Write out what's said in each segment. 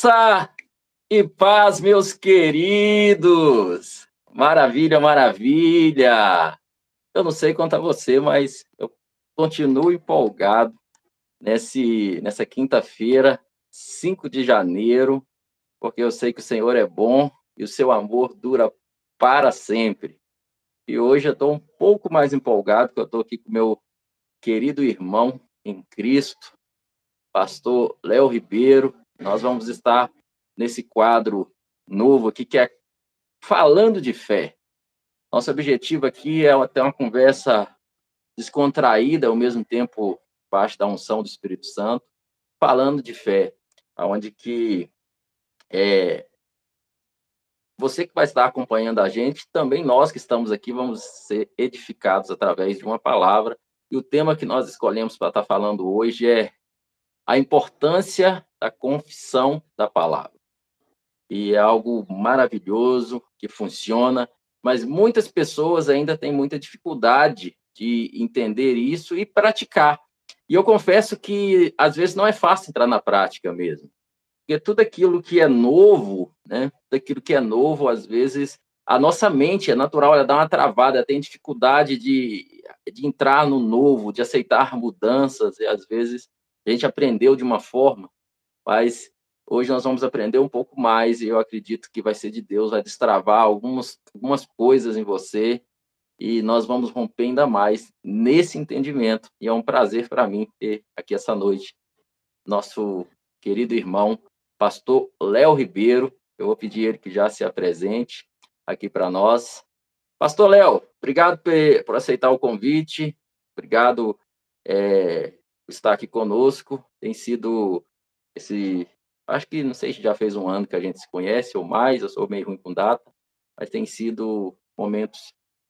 Graça e paz, meus queridos! Maravilha, maravilha! Eu não sei quanto a você, mas eu continuo empolgado nesse, nessa quinta-feira, 5 de janeiro, porque eu sei que o Senhor é bom e o seu amor dura para sempre. E hoje eu estou um pouco mais empolgado, porque eu estou aqui com meu querido irmão em Cristo, pastor Léo Ribeiro. Nós vamos estar nesse quadro novo aqui, que é Falando de Fé. Nosso objetivo aqui é ter uma conversa descontraída, ao mesmo tempo baixo da unção do Espírito Santo, falando de fé, aonde que é, você que vai estar acompanhando a gente, também nós que estamos aqui vamos ser edificados através de uma palavra. E o tema que nós escolhemos para estar falando hoje é a importância da confissão da palavra. E é algo maravilhoso que funciona, mas muitas pessoas ainda têm muita dificuldade de entender isso e praticar. E eu confesso que às vezes não é fácil entrar na prática mesmo. Porque tudo aquilo que é novo, né? Tudo aquilo que é novo, às vezes a nossa mente é natural, ela dá uma travada, ela tem dificuldade de, de entrar no novo, de aceitar mudanças, e às vezes a gente aprendeu de uma forma, mas hoje nós vamos aprender um pouco mais, e eu acredito que vai ser de Deus, vai destravar algumas, algumas coisas em você, e nós vamos romper ainda mais nesse entendimento. E é um prazer para mim ter aqui essa noite nosso querido irmão, pastor Léo Ribeiro. Eu vou pedir ele que já se apresente aqui para nós. Pastor Léo, obrigado por aceitar o convite, obrigado é, por estar aqui conosco. Tem sido esse. Acho que não sei se já fez um ano que a gente se conhece ou mais, eu sou meio ruim com data, mas tem sido momentos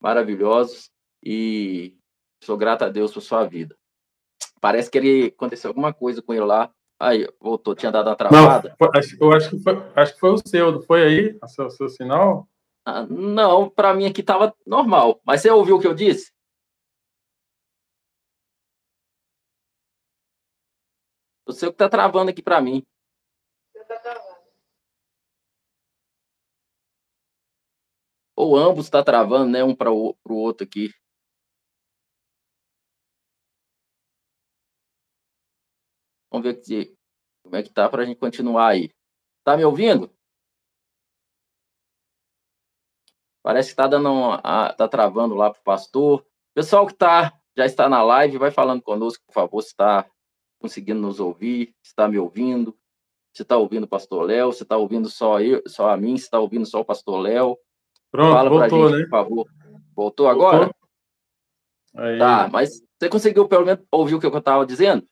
maravilhosos e sou grato a Deus por sua vida. Parece que ele aconteceu alguma coisa com ele lá. Aí, voltou, tinha dado uma travada. Não, eu acho que foi, acho que foi o seu, não foi aí? O seu, seu sinal? Ah, não, para mim aqui estava normal. Mas você ouviu o que eu disse? O seu que está travando aqui para mim. Ou ambos está travando, né? Um para o outro aqui. Vamos ver como é que tá para a gente continuar aí. Tá me ouvindo? Parece que está dando uma, tá travando lá para o pastor. Pessoal que tá, já está na live, vai falando conosco, por favor, se está conseguindo nos ouvir, se está me ouvindo, se está ouvindo o pastor Léo, se está ouvindo só eu, só a mim, se está ouvindo só o pastor Léo. Pronto, Fala voltou, gente, né? por favor. Voltou agora? Aí. Tá, mas você conseguiu pelo menos ouvir o que eu estava dizendo?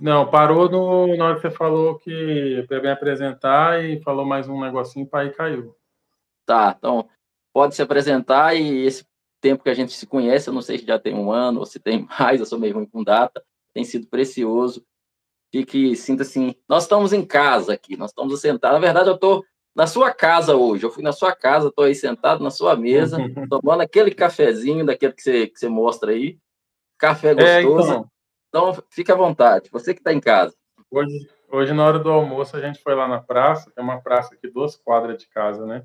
Não, parou no, na hora que você falou que para me apresentar e falou mais um negocinho aí caiu. Tá, então pode se apresentar e esse tempo que a gente se conhece, eu não sei se já tem um ano ou se tem mais, eu sou meio ruim com data, tem sido precioso. Fique, sinta assim, nós estamos em casa aqui, nós estamos sentados. Na verdade, eu estou na sua casa hoje. Eu fui na sua casa, estou aí sentado na sua mesa, tomando aquele cafezinho daquele que você, que você mostra aí. Café é, gostoso. É, então, então, fique à vontade. Você que está em casa. Hoje, hoje, na hora do almoço, a gente foi lá na praça, tem uma praça aqui, duas quadras de casa, né?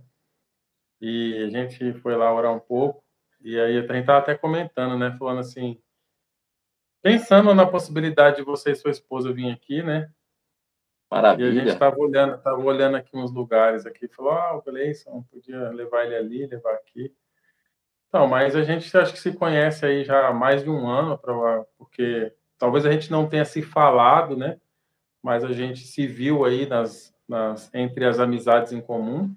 E a gente foi lá orar um pouco. E aí a gente estava até comentando, né? Falando assim, pensando na possibilidade de você e sua esposa vir aqui, né? Maravilha. E a gente estava olhando, tava olhando aqui uns lugares aqui, falou, ah, o Gleison, podia levar ele ali, levar aqui. Então, mas a gente acho que se conhece aí já há mais de um ano, porque talvez a gente não tenha se falado, né? Mas a gente se viu aí nas, nas entre as amizades em comum.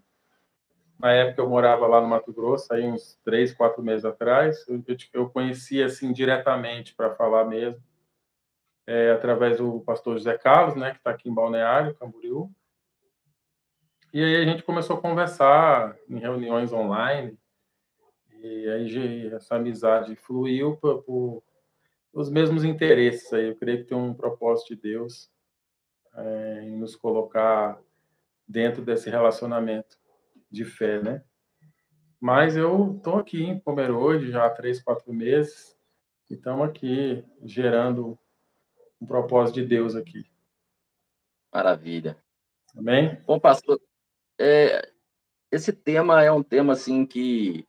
Na época eu morava lá no Mato Grosso, aí uns três, quatro meses atrás, eu, eu conhecia assim diretamente para falar mesmo é, através do pastor José Carlos, né, que está aqui em Balneário, Camboriú. E aí a gente começou a conversar em reuniões online, e aí essa amizade fluiu por, por os mesmos interesses aí. Eu creio que tem um propósito de Deus é, em nos colocar dentro desse relacionamento de fé, né? Mas eu estou aqui em Pomerode já há três, quatro meses e estamos aqui gerando um propósito de Deus aqui. Maravilha. Amém? Bom, pastor, é, esse tema é um tema assim que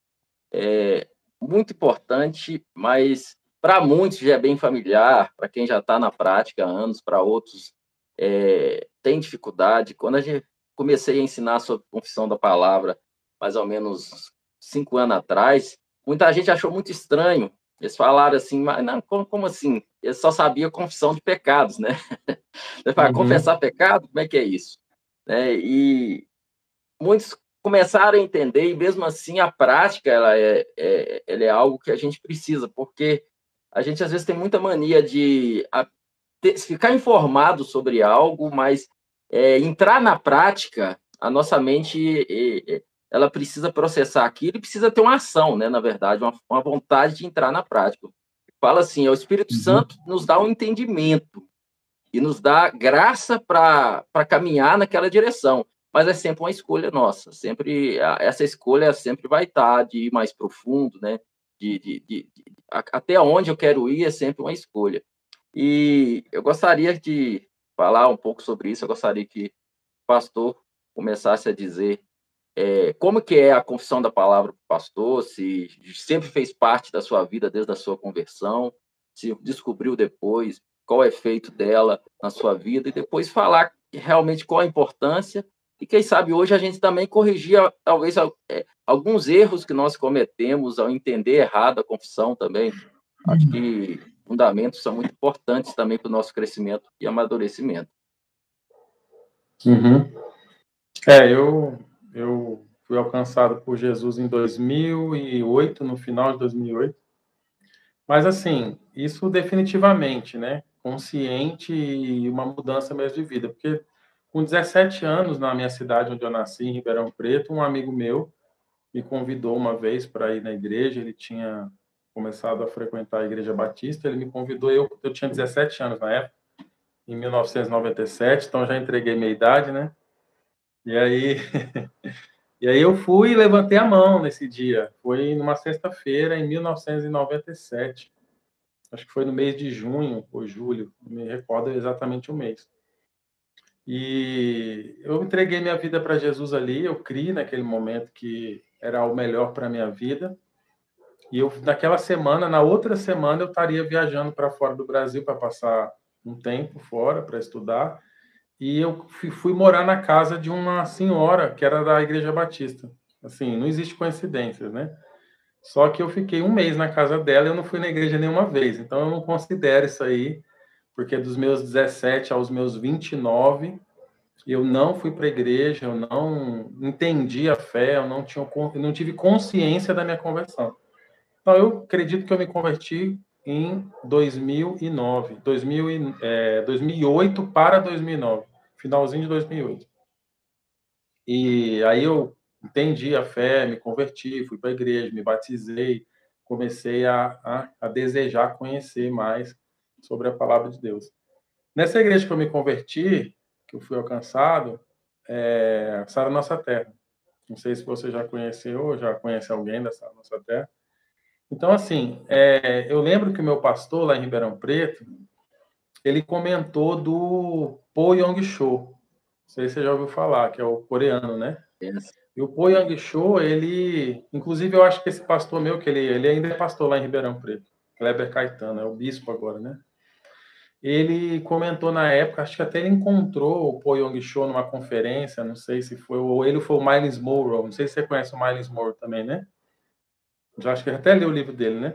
é muito importante, mas para muitos já é bem familiar, para quem já está na prática há anos, para outros é, tem dificuldade. Quando a gente comecei a ensinar sobre confissão da palavra, mais ou menos cinco anos atrás, muita gente achou muito estranho. Eles falaram assim, mas não, como, como assim? Eles só sabiam confissão de pecados, né? Fala, uhum. confessar pecado? Como é que é isso? É, e muitos começaram a entender, e mesmo assim a prática ela é, é, ela é algo que a gente precisa, porque a gente às vezes tem muita mania de a, ter, ficar informado sobre algo, mas é, entrar na prática, a nossa mente ela precisa processar aquilo e precisa ter uma ação, né? Na verdade, uma, uma vontade de entrar na prática. Fala assim, o Espírito uhum. Santo nos dá um entendimento e nos dá graça para caminhar naquela direção mas é sempre uma escolha nossa. Sempre essa escolha sempre vai estar de ir mais profundo, né? De, de, de, de, até onde eu quero ir é sempre uma escolha. E eu gostaria de falar um pouco sobre isso. Eu gostaria que o pastor começasse a dizer é, como que é a confissão da palavra para o pastor, se sempre fez parte da sua vida desde a sua conversão, se descobriu depois qual é o efeito dela na sua vida e depois falar realmente qual a importância e quem sabe hoje a gente também corrigia talvez é, alguns erros que nós cometemos ao entender errado a confissão também. Acho que fundamentos são muito importantes também para o nosso crescimento e amadurecimento. Uhum. É, eu, eu fui alcançado por Jesus em 2008, no final de 2008. Mas, assim, isso definitivamente, né? Consciente e uma mudança mesmo de vida. Porque com 17 anos, na minha cidade onde eu nasci, em Ribeirão Preto, um amigo meu me convidou uma vez para ir na igreja. Ele tinha começado a frequentar a Igreja Batista. Ele me convidou, eu, eu tinha 17 anos na época, em 1997, então já entreguei minha idade, né? E aí, e aí eu fui e levantei a mão nesse dia. Foi numa sexta-feira, em 1997. Acho que foi no mês de junho ou julho, não me recordo exatamente o mês. E eu entreguei minha vida para Jesus ali, eu criei naquele momento que era o melhor para minha vida. E eu naquela semana, na outra semana, eu estaria viajando para fora do Brasil para passar um tempo fora para estudar. E eu fui, fui, morar na casa de uma senhora que era da Igreja Batista. Assim, não existe coincidências, né? Só que eu fiquei um mês na casa dela e eu não fui na igreja nenhuma vez. Então eu não considero isso aí porque dos meus 17 aos meus 29, eu não fui para a igreja, eu não entendi a fé, eu não, tinha, eu não tive consciência da minha conversão. Então, eu acredito que eu me converti em 2009, 2000, é, 2008 para 2009, finalzinho de 2008. E aí eu entendi a fé, me converti, fui para a igreja, me batizei, comecei a, a, a desejar conhecer mais sobre a palavra de Deus. Nessa igreja que eu me converti, que eu fui alcançado, é Sara Nossa Terra. Não sei se você já conheceu, já conhece alguém da Sara Nossa Terra. Então, assim, é, eu lembro que o meu pastor lá em Ribeirão Preto, ele comentou do Po Yong Cho. Não sei se você já ouviu falar, que é o coreano, né? Yes. E o Po Yong Cho, ele... Inclusive, eu acho que esse pastor meu, que ele, ele ainda é pastor lá em Ribeirão Preto. Kleber Caetano, é o bispo agora, né? ele comentou na época, acho que até ele encontrou o Po Yong Cho numa conferência, não sei se foi, ou ele foi o Miles Monroe, não sei se você conhece o Miles Monroe também, né? Acho que até leu o livro dele, né?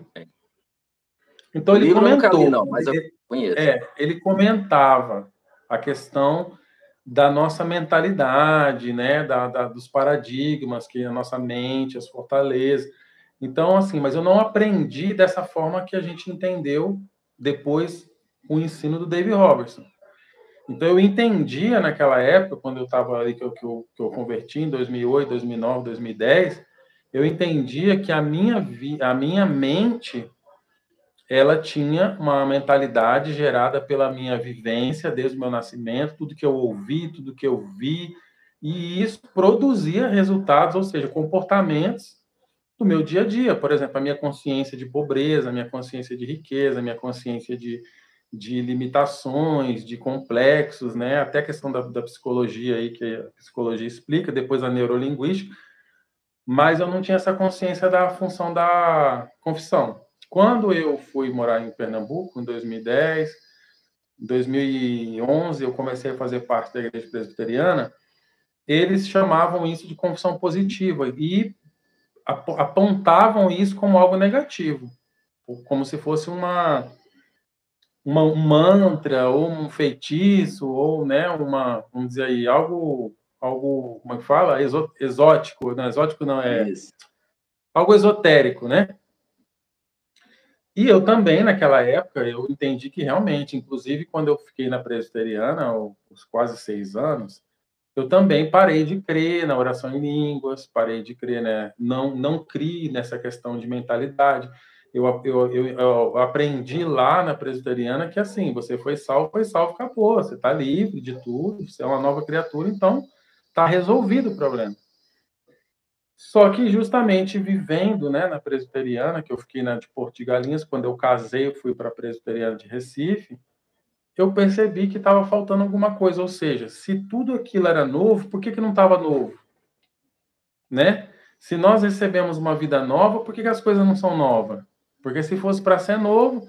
Então o ele comentou, li, não, mas eu conheço. É, ele comentava a questão da nossa mentalidade, né, da, da, dos paradigmas que a nossa mente, as fortalezas. Então, assim, mas eu não aprendi dessa forma que a gente entendeu depois o ensino do Dave Robertson. Então, eu entendia naquela época, quando eu estava ali, que eu, que, eu, que eu converti em 2008, 2009, 2010, eu entendia que a minha, vi, a minha mente ela tinha uma mentalidade gerada pela minha vivência desde o meu nascimento, tudo que eu ouvi, tudo que eu vi, e isso produzia resultados, ou seja, comportamentos do meu dia a dia. Por exemplo, a minha consciência de pobreza, a minha consciência de riqueza, a minha consciência de, de limitações, de complexos, né? Até a questão da, da psicologia aí, que a psicologia explica, depois a neurolinguística, mas eu não tinha essa consciência da função da confissão. Quando eu fui morar em Pernambuco, em 2010, em 2011, eu comecei a fazer parte da igreja presbiteriana, eles chamavam isso de confissão positiva e apontavam isso como algo negativo, como se fosse uma uma, um mantra ou um feitiço ou né uma vamos dizer aí algo algo como é que fala exótico não exótico não é Isso. algo esotérico né e eu também naquela época eu entendi que realmente inclusive quando eu fiquei na presbiteriana os quase seis anos eu também parei de crer na oração em línguas parei de crer né não não crie nessa questão de mentalidade eu, eu, eu, eu, aprendi lá na presbiteriana que assim, você foi salvo, foi salvo, acabou. Você está livre de tudo, você é uma nova criatura, então está resolvido o problema. Só que justamente vivendo né, na presbiteriana, que eu fiquei na de Porto de Galinhas, quando eu casei, eu fui para a presbiteriana de Recife, eu percebi que estava faltando alguma coisa. Ou seja, se tudo aquilo era novo, por que, que não estava novo? Né? Se nós recebemos uma vida nova, por que, que as coisas não são novas? Porque se fosse para ser novo,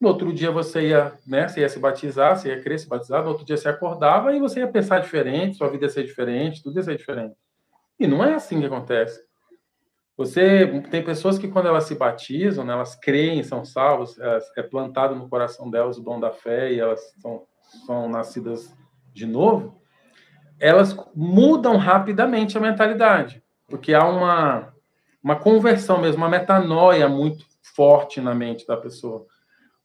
no outro dia você ia, né, você ia se batizar, você ia crer, se batizar, no outro dia você acordava e você ia pensar diferente, sua vida ia ser diferente, tudo ia ser diferente. E não é assim que acontece. Você tem pessoas que quando elas se batizam, né, elas creem, são salvas, é plantado no coração delas o dom da fé e elas são, são nascidas de novo, elas mudam rapidamente a mentalidade, porque há uma uma conversão mesmo, uma metanoia muito forte na mente da pessoa.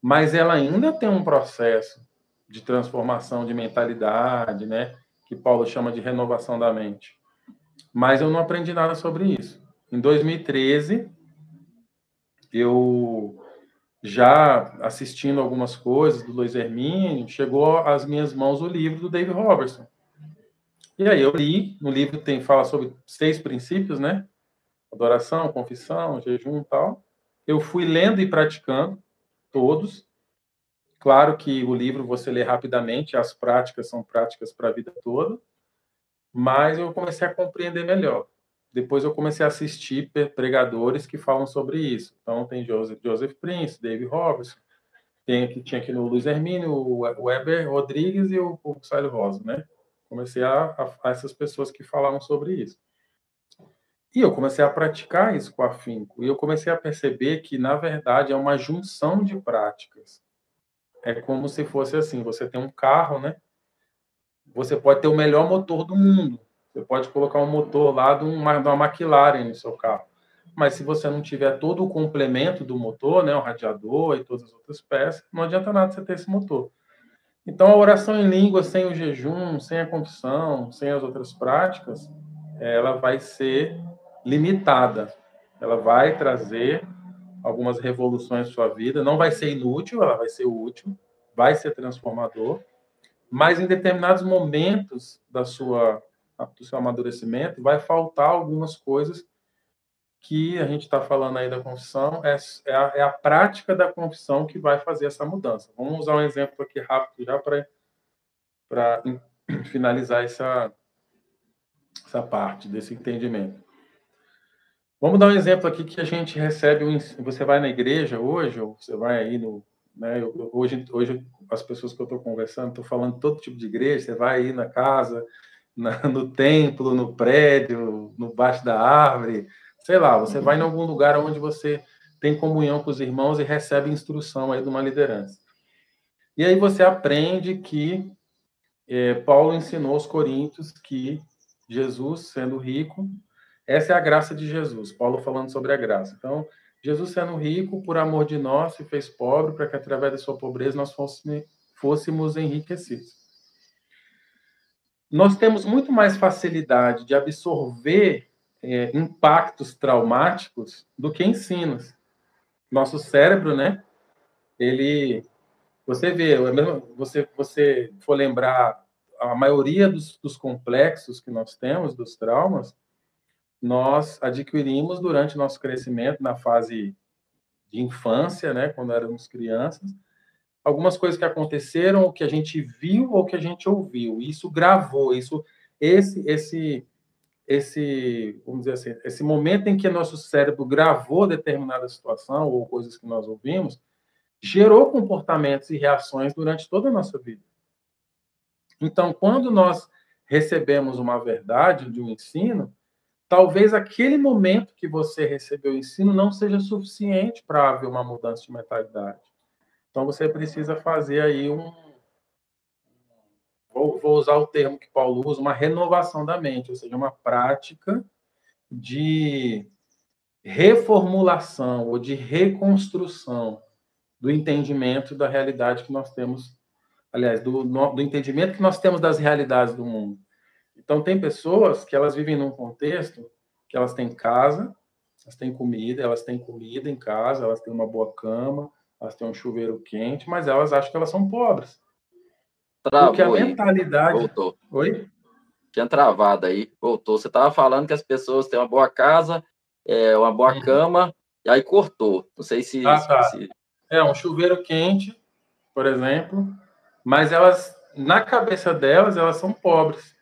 Mas ela ainda tem um processo de transformação de mentalidade, né? Que Paulo chama de renovação da mente. Mas eu não aprendi nada sobre isso. Em 2013, eu já assistindo algumas coisas do Luiz Hermínio, chegou às minhas mãos o livro do David Robertson. E aí eu li, no livro tem fala sobre seis princípios, né? Adoração, confissão, jejum tal eu fui lendo e praticando todos. Claro que o livro você lê rapidamente, as práticas são práticas para a vida toda, mas eu comecei a compreender melhor. Depois eu comecei a assistir pregadores que falam sobre isso. Então tem Joseph, Joseph Prince, David Robertson, tem tinha aqui no Luiz Hermínio, o Weber Rodrigues e o, o Célio Rosa, né? Comecei a, a, a essas pessoas que falavam sobre isso. E eu comecei a praticar isso com afinco. E eu comecei a perceber que, na verdade, é uma junção de práticas. É como se fosse assim: você tem um carro, né? Você pode ter o melhor motor do mundo. Você pode colocar um motor lá de uma, de uma McLaren no seu carro. Mas se você não tiver todo o complemento do motor, né, o radiador e todas as outras peças, não adianta nada você ter esse motor. Então, a oração em língua sem o jejum, sem a confissão, sem as outras práticas, ela vai ser limitada. Ela vai trazer algumas revoluções em sua vida, não vai ser inútil, ela vai ser útil, vai ser transformador, mas em determinados momentos da sua do seu amadurecimento vai faltar algumas coisas que a gente está falando aí da confissão é, é a, é, a, prática da confissão que vai fazer essa mudança. Vamos usar um exemplo aqui rápido já para para finalizar essa essa parte desse entendimento. Vamos dar um exemplo aqui que a gente recebe, um, você vai na igreja hoje, ou você vai aí no, né, hoje, hoje as pessoas que eu estou conversando, estou falando todo tipo de igreja, você vai aí na casa, na, no templo, no prédio, no baixo da árvore, sei lá, você vai em algum lugar onde você tem comunhão com os irmãos e recebe instrução aí de uma liderança. E aí você aprende que é, Paulo ensinou aos coríntios que Jesus, sendo rico, essa é a graça de Jesus, Paulo falando sobre a graça. Então, Jesus sendo rico, por amor de nós, se fez pobre, para que através da sua pobreza nós fôssemos, enriquecidos. Nós temos muito mais facilidade de absorver é, impactos traumáticos do que ensinos. Nosso cérebro, né? Ele, você vê, é você você for lembrar a maioria dos, dos complexos que nós temos, dos traumas, nós adquirimos durante nosso crescimento na fase de infância, né, quando éramos crianças, algumas coisas que aconteceram, ou que a gente viu, ou que a gente ouviu. Isso gravou, isso, esse, esse, esse, vamos dizer assim, esse momento em que nosso cérebro gravou determinada situação ou coisas que nós ouvimos, gerou comportamentos e reações durante toda a nossa vida. Então, quando nós recebemos uma verdade de um ensino, talvez aquele momento que você recebeu o ensino não seja suficiente para haver uma mudança de mentalidade. Então, você precisa fazer aí um. Vou, vou usar o termo que Paulo usa, uma renovação da mente, ou seja, uma prática de reformulação ou de reconstrução do entendimento da realidade que nós temos, aliás, do, do entendimento que nós temos das realidades do mundo. Então, tem pessoas que elas vivem num contexto que elas têm casa, elas têm comida, elas têm comida em casa, elas têm uma boa cama, elas têm um chuveiro quente, mas elas acham que elas são pobres. Travou Porque a mentalidade. Voltou. Oi? Tinha travado aí, voltou. Você estava falando que as pessoas têm uma boa casa, é, uma boa uhum. cama, e aí cortou. Não sei se, ah, tá. se, é, um chuveiro quente, por exemplo, mas elas, na cabeça delas, elas são pobres.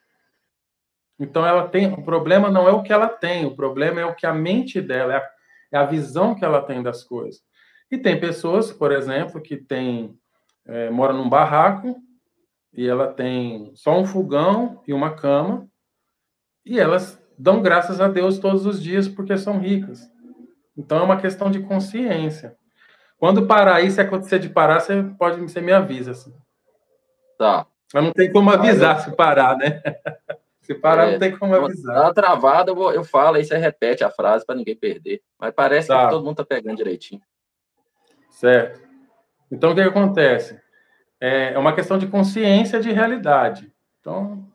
Então ela tem, o problema não é o que ela tem, o problema é o que a mente dela, é a, é a visão que ela tem das coisas. E tem pessoas, por exemplo, que tem, é, mora num barraco e ela tem só um fogão e uma cama e elas dão graças a Deus todos os dias porque são ricas. Então é uma questão de consciência. Quando parar aí, se acontecer de parar, você pode você me avisa. Assim. Tá. Mas não tem como avisar eu... se parar, né? se parar, é, não tem como avisar. Dá uma travada, eu, vou, eu falo, aí você repete a frase para ninguém perder. Mas parece tá. que todo mundo tá pegando direitinho. Certo. Então, o que, que acontece? É, é uma questão de consciência de realidade. Então,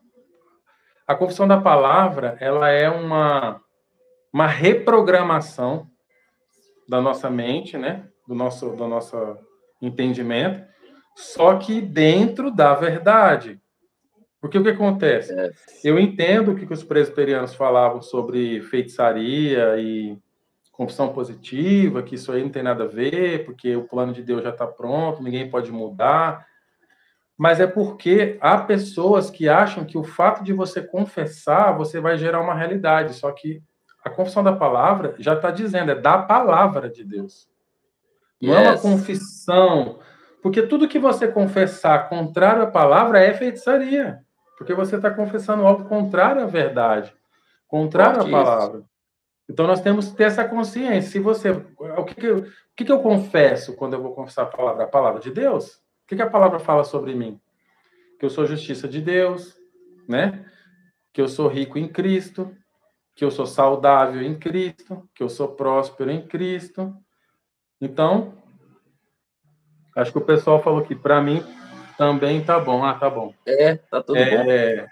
a confissão da palavra, ela é uma, uma reprogramação da nossa mente, né? do nosso, do nosso entendimento, só que dentro da verdade. Porque o que acontece? É. Eu entendo o que os presbiterianos falavam sobre feitiçaria e confissão positiva, que isso aí não tem nada a ver, porque o plano de Deus já está pronto, ninguém pode mudar. Mas é porque há pessoas que acham que o fato de você confessar, você vai gerar uma realidade. Só que a confissão da palavra já está dizendo, é da palavra de Deus. Não yes. é uma confissão. Porque tudo que você confessar contrário à palavra é feitiçaria. Porque você está confessando algo contrário à verdade, contrário à palavra. Então nós temos que ter essa consciência. Se você, o que, que, eu, o que, que eu confesso quando eu vou confessar a palavra? A palavra de Deus? O que, que a palavra fala sobre mim? Que eu sou justiça de Deus, né? Que eu sou rico em Cristo, que eu sou saudável em Cristo, que eu sou próspero em Cristo, então, acho que o pessoal falou que para mim também tá bom. Ah, tá bom. É, tá tudo é, bom.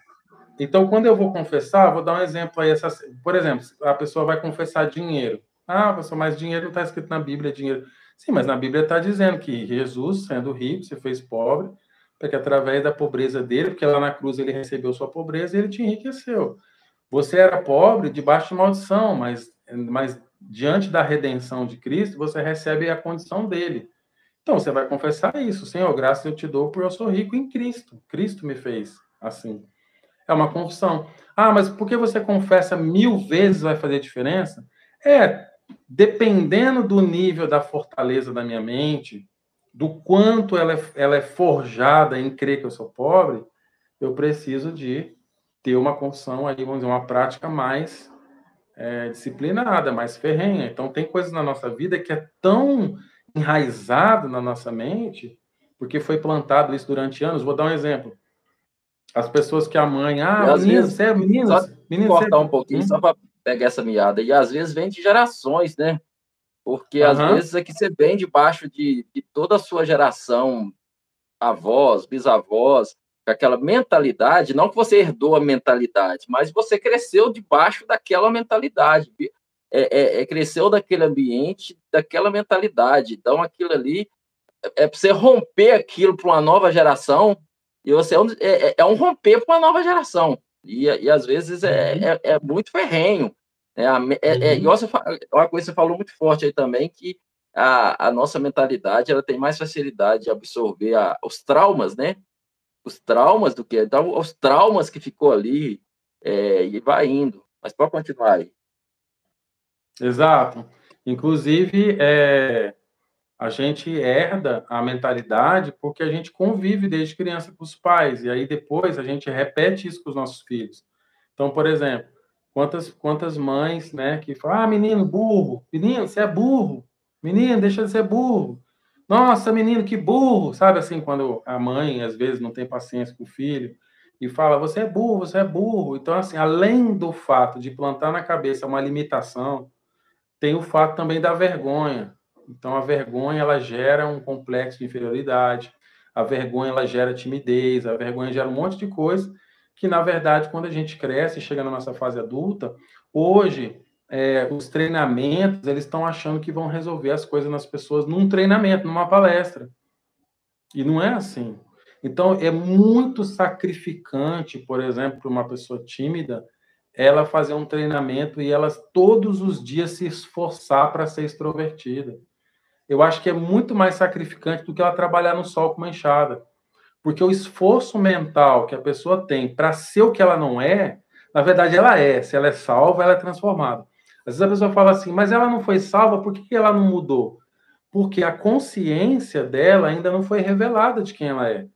Então, quando eu vou confessar, vou dar um exemplo aí. Essa, por exemplo, a pessoa vai confessar dinheiro. Ah, pessoal, mas dinheiro não está escrito na Bíblia, é dinheiro. Sim, mas na Bíblia está dizendo que Jesus, sendo rico, se fez pobre, para que através da pobreza dele, porque lá na cruz ele recebeu sua pobreza e ele te enriqueceu. Você era pobre debaixo de maldição, mas, mas diante da redenção de Cristo, você recebe a condição dele. Então você vai confessar isso, Senhor, graças eu te dou porque eu sou rico em Cristo. Cristo me fez assim. É uma confissão. Ah, mas por que você confessa mil vezes vai fazer diferença? É, dependendo do nível da fortaleza da minha mente, do quanto ela é, ela é forjada em crer que eu sou pobre, eu preciso de ter uma confissão aí, vamos dizer, uma prática mais é, disciplinada, mais ferrenha. Então, tem coisas na nossa vida que é tão enraizado na nossa mente, porque foi plantado isso durante anos. Vou dar um exemplo. As pessoas que a mãe, ah, menino, você é menino, só menino, cortar um pouquinho, hum? só para pegar essa meada. E às vezes vem de gerações, né? Porque às vezes é que você vem debaixo de, de toda a sua geração, avós, bisavós, com aquela mentalidade, não que você herdou a mentalidade, mas você cresceu debaixo daquela mentalidade, é, é, é cresceu daquele ambiente, daquela mentalidade. Então, aquilo ali, é, é para você romper aquilo para uma nova geração, e você é um, é, é, um romper para uma nova geração. E, e às vezes é, uhum. é, muito ferrenho. É, é, é, uhum. você, uma coisa que você falou muito forte aí também, que a, a nossa mentalidade ela tem mais facilidade de absorver a, os traumas, né? Os traumas do que então, os traumas que ficou ali e vai indo. Mas pode continuar aí. Exato. Inclusive, é, a gente herda a mentalidade porque a gente convive desde criança com os pais, e aí depois a gente repete isso com os nossos filhos. Então, por exemplo, quantas, quantas mães né, que falam, ah, menino, burro, menino, você é burro, menino, deixa de ser burro. Nossa, menino, que burro, sabe assim, quando a mãe às vezes não tem paciência com o filho e fala, você é burro, você é burro. Então, assim, além do fato de plantar na cabeça uma limitação, tem o fato também da vergonha. Então, a vergonha ela gera um complexo de inferioridade, a vergonha ela gera timidez, a vergonha gera um monte de coisa que, na verdade, quando a gente cresce e chega na nossa fase adulta, hoje, é, os treinamentos, eles estão achando que vão resolver as coisas nas pessoas num treinamento, numa palestra. E não é assim. Então, é muito sacrificante, por exemplo, para uma pessoa tímida, ela fazer um treinamento e ela todos os dias se esforçar para ser extrovertida eu acho que é muito mais sacrificante do que ela trabalhar no sol com uma enxada. Porque o esforço mental que a pessoa tem para ser o que ela não é, na verdade ela é. Se ela é salva, ela é transformada. Às vezes a pessoa fala assim, mas ela não foi salva, por que ela não mudou? Porque a consciência dela ainda não foi revelada de quem ela é.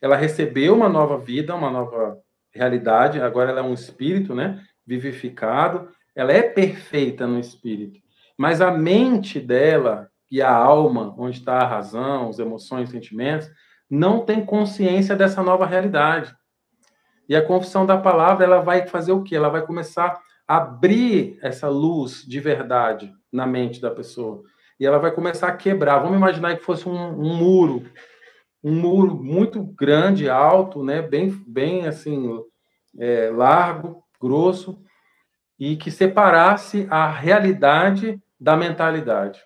Ela recebeu uma nova vida, uma nova realidade, agora ela é um espírito, né? Vivificado. Ela é perfeita no espírito. Mas a mente dela, e a alma, onde está a razão, as emoções, os sentimentos, não tem consciência dessa nova realidade. E a confissão da palavra, ela vai fazer o quê? Ela vai começar a abrir essa luz de verdade na mente da pessoa. E ela vai começar a quebrar. Vamos imaginar que fosse um, um muro, um muro muito grande, alto, né? Bem, bem assim, é, largo, grosso, e que separasse a realidade da mentalidade.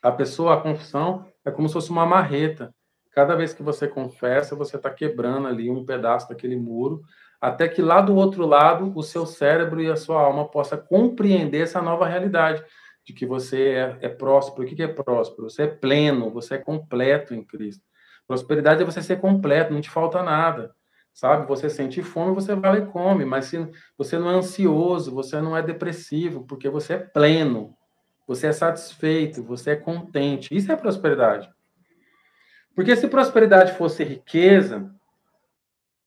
A pessoa, a confissão, é como se fosse uma marreta. Cada vez que você confessa, você está quebrando ali um pedaço daquele muro, até que lá do outro lado, o seu cérebro e a sua alma possa compreender essa nova realidade de que você é, é próspero. O que é próspero? Você é pleno, você é completo em Cristo. Prosperidade é você ser completo, não te falta nada sabe? Você sente fome, você vai e come, mas se você não é ansioso, você não é depressivo, porque você é pleno você é satisfeito, você é contente. Isso é prosperidade. Porque se prosperidade fosse riqueza,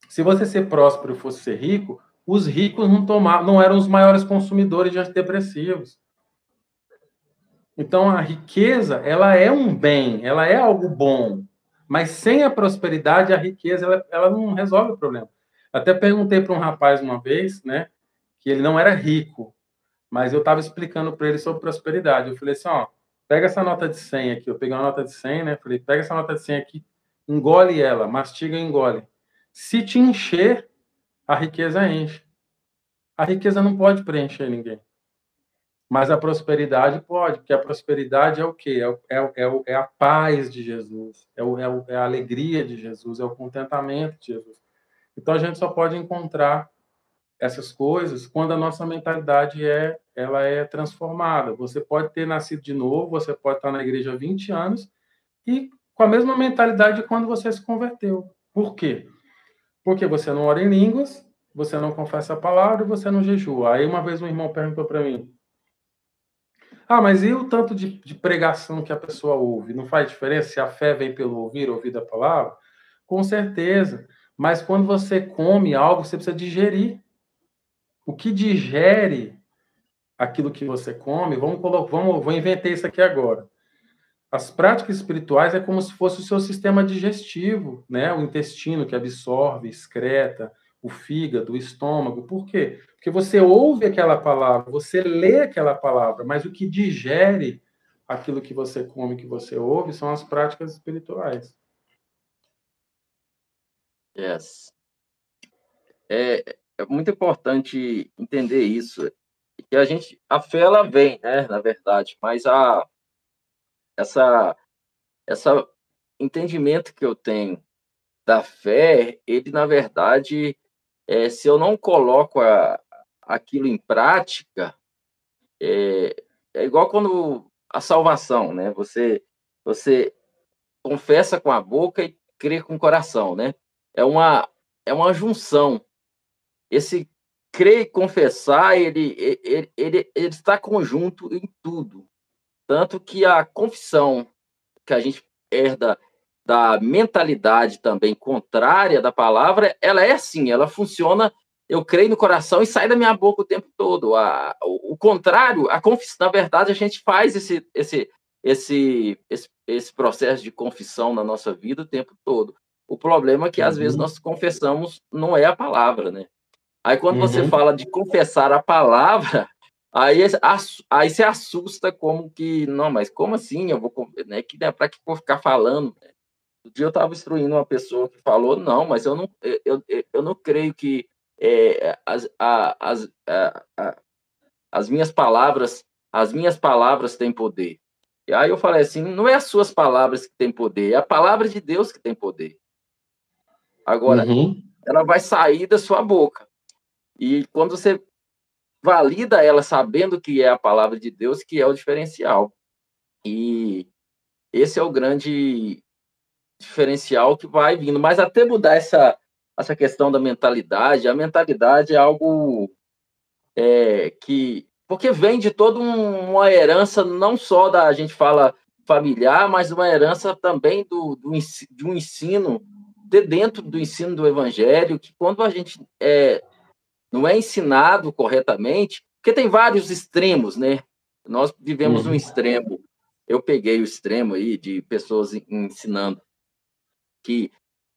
se você ser próspero fosse ser rico, os ricos não tomavam, não eram os maiores consumidores de antidepressivos. Então a riqueza, ela é um bem, ela é algo bom, mas sem a prosperidade, a riqueza ela, ela não resolve o problema. Até perguntei para um rapaz uma vez, né, que ele não era rico, mas eu estava explicando para ele sobre prosperidade. Eu falei assim, ó, pega essa nota de 100 aqui. Eu peguei uma nota de 100, né? Falei, pega essa nota de 100 aqui, engole ela, mastiga e engole. Se te encher, a riqueza enche. A riqueza não pode preencher ninguém. Mas a prosperidade pode, porque a prosperidade é o quê? É, é, é, é a paz de Jesus, é, o, é, o, é a alegria de Jesus, é o contentamento de Jesus. Então a gente só pode encontrar essas coisas quando a nossa mentalidade é ela é transformada. Você pode ter nascido de novo, você pode estar na igreja há 20 anos e com a mesma mentalidade de quando você se converteu. Por quê? Porque você não ora em línguas, você não confessa a palavra você não jejua. Aí uma vez um irmão perguntou para mim: Ah, mas e o tanto de, de, pregação que a pessoa ouve? Não faz diferença se a fé vem pelo ouvir, ouvir da palavra? Com certeza. Mas quando você come algo, você precisa digerir o que digere aquilo que você come, vamos vamos, vou inventar isso aqui agora. As práticas espirituais é como se fosse o seu sistema digestivo, né? O intestino que absorve, excreta, o fígado, o estômago. Por quê? Porque você ouve aquela palavra, você lê aquela palavra, mas o que digere aquilo que você come, que você ouve, são as práticas espirituais. Yes. É, é muito importante entender isso. Que a gente, a fé ela vem, né, na verdade, mas a essa essa entendimento que eu tenho da fé, ele na verdade, é, se eu não coloco a, aquilo em prática, é, é igual quando a salvação, né? Você, você confessa com a boca e crê com o coração, né? É uma, é uma junção. Esse crer e confessar, ele, ele, ele, ele está conjunto em tudo. Tanto que a confissão que a gente herda da mentalidade também contrária da palavra, ela é assim, ela funciona, eu creio no coração e sai da minha boca o tempo todo. A, o, o contrário, a confissão, na verdade, a gente faz esse, esse, esse, esse, esse processo de confissão na nossa vida o tempo todo. O problema é que, às vezes, uhum. nós confessamos, não é a palavra, né? Aí, quando uhum. você fala de confessar a palavra, aí, aí você assusta como que, não, mas como assim? Eu vou, né, que, né, para que vou ficar falando? Um dia eu estava instruindo uma pessoa que falou, não, mas eu não, eu, eu, eu não creio que é, as, a, as, a, a, as minhas palavras, as minhas palavras têm poder. E aí eu falei assim, não é as suas palavras que têm poder, é a palavra de Deus que tem poder. Agora, uhum. ela vai sair da sua boca. E quando você valida ela sabendo que é a palavra de Deus, que é o diferencial. E esse é o grande diferencial que vai vindo. Mas até mudar essa, essa questão da mentalidade, a mentalidade é algo é, que. Porque vem de toda um, uma herança, não só da, a gente fala familiar, mas uma herança também do, do, de um ensino de dentro do ensino do evangelho, que quando a gente é, não é ensinado corretamente, porque tem vários extremos, né? Nós vivemos uhum. um extremo. Eu peguei o extremo aí de pessoas ensinando que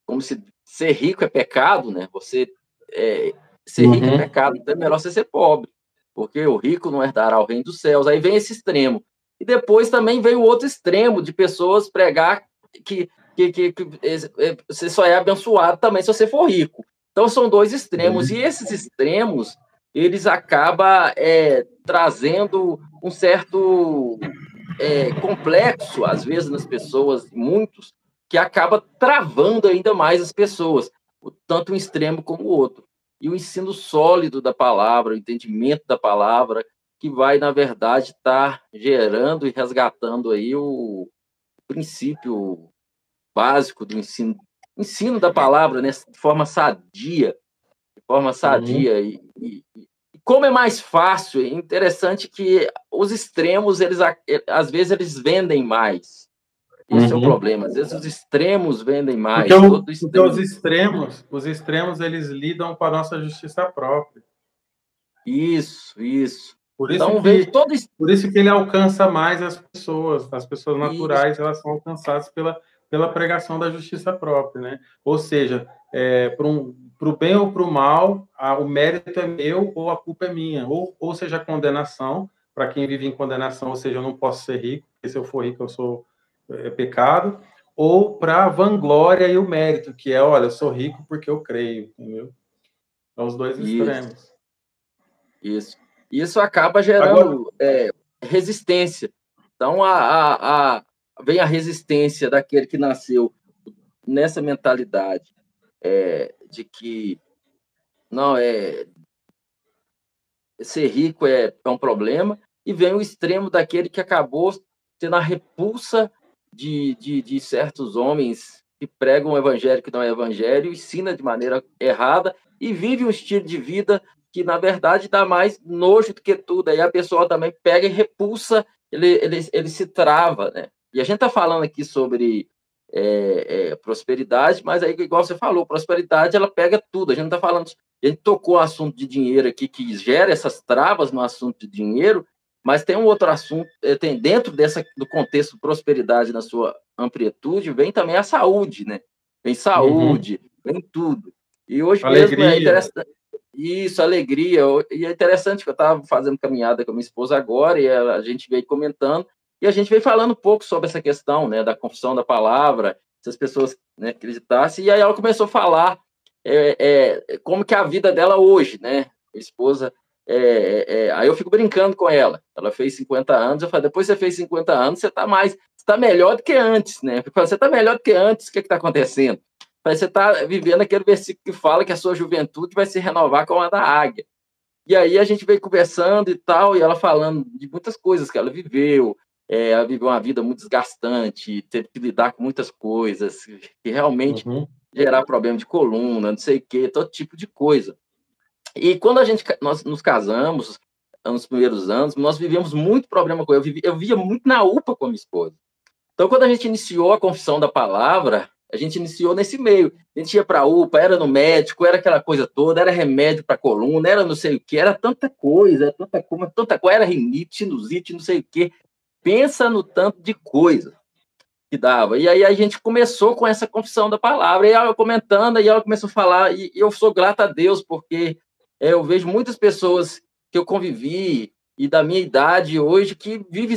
como se ser rico é pecado, né? Você é, ser uhum. rico é uhum. pecado, então é melhor você ser pobre, porque o rico não herdará o reino dos céus. Aí vem esse extremo. E depois também vem o outro extremo de pessoas pregar que que, que, que você só é abençoado também se você for rico. Então são dois extremos uhum. e esses extremos eles acabam é, trazendo um certo é, complexo às vezes nas pessoas, muitos que acaba travando ainda mais as pessoas, tanto um extremo como o outro. E o ensino sólido da palavra, o entendimento da palavra, que vai na verdade estar tá gerando e resgatando aí o princípio básico do ensino, ensino da palavra, né, de forma sadia, de forma sadia. Uhum. E, e, e, como é mais fácil, é interessante que os extremos, eles às vezes eles vendem mais. Esse uhum. é o uhum. problema. Às vezes os extremos vendem mais. Porque, o, extremo... os extremos, os extremos, eles lidam com a nossa justiça própria. Isso, isso. Por isso, então, que, todo... por isso que ele alcança mais as pessoas. As pessoas naturais, isso. elas são alcançadas pela, pela pregação da justiça própria, né? Ou seja, é, para um, o bem ou para o mal, a, o mérito é meu ou a culpa é minha, ou, ou seja, a condenação, para quem vive em condenação, ou seja, eu não posso ser rico, porque se eu for rico eu sou é, pecado, ou para a vanglória e o mérito, que é, olha, eu sou rico porque eu creio, entendeu? São os dois extremos. Isso. Isso, Isso acaba gerando Agora... é, resistência. Então, a, a, a, vem a resistência daquele que nasceu nessa mentalidade é, de que não é ser rico é, é um problema e vem o extremo daquele que acabou tendo a repulsa de, de, de certos homens que pregam o evangelho que não é evangelho, ensina de maneira errada e vive um estilo de vida que, na verdade, dá mais nojo do que tudo. Aí a pessoa também pega e repulsa, ele, ele, ele se trava, né? E a gente está falando aqui sobre é, é, prosperidade, mas aí, igual você falou, prosperidade ela pega tudo. A gente está falando. A gente tocou o assunto de dinheiro aqui, que gera essas travas no assunto de dinheiro, mas tem um outro assunto, é, tem dentro dessa, do contexto prosperidade na sua amplitude, vem também a saúde, né? Vem saúde, uhum. vem tudo. E hoje alegria. mesmo é interessante. Isso, alegria. E é interessante que eu estava fazendo caminhada com a minha esposa agora e a gente veio comentando e a gente veio falando um pouco sobre essa questão né, da confissão da palavra, se as pessoas né, acreditassem, e aí ela começou a falar é, é, como que é a vida dela hoje, né? A esposa. É, é, é, aí eu fico brincando com ela. Ela fez 50 anos, eu falei, depois você fez 50 anos, você está mais, está melhor do que antes, né? Falei, você está melhor do que antes, o que está acontecendo? Falei, você está vivendo aquele versículo que fala que a sua juventude vai se renovar como a da águia. E aí a gente veio conversando e tal, e ela falando de muitas coisas que ela viveu, é, viver uma vida muito desgastante, ter que lidar com muitas coisas, que realmente uhum. gerar problema de coluna, não sei o quê, todo tipo de coisa. E quando a gente nós nos casamos, nos primeiros anos, nós vivemos muito problema com eu, vivi, eu via muito na UPA com a minha esposa. Então, quando a gente iniciou a confissão da palavra, a gente iniciou nesse meio. A gente ia para a UPA, era no médico, era aquela coisa toda, era remédio para coluna, era não sei o que, era tanta coisa, era tanta coisa, tanta coisa, era rinite, sinusite, não sei o que. Pensa no tanto de coisa que dava. E aí a gente começou com essa confissão da palavra, e ela comentando, e ela começou a falar, e eu sou grata a Deus, porque é, eu vejo muitas pessoas que eu convivi e da minha idade hoje que vive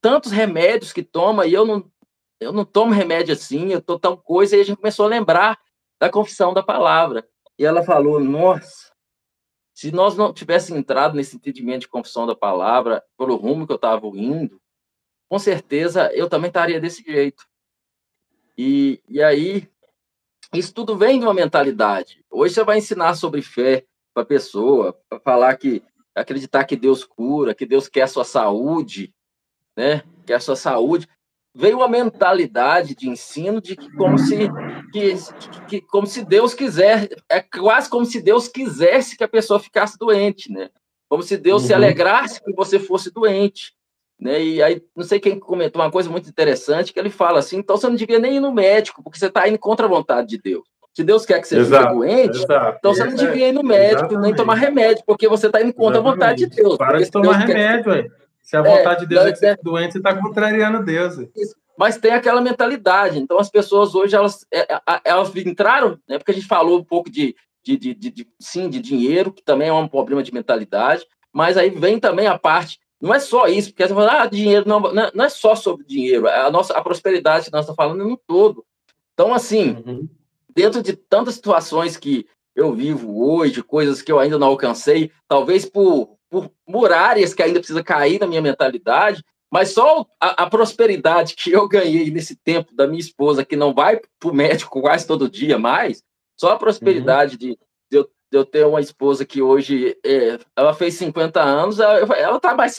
tantos remédios que toma e eu não eu não tomo remédio assim, eu tô tal coisa e a gente começou a lembrar da confissão da palavra. E ela falou: "Nossa, se nós não tivéssemos entrado nesse entendimento de confissão da palavra pelo rumo que eu estava indo, com certeza eu também estaria desse jeito. E, e aí, isso tudo vem de uma mentalidade. Hoje você vai ensinar sobre fé para a pessoa, para falar que acreditar que Deus cura, que Deus quer a sua saúde, né? Quer a sua saúde. Veio uma mentalidade de ensino de que como se que, que, como se Deus quiser, é quase como se Deus quisesse que a pessoa ficasse doente, né? Como se Deus uhum. se alegrasse que você fosse doente, né? E aí não sei quem comentou uma coisa muito interessante que ele fala assim, então você não devia nem ir no médico, porque você está indo contra a vontade de Deus. Se Deus quer que você exato, fique doente, exato. então você não devia ir no médico, exatamente. nem tomar remédio, porque você está indo contra exatamente. a vontade de Deus. Para de tomar remédio, quer... Se a vontade é, de Deus é que você fique doente, você está contrariando Deus. Mas tem aquela mentalidade. Então, as pessoas hoje, elas, é, é, elas entraram, né, porque a gente falou um pouco de, de, de, de, sim, de dinheiro, que também é um problema de mentalidade, mas aí vem também a parte não é só isso, porque você fala, ah, dinheiro não, não é só sobre dinheiro, a nossa a prosperidade que nós estamos falando no todo. Então, assim, uhum dentro de tantas situações que eu vivo hoje, coisas que eu ainda não alcancei, talvez por, por muralhas que ainda precisa cair na minha mentalidade, mas só a, a, prosperidade que eu ganhei nesse tempo da minha esposa, que não vai para o médico quase todo dia mais, só a prosperidade uhum. de, de, eu, de, eu, ter uma esposa que hoje é, ela fez 50 anos, ela, ela tá mais.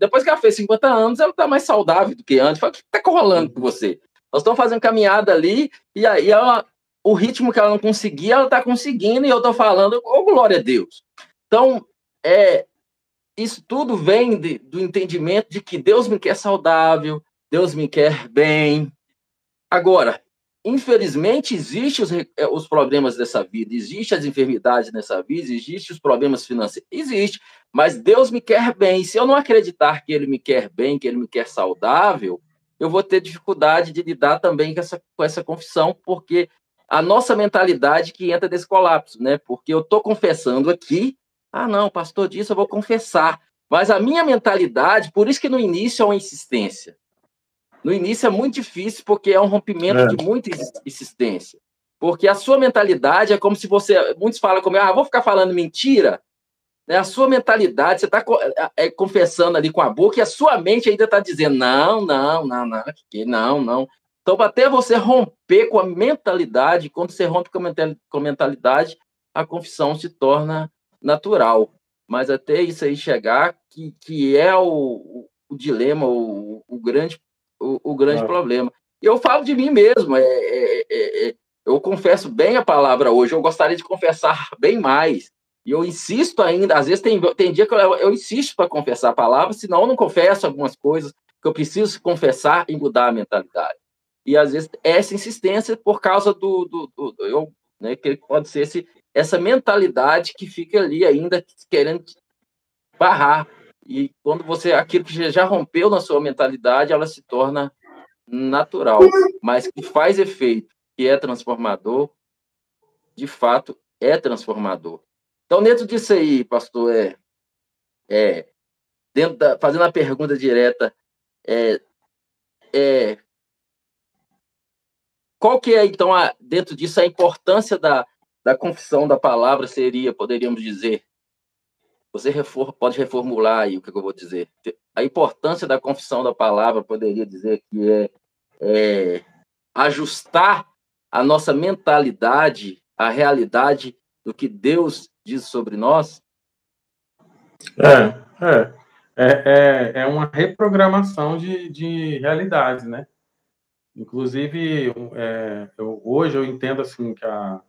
Depois que ela fez 50 anos, ela está mais saudável do que antes. o que está rolando com você? Nós estamos fazendo caminhada ali, e aí ela, o ritmo que ela não conseguia, ela está conseguindo, e eu estou falando, oh, glória a Deus. Então, é, isso tudo vem de, do entendimento de que Deus me quer saudável, Deus me quer bem. Agora, infelizmente, existem os, é, os problemas dessa vida, existem as enfermidades nessa vida, existem os problemas financeiros, existe, mas Deus me quer bem. Se eu não acreditar que Ele me quer bem, que Ele me quer saudável, eu vou ter dificuldade de lidar também com essa, com essa confissão, porque a nossa mentalidade que entra nesse colapso, né? Porque eu estou confessando aqui, ah, não, pastor disse, eu vou confessar. Mas a minha mentalidade, por isso que no início é uma insistência. No início é muito difícil, porque é um rompimento é. de muita insistência. Porque a sua mentalidade é como se você. Muitos falam como, ah, vou ficar falando mentira. Né? A sua mentalidade, você está é, é, confessando ali com a boca e a sua mente ainda está dizendo: não, não, não, não, não, não. Então, até você romper com a mentalidade, quando você rompe com a mentalidade, a confissão se torna natural. Mas até isso aí chegar, que, que é o, o dilema, o, o grande, o, o grande problema. Eu falo de mim mesmo, é, é, é, é, eu confesso bem a palavra hoje, eu gostaria de confessar bem mais. E eu insisto ainda, às vezes tem, tem dia que eu, eu insisto para confessar a palavra, senão eu não confesso algumas coisas que eu preciso confessar e mudar a mentalidade. E às vezes essa insistência por causa do, do, do, do eu, né, que pode ser esse, essa mentalidade que fica ali ainda querendo barrar. E quando você aquilo que já rompeu na sua mentalidade, ela se torna natural, mas que faz efeito, que é transformador, de fato é transformador. Então, dentro disso aí, pastor, é, é dentro da, fazendo a pergunta direta, é, é qual que é, então, a, dentro disso, a importância da, da confissão da palavra seria, poderíamos dizer, você pode reformular aí o que eu vou dizer. A importância da confissão da palavra, poderia dizer que é, é ajustar a nossa mentalidade à realidade do que Deus diz sobre nós? É, é. é, é, é uma reprogramação de, de realidades, né? Inclusive, é, eu, hoje eu entendo assim que a,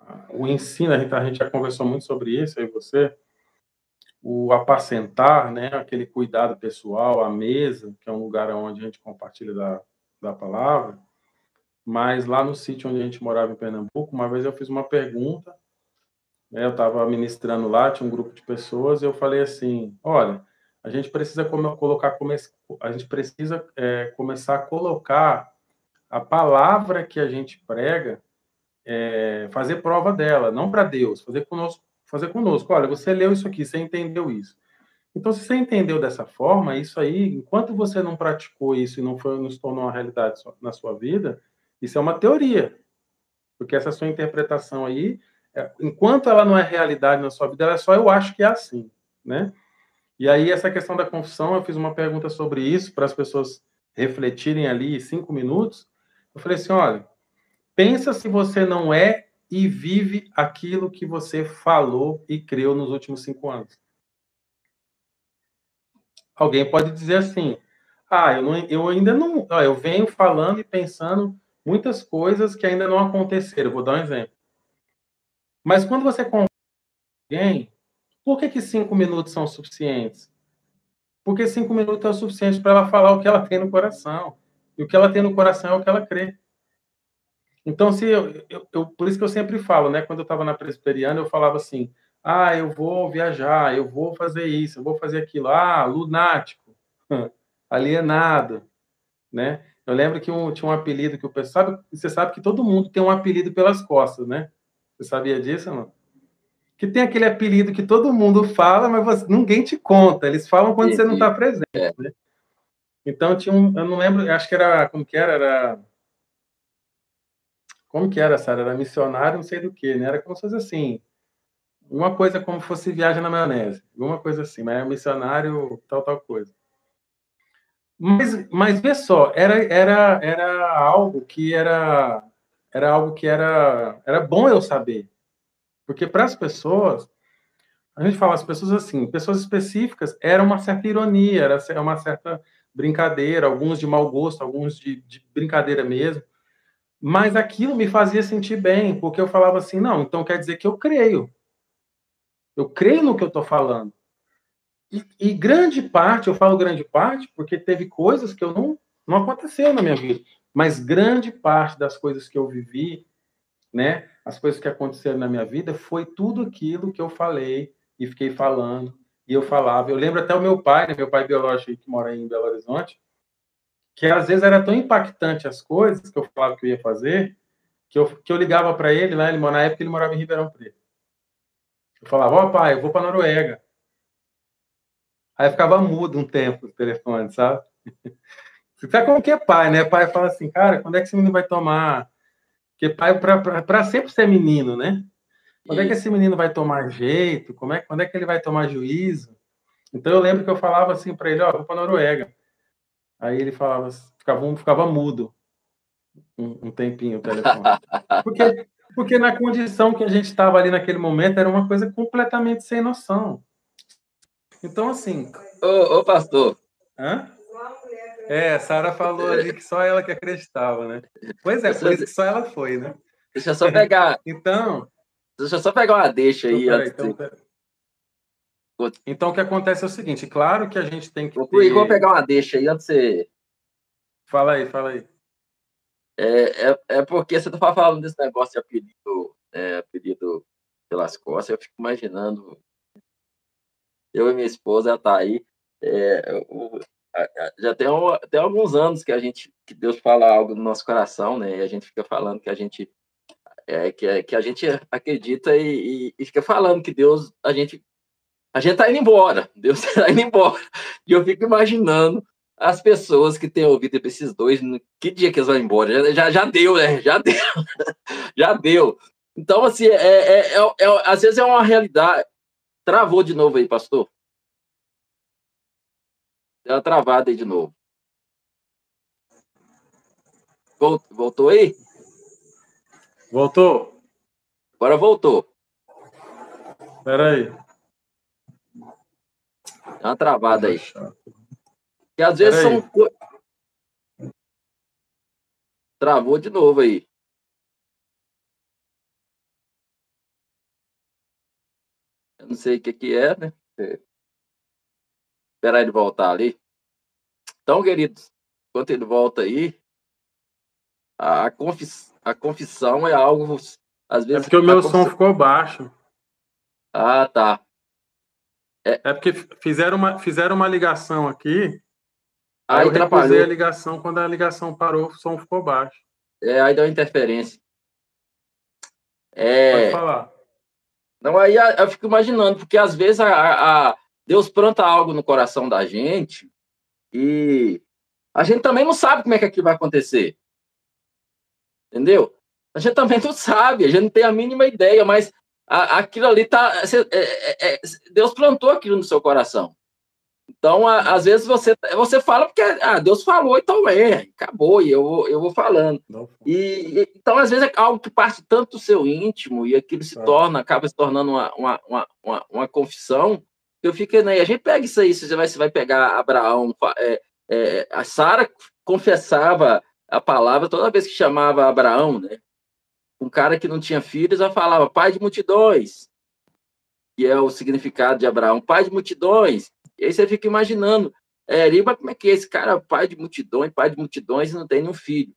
a, o ensino, a gente, a gente já conversou muito sobre isso, aí você, o apacentar, né, aquele cuidado pessoal, a mesa, que é um lugar onde a gente compartilha da, da palavra, mas lá no sítio onde a gente morava em Pernambuco, uma vez eu fiz uma pergunta, né, eu estava ministrando lá, tinha um grupo de pessoas, e eu falei assim, olha, a gente precisa colocar, a gente precisa é, começar a colocar a palavra que a gente prega, é, fazer prova dela, não para Deus, fazer conosco, fazer conosco. Olha, você leu isso aqui, você entendeu isso. Então, se você entendeu dessa forma, isso aí, enquanto você não praticou isso e não foi, não se tornou uma realidade na sua vida, isso é uma teoria, porque essa sua interpretação aí, é, enquanto ela não é realidade na sua vida, ela é só eu acho que é assim, né? E aí, essa questão da confissão, eu fiz uma pergunta sobre isso para as pessoas refletirem ali cinco minutos. Eu falei assim: olha, pensa se você não é e vive aquilo que você falou e creu nos últimos cinco anos. Alguém pode dizer assim: ah, eu, não, eu ainda não. Eu venho falando e pensando muitas coisas que ainda não aconteceram. Vou dar um exemplo. Mas quando você conversa com alguém, por que, que cinco minutos são suficientes? Porque cinco minutos é o suficiente para ela falar o que ela tem no coração. E o que ela tem no coração é o que ela crê. Então, se eu, eu, eu por isso que eu sempre falo, né? Quando eu estava na presbiteriana, eu falava assim: ah, eu vou viajar, eu vou fazer isso, eu vou fazer aquilo. Ah, lunático, alienado, né? Eu lembro que um, tinha um apelido que o pessoal sabe, você sabe que todo mundo tem um apelido pelas costas, né? Você sabia disso, não? Que tem aquele apelido que todo mundo fala, mas você, ninguém te conta. Eles falam quando você não está presente, né? Então tinha um, eu não lembro, acho que era como que era, era como que era, Sara? Era missionário, não sei do que, né? Era como se fosse assim, uma coisa como se fosse viagem na maionese, uma coisa assim, mas era missionário, tal, tal coisa. Mas, mas vê só, era, era, era algo que era, era algo que era, era bom eu saber. Porque para as pessoas, a gente fala as pessoas assim, pessoas específicas, era uma certa ironia, era uma certa brincadeira, alguns de mau gosto, alguns de, de brincadeira mesmo. Mas aquilo me fazia sentir bem, porque eu falava assim, não, então quer dizer que eu creio. Eu creio no que eu estou falando. E, e, grande parte, eu falo grande parte, porque teve coisas que eu não, não aconteceu na minha vida. Mas grande parte das coisas que eu vivi, né, as coisas que aconteceram na minha vida, foi tudo aquilo que eu falei e fiquei falando. E eu falava. Eu lembro até o meu pai, né, meu pai biológico que mora em Belo Horizonte, que às vezes era tão impactante as coisas que eu falava que eu ia fazer, que eu, que eu ligava para ele lá, ele, na época ele morava em Ribeirão Preto. Eu falava, ó oh, pai, eu vou para Noruega. Aí ficava mudo um tempo o telefone, sabe? Você sabe como que é pai, né? Pai fala assim, cara, quando é que menino vai tomar porque pai, para sempre ser menino, né? Quando é que esse menino vai tomar jeito? Como é, quando é que ele vai tomar juízo? Então eu lembro que eu falava assim para ele, ó, oh, vou para Noruega. Aí ele falava, ficava, ficava mudo um, um tempinho o telefone. Porque, porque na condição que a gente estava ali naquele momento era uma coisa completamente sem noção. Então, assim. Ô, ô pastor. Hã? É, a Sara falou ali que só ela que acreditava, né? Pois é, por isso que só ela foi, né? Deixa eu só pegar. então. Deixa eu só pegar uma deixa aí. Então, então, então, o que acontece é o seguinte: claro que a gente tem que. Vou, ter... vou pegar uma deixa aí antes de você. Fala aí, fala aí. É, é, é porque você está falando desse negócio de apelido, é, apelido pelas costas, eu fico imaginando. Eu e minha esposa, ela tá aí. É, já tem, tem alguns anos que a gente que Deus fala algo no nosso coração, né? E a gente fica falando que a gente é, que, que a gente acredita e, e, e, fica falando que Deus a gente a gente tá indo embora, Deus tá indo embora. E eu fico imaginando as pessoas que têm ouvido esses dois, que dia que eles vão embora? Já, já, já deu, né? Já deu, já deu. Então, assim, é, é, é, é, às vezes é uma realidade. Travou de novo aí, pastor. Deu uma travada aí de novo. Voltou aí? Voltou. Agora voltou. Espera aí. Dá uma travada aí. Que às vezes são. Travou de novo aí. Eu não sei o que, que é, né? Esperar ele voltar ali. Então, queridos, enquanto ele volta aí, a, confis, a confissão é algo. Às vezes, é porque o meu som ficou baixo. Ah, tá. É, é porque fizeram uma, fizeram uma ligação aqui. Aí, aí eu recusei a ligação. Quando a ligação parou, o som ficou baixo. É, aí deu interferência. É... Pode falar. Não, aí eu fico imaginando, porque às vezes a, a, Deus planta algo no coração da gente e a gente também não sabe como é que aquilo vai acontecer. Entendeu? A gente também não sabe, a gente não tem a mínima ideia, mas a, aquilo ali tá. É, é, é, Deus plantou aquilo no seu coração. Então, a, às vezes você, você fala porque ah, Deus falou, então é, acabou, e eu, eu vou falando. E, então, às vezes, é algo que parte tanto do seu íntimo e aquilo se torna, acaba se tornando uma, uma, uma, uma, uma confissão. Eu fico, né? A gente pega isso aí, você vai, você vai pegar Abraão, é, é, a Sara confessava a palavra toda vez que chamava Abraão, né? Um cara que não tinha filhos, ela falava pai de multidões, que é o significado de Abraão, pai de multidões. E aí você fica imaginando, é, Riba, como é que é esse cara, pai de multidões, pai de multidões e não tem nenhum filho?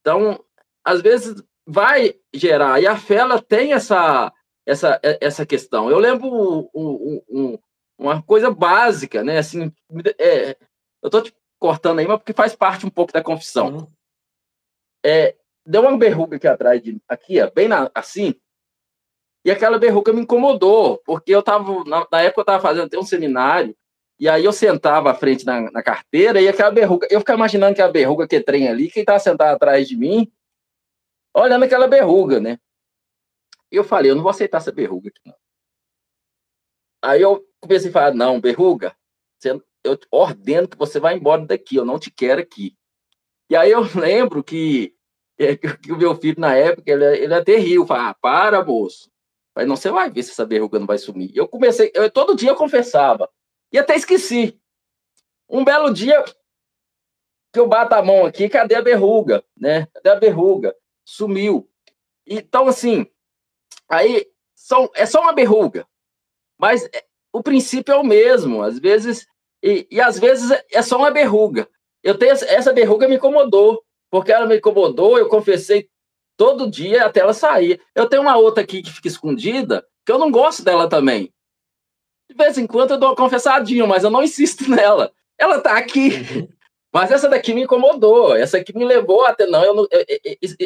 Então, às vezes vai gerar, e a fé ela tem essa, essa, essa questão. Eu lembro um, um, uma coisa básica, né? Assim, é, eu estou te cortando aí, mas porque faz parte um pouco da confissão. Uhum. É, deu uma berruga aqui atrás de aqui, ó, bem na, assim, e aquela berruga me incomodou, porque eu tava, na, na época eu estava fazendo até um seminário, e aí eu sentava à frente na, na, carteira e aquela berruga, eu ficava imaginando que a berruga que trem ali, quem estava sentado atrás de mim, olhando aquela berruga, né? E eu falei, eu não vou aceitar essa berruga aqui, não. Aí eu comecei a falar, não, berruga, você, eu ordeno que você vá embora daqui, eu não te quero aqui. E aí eu lembro que, que, que o meu filho, na época, ele, ele até riu, falou, ah, para, moço. Mas não, você vai ver se essa berruga não vai sumir. Eu comecei, eu, todo dia eu confessava, e até esqueci. Um belo dia que eu bato a mão aqui, cadê a berruga, né? Cadê a berruga? Sumiu. Então, assim, aí são, é só uma berruga, mas é, o princípio é o mesmo. Às vezes, e, e às vezes é só uma berruga. Eu tenho essa berruga me incomodou, porque ela me incomodou, eu confessei todo dia até ela sair. Eu tenho uma outra aqui que fica escondida, que eu não gosto dela também. De vez em quando eu dou uma confessadinha, mas eu não insisto nela. Ela tá aqui. Uhum. Mas essa daqui me incomodou, essa aqui me levou até não, eu não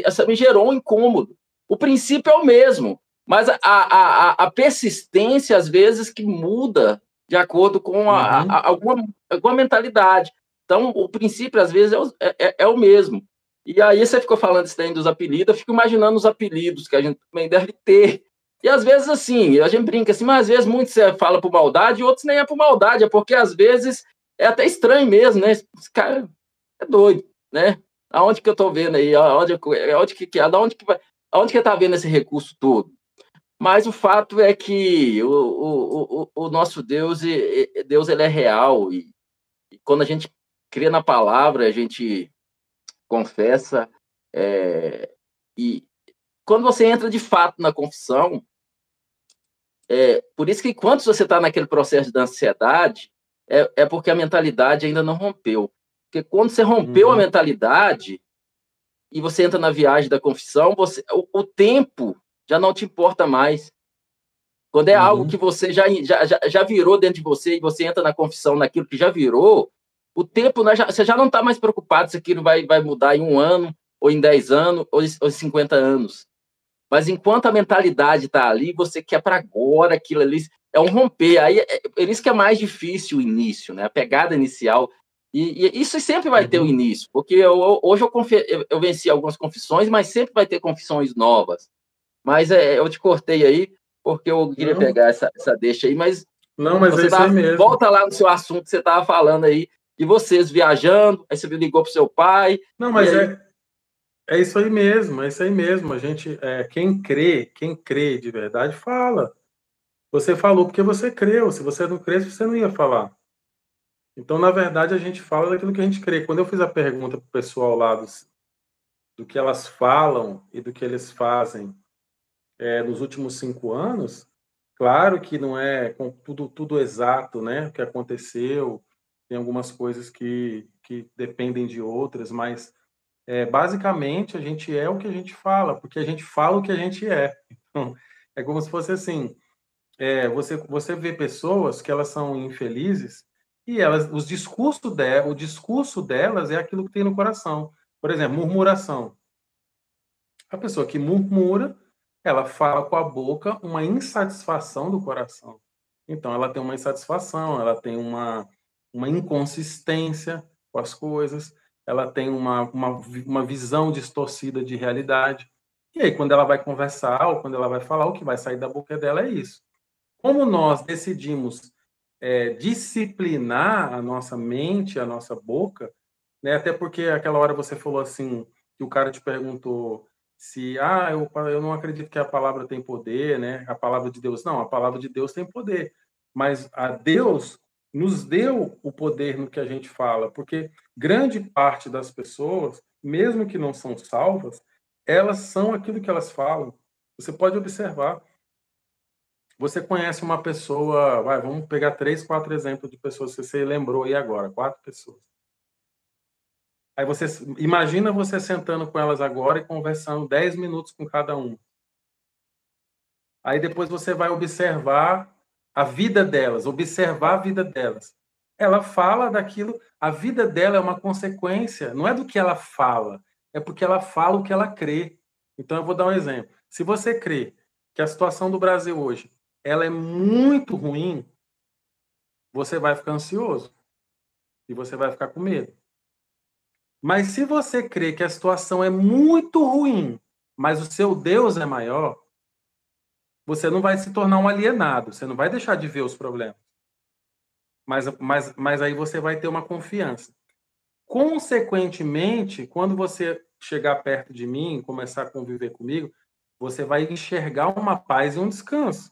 essa me gerou um incômodo. O princípio é o mesmo, mas a, a, a persistência, às vezes, que muda de acordo com a, uhum. a, alguma, alguma mentalidade. Então, o princípio, às vezes, é, é, é, o mesmo. E aí você ficou falando isso daí dos apelidos, eu fico imaginando os apelidos que a gente também deve ter. E às vezes, assim, a gente brinca assim, mas às vezes muitos você fala por maldade e outros nem é por maldade, é porque às vezes é até estranho mesmo, né? Esse cara é doido, né? Aonde que eu tô vendo aí? Aonde, aonde que, aonde que, aonde que tá vendo esse recurso todo? Mas o fato é que o, o, o, o nosso Deus, Deus ele é real e, e, quando a gente crê na palavra, a gente confessa é, e quando você entra de fato na confissão, é, por isso que enquanto você está naquele processo de ansiedade, é, é, porque a mentalidade ainda não rompeu. Porque quando você rompeu uhum. a mentalidade e você entra na viagem da confissão, você, o, o tempo já não te importa mais. Quando é uhum. algo que você já, já, já virou dentro de você e você entra na confissão naquilo que já virou, o tempo, né, já, você já não está mais preocupado se aquilo vai, vai mudar em um ano, ou em 10 anos, ou em 50 anos. Mas enquanto a mentalidade está ali, você quer para agora aquilo ali. É um romper. Aí é, é isso que é mais difícil o início, né? A pegada inicial. E, e isso sempre vai uhum. ter o um início, porque eu, hoje eu, eu, venci algumas confissões, mas sempre vai ter confissões novas. Mas é, eu te cortei aí, porque eu queria Não. pegar essa, essa deixa aí, mas. Não, mas você é tava, mesmo. Volta lá no seu assunto que você estava falando aí, de vocês viajando, aí você ligou para o seu pai. Não, mas aí... é, é isso aí mesmo, é isso aí mesmo. A gente, é, quem crê, quem crê de verdade, fala. Você falou porque você creu. Se você não crê, você não ia falar. Então, na verdade, a gente fala daquilo que a gente crê. Quando eu fiz a pergunta para o pessoal lá dos, do que elas falam e do que eles fazem é, nos últimos cinco anos, claro que não é tudo, tudo exato, né? O que aconteceu, tem algumas coisas que, que dependem de outras, mas é, basicamente a gente é o que a gente fala, porque a gente fala o que a gente é. Então, é como se fosse assim: é, você, você vê pessoas que elas são infelizes e elas, os discursos de, o discurso delas é aquilo que tem no coração. Por exemplo, murmuração. A pessoa que murmura, ela fala com a boca uma insatisfação do coração. Então, ela tem uma insatisfação, ela tem uma, uma inconsistência com as coisas, ela tem uma, uma, uma visão distorcida de realidade. E aí, quando ela vai conversar ou quando ela vai falar, o que vai sair da boca dela é isso. Como nós decidimos é, disciplinar a nossa mente, a nossa boca, né? até porque aquela hora você falou assim, que o cara te perguntou se, ah, eu, eu não acredito que a palavra tem poder, né? A palavra de Deus. Não, a palavra de Deus tem poder. Mas a Deus nos deu o poder no que a gente fala, porque grande parte das pessoas, mesmo que não são salvas, elas são aquilo que elas falam. Você pode observar. Você conhece uma pessoa, vai, vamos pegar três, quatro exemplos de pessoas que você lembrou aí agora, quatro pessoas. Aí você imagina você sentando com elas agora e conversando dez minutos com cada um. Aí depois você vai observar a vida delas, observar a vida delas. Ela fala daquilo, a vida dela é uma consequência, não é do que ela fala, é porque ela fala o que ela crê. Então eu vou dar um exemplo. Se você crê que a situação do Brasil hoje ela é muito ruim, você vai ficar ansioso e você vai ficar com medo. Mas se você crê que a situação é muito ruim, mas o seu Deus é maior, você não vai se tornar um alienado, você não vai deixar de ver os problemas. Mas, mas, mas aí você vai ter uma confiança. Consequentemente, quando você chegar perto de mim, começar a conviver comigo, você vai enxergar uma paz e um descanso.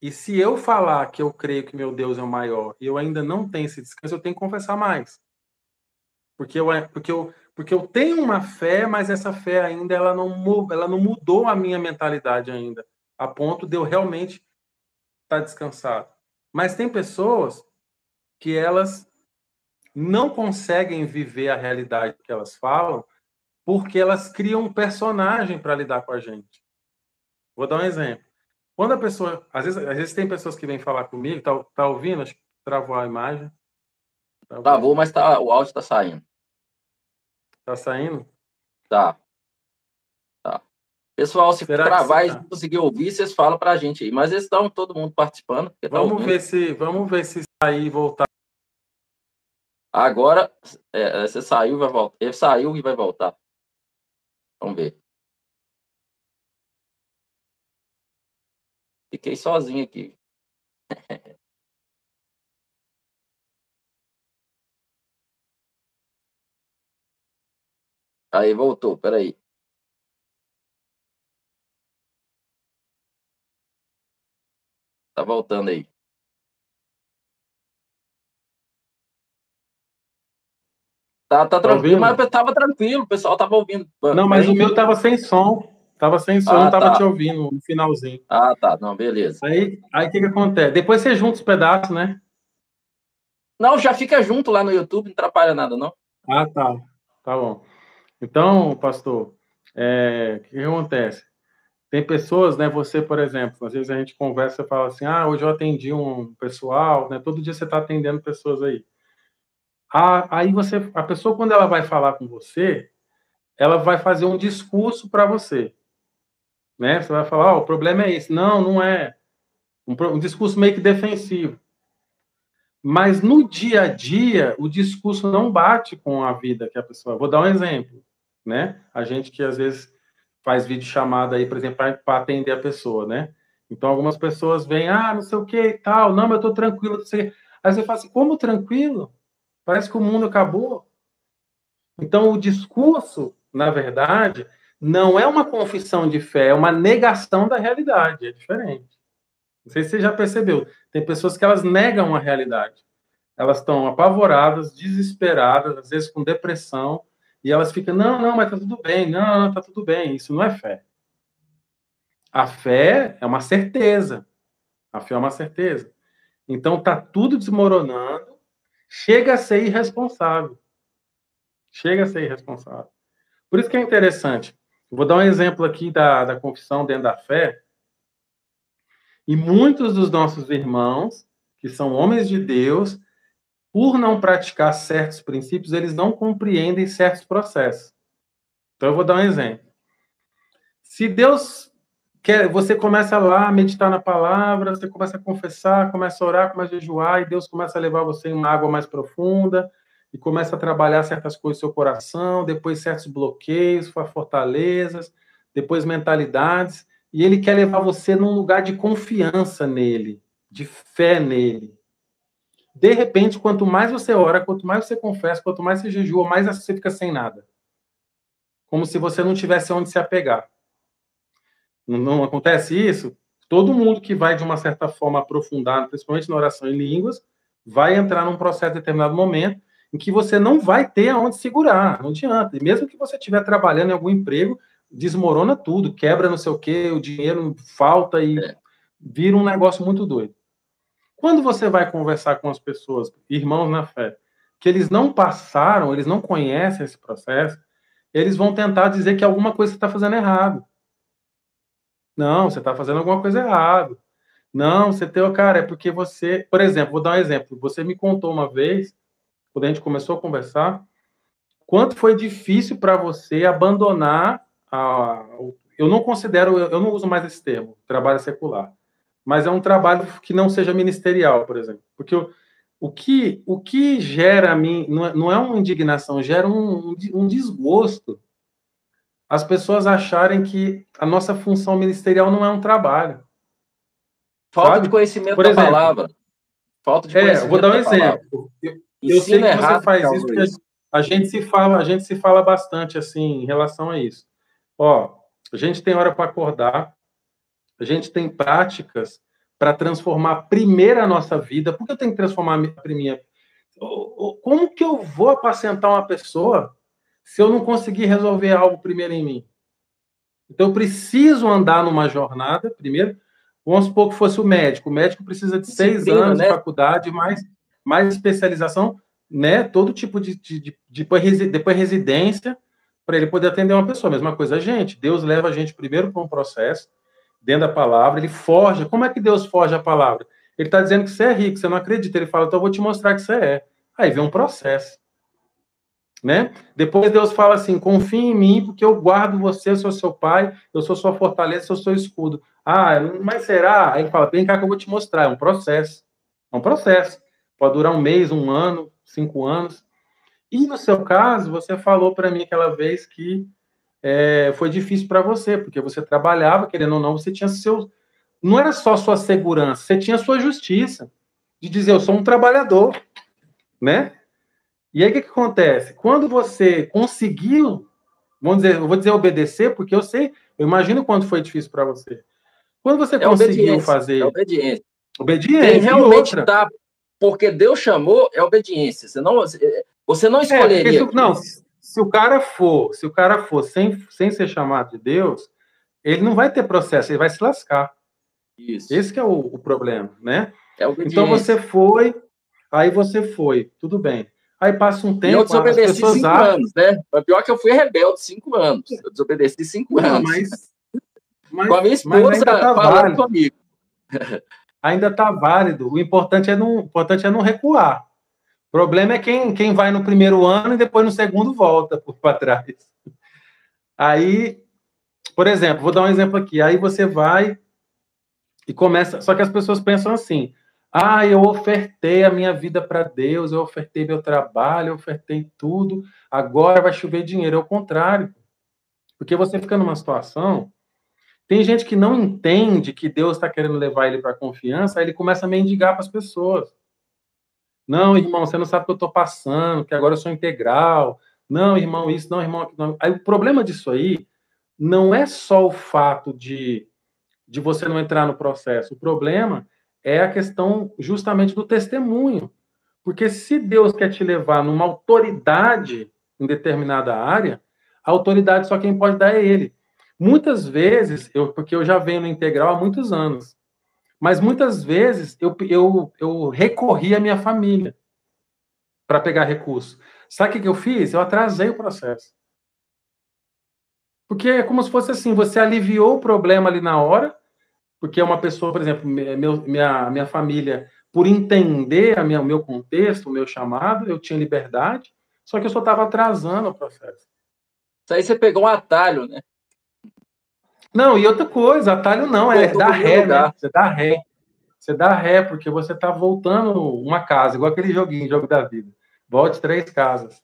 E se eu falar que eu creio que meu Deus é o maior e eu ainda não tenho esse descanso, eu tenho que confessar mais. Porque eu, porque eu, porque eu tenho uma fé, mas essa fé ainda ela não, ela não mudou a minha mentalidade ainda, a ponto de eu realmente estar tá descansado. Mas tem pessoas que elas não conseguem viver a realidade que elas falam porque elas criam um personagem para lidar com a gente. Vou dar um exemplo. Quando a pessoa, às vezes, às vezes tem pessoas que vêm falar comigo, tá, tá ouvindo? Acho que travou a imagem. Travou, mas tá, o áudio está saindo. Tá saindo? Tá. Tá. Pessoal, se Será travar e tá? conseguir ouvir, vocês falam para a gente aí. Mas eles estão todo mundo participando. Tá vamos tá ver se, vamos ver se sair e voltar. Agora, é, você saiu, vai voltar. Ele saiu e vai voltar. Vamos ver. Fiquei sozinho aqui. Aí voltou, peraí. Tá voltando aí. Tá, tá, tá tranquilo, mas tava tranquilo, o pessoal tava ouvindo. Não, mas o meu tava sem som. Tava sem som, ah, não tava tá. te ouvindo no finalzinho. Ah, tá. Não, beleza. Aí o aí, que, que acontece? Depois você junta os pedaços, né? Não, já fica junto lá no YouTube, não atrapalha nada, não. Ah, tá. Tá bom. Então, pastor, é, o que, acontece? Tem pessoas, né? Você, por exemplo, às vezes a gente conversa e fala assim: ah, hoje eu atendi um pessoal, né? Todo dia você está atendendo pessoas aí. Ah, aí você, a pessoa, quando ela vai falar com você, ela vai fazer um discurso para você né? Você vai falar, oh, o problema é esse. Não, não é. Um, um discurso meio que defensivo. Mas no dia a dia, o discurso não bate com a vida que a pessoa. Vou dar um exemplo, né? A gente que às vezes faz vídeo chamada aí, por exemplo, para atender a pessoa, né? Então algumas pessoas vêm, ah, não sei o que e tal, não, mas eu tô tranquilo, não sei. Aí você fala assim, como tranquilo? Parece que o mundo acabou. Então o discurso, na verdade, não é uma confissão de fé, é uma negação da realidade, é diferente. Não sei se você já percebeu. Tem pessoas que elas negam a realidade. elas estão apavoradas, desesperadas, às vezes com depressão, e elas ficam, não, não, mas tá tudo bem, não, não, tá tudo bem. Isso não é fé. A fé é uma certeza. A fé é uma certeza. Então tá tudo desmoronando, chega a ser irresponsável. Chega a ser irresponsável. Por isso que é interessante. Vou dar um exemplo aqui da, da confissão dentro da fé. E muitos dos nossos irmãos, que são homens de Deus, por não praticar certos princípios, eles não compreendem certos processos. Então, eu vou dar um exemplo. Se Deus quer, você começa lá a meditar na palavra, você começa a confessar, começa a orar, começa a jejuar, e Deus começa a levar você em uma água mais profunda, e começa a trabalhar certas coisas no seu coração, depois certos bloqueios, fortalezas, depois mentalidades, e Ele quer levar você num lugar de confiança nele, de fé nele. De repente, quanto mais você ora, quanto mais você confessa, quanto mais você jejua, mais você fica sem nada. Como se você não tivesse onde se apegar. Não, não acontece isso? Todo mundo que vai de uma certa forma aprofundar, principalmente na oração em línguas, vai entrar num processo em determinado momento em que você não vai ter aonde segurar, não adianta. E mesmo que você estiver trabalhando em algum emprego, desmorona tudo, quebra não sei o quê, o dinheiro falta e é. vira um negócio muito doido. Quando você vai conversar com as pessoas, irmãos na fé, que eles não passaram, eles não conhecem esse processo, eles vão tentar dizer que alguma coisa você está fazendo errado. Não, você está fazendo alguma coisa errado. Não, você tem, cara, é porque você, por exemplo, vou dar um exemplo. Você me contou uma vez, quando a gente começou a conversar, quanto foi difícil para você abandonar a, eu não considero, eu não uso mais esse termo, trabalho secular mas é um trabalho que não seja ministerial, por exemplo. Porque o, o, que, o que gera a mim, não é, não é uma indignação, gera um, um desgosto. As pessoas acharem que a nossa função ministerial não é um trabalho. Falta sabe? de conhecimento por exemplo, da palavra. Falta de conhecimento. É, vou dar um exemplo. Eu, eu sei que você faz isso, porque a gente se fala, a gente se fala bastante assim em relação a isso. Ó, a gente tem hora para acordar, a gente tem práticas para transformar primeiro a nossa vida. Por que eu tenho que transformar a primeira? Como que eu vou apacentar uma pessoa se eu não conseguir resolver algo primeiro em mim? Então, eu preciso andar numa jornada, primeiro. Vamos supor que fosse o médico. O médico precisa de seis anos né? de faculdade, mais, mais especialização, né? Todo tipo de, de, de depois, depois residência, para ele poder atender uma pessoa. Mesma coisa, a gente. Deus leva a gente primeiro para um processo, dentro da palavra, ele forja. Como é que Deus forja a palavra? Ele está dizendo que você é rico, você não acredita. Ele fala, então eu vou te mostrar que você é. Aí vem um processo. Né? Depois Deus fala assim: confie em mim, porque eu guardo você, eu sou seu pai, eu sou sua fortaleza, eu sou seu escudo. Ah, mas será? Aí ele fala: vem cá que eu vou te mostrar. É um processo. É um processo. Pode durar um mês, um ano, cinco anos. E no seu caso, você falou para mim aquela vez que é, foi difícil para você, porque você trabalhava, querendo ou não, você tinha seu. Não era só sua segurança, você tinha sua justiça de dizer, eu sou um trabalhador, né? E aí o que, que acontece? Quando você conseguiu, vamos dizer, eu vou dizer obedecer, porque eu sei, eu imagino quanto foi difícil para você. Quando você é conseguiu fazer. É obediência. Obediência. Quem realmente tá, porque Deus chamou, é obediência. Você não, você não escolheria. É, não, se o cara for, se o cara for sem, sem ser chamado de Deus, ele não vai ter processo, ele vai se lascar. Isso. Esse é o, o problema, né? É então você foi, aí você foi, tudo bem. Aí passa um tempo. E eu desobedeci cinco acham... anos, né? O pior que eu fui rebelde cinco anos. Eu desobedeci cinco não, anos. Mas, mas, Com a minha esposa tá falando válido. comigo. Ainda está válido. O importante é não, o importante é não recuar. O problema é quem, quem vai no primeiro ano e depois no segundo volta para trás. Aí, por exemplo, vou dar um exemplo aqui. Aí você vai e começa. Só que as pessoas pensam assim: ah, eu ofertei a minha vida para Deus, eu ofertei meu trabalho, eu ofertei tudo, agora vai chover dinheiro. É o contrário. Porque você fica numa situação. Tem gente que não entende que Deus está querendo levar ele para a confiança, aí ele começa a mendigar para as pessoas. Não, irmão, você não sabe o que eu estou passando, que agora eu sou integral. Não, irmão, isso, não, irmão, não. Aí o problema disso aí não é só o fato de, de você não entrar no processo. O problema é a questão justamente do testemunho. Porque se Deus quer te levar numa autoridade em determinada área, a autoridade só quem pode dar é Ele. Muitas vezes, eu, porque eu já venho no integral há muitos anos, mas muitas vezes eu, eu, eu recorri à minha família para pegar recurso. Sabe o que eu fiz? Eu atrasei o processo. Porque é como se fosse assim, você aliviou o problema ali na hora, porque uma pessoa, por exemplo, meu, minha, minha família, por entender a minha, o meu contexto, o meu chamado, eu tinha liberdade, só que eu só estava atrasando o processo. Isso aí você pegou um atalho, né? Não, e outra coisa, atalho não, é dar ré, né? Você dá ré. Você dá ré, porque você está voltando uma casa, igual aquele joguinho, jogo da vida. Volte três casas.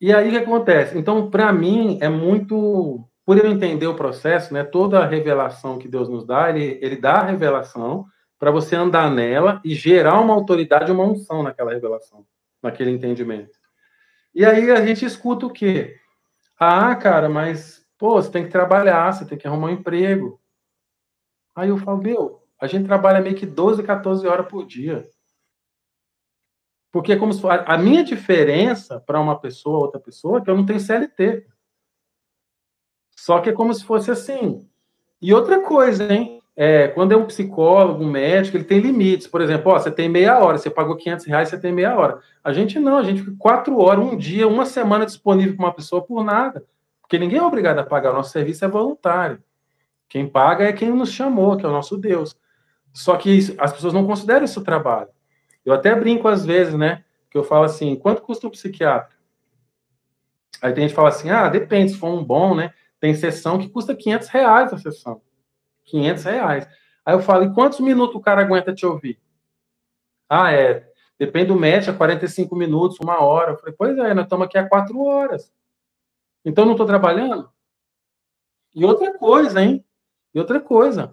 E aí o que acontece? Então, para mim, é muito. Por eu entender o processo, né? Toda a revelação que Deus nos dá, ele, ele dá a revelação para você andar nela e gerar uma autoridade, uma unção naquela revelação, naquele entendimento. E aí a gente escuta o quê? Ah, cara, mas Pô, você tem que trabalhar, você tem que arrumar um emprego. Aí eu falo, meu, a gente trabalha meio que 12, 14 horas por dia. Porque é como se a minha diferença para uma pessoa, outra pessoa, é que eu não tenho CLT. Só que é como se fosse assim. E outra coisa, hein? É, quando é um psicólogo, um médico, ele tem limites. Por exemplo, ó, você tem meia hora, você pagou 500 reais, você tem meia hora. A gente não, a gente fica quatro horas, um dia, uma semana disponível para uma pessoa por nada. Porque ninguém é obrigado a pagar, o nosso serviço é voluntário. Quem paga é quem nos chamou, que é o nosso Deus. Só que isso, as pessoas não consideram isso trabalho. Eu até brinco às vezes, né? Que eu falo assim, quanto custa um psiquiatra? Aí tem gente que fala assim, ah, depende, se for um bom, né? Tem sessão que custa 500 reais a sessão. 500 reais. Aí eu falo, e quantos minutos o cara aguenta te ouvir? Ah, é, depende do médico, é 45 minutos, uma hora. Eu falei, pois é, nós estamos aqui há quatro horas. Então não estou trabalhando? E outra coisa, hein? E outra coisa.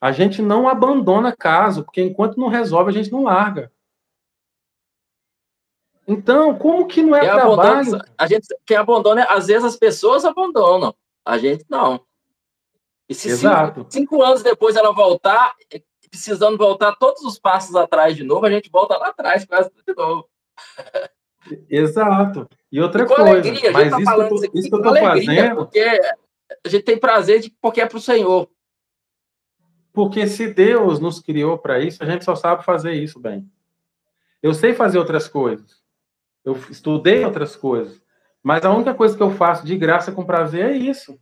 A gente não abandona caso, porque enquanto não resolve, a gente não larga. Então, como que não é trabalho? Abandona, a gente, quem abandona, às vezes as pessoas abandonam. A gente não. E se Exato. Cinco, cinco anos depois ela voltar, precisando voltar todos os passos atrás de novo, a gente volta lá atrás quase de novo. Exato. E outra e coisa, alegria, mas tá isso, que isso que eu tô fazendo... Porque a gente tem prazer de, porque é para o Senhor. Porque se Deus nos criou para isso, a gente só sabe fazer isso bem. Eu sei fazer outras coisas. Eu estudei outras coisas. Mas a única coisa que eu faço de graça com prazer é isso.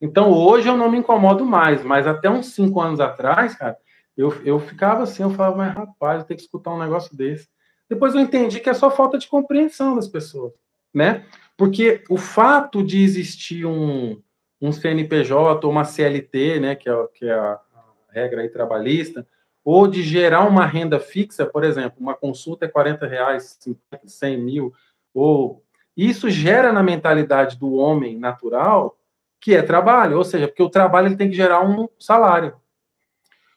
Então hoje eu não me incomodo mais, mas até uns cinco anos atrás, cara, eu, eu ficava assim, eu falava, mas rapaz, eu tenho que escutar um negócio desse. Depois eu entendi que é só falta de compreensão das pessoas né? Porque o fato de existir um, um CNPJ ou uma CLT, né, que é, que é a, regra aí trabalhista, ou de gerar uma renda fixa, por exemplo, uma consulta é 40 reais, 50, 100 mil, ou isso gera na mentalidade do homem natural que é trabalho, ou seja, porque o trabalho ele tem que gerar um salário.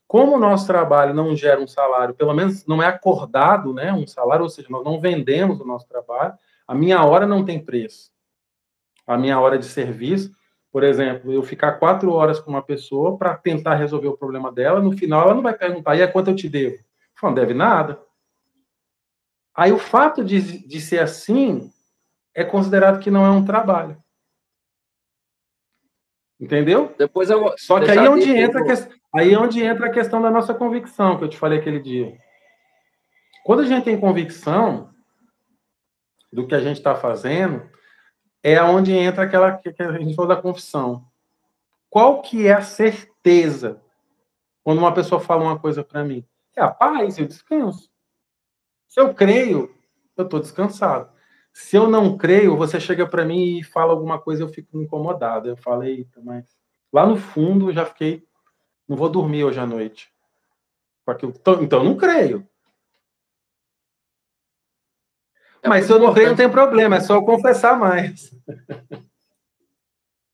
Como o nosso trabalho não gera um salário, pelo menos não é acordado, né, um salário, ou seja, nós não vendemos o nosso trabalho, a minha hora não tem preço. A minha hora de serviço, por exemplo, eu ficar quatro horas com uma pessoa para tentar resolver o problema dela, no final ela não vai perguntar, e é quanto eu te devo? Eu não deve nada. Aí o fato de, de ser assim é considerado que não é um trabalho. Entendeu? Depois eu Só que aí é onde entra que... aí é onde entra a questão da nossa convicção que eu te falei aquele dia. Quando a gente tem convicção, do que a gente está fazendo, é onde entra aquela que a gente falou da confissão. Qual que é a certeza quando uma pessoa fala uma coisa para mim? É a paz, eu descanso. Se eu creio, eu estou descansado. Se eu não creio, você chega para mim e fala alguma coisa, eu fico incomodado. Eu falei, mas lá no fundo eu já fiquei, não vou dormir hoje à noite. Então eu não creio. É Mas se eu não creio, não tem problema, é só eu confessar mais.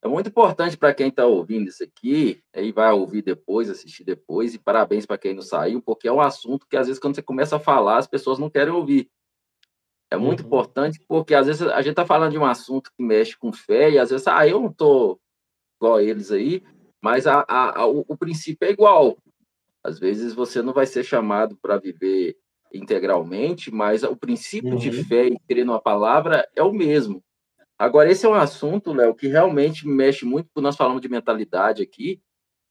É muito importante para quem está ouvindo isso aqui, e vai ouvir depois, assistir depois, e parabéns para quem não saiu, porque é um assunto que às vezes quando você começa a falar, as pessoas não querem ouvir. É muito uhum. importante porque às vezes a gente está falando de um assunto que mexe com fé, e às vezes, ah, eu não estou igual a eles aí, mas a, a, a, o, o princípio é igual. Às vezes você não vai ser chamado para viver integralmente, mas o princípio uhum. de fé e crer numa palavra é o mesmo. Agora, esse é um assunto, Léo, que realmente mexe muito, quando nós falamos de mentalidade aqui,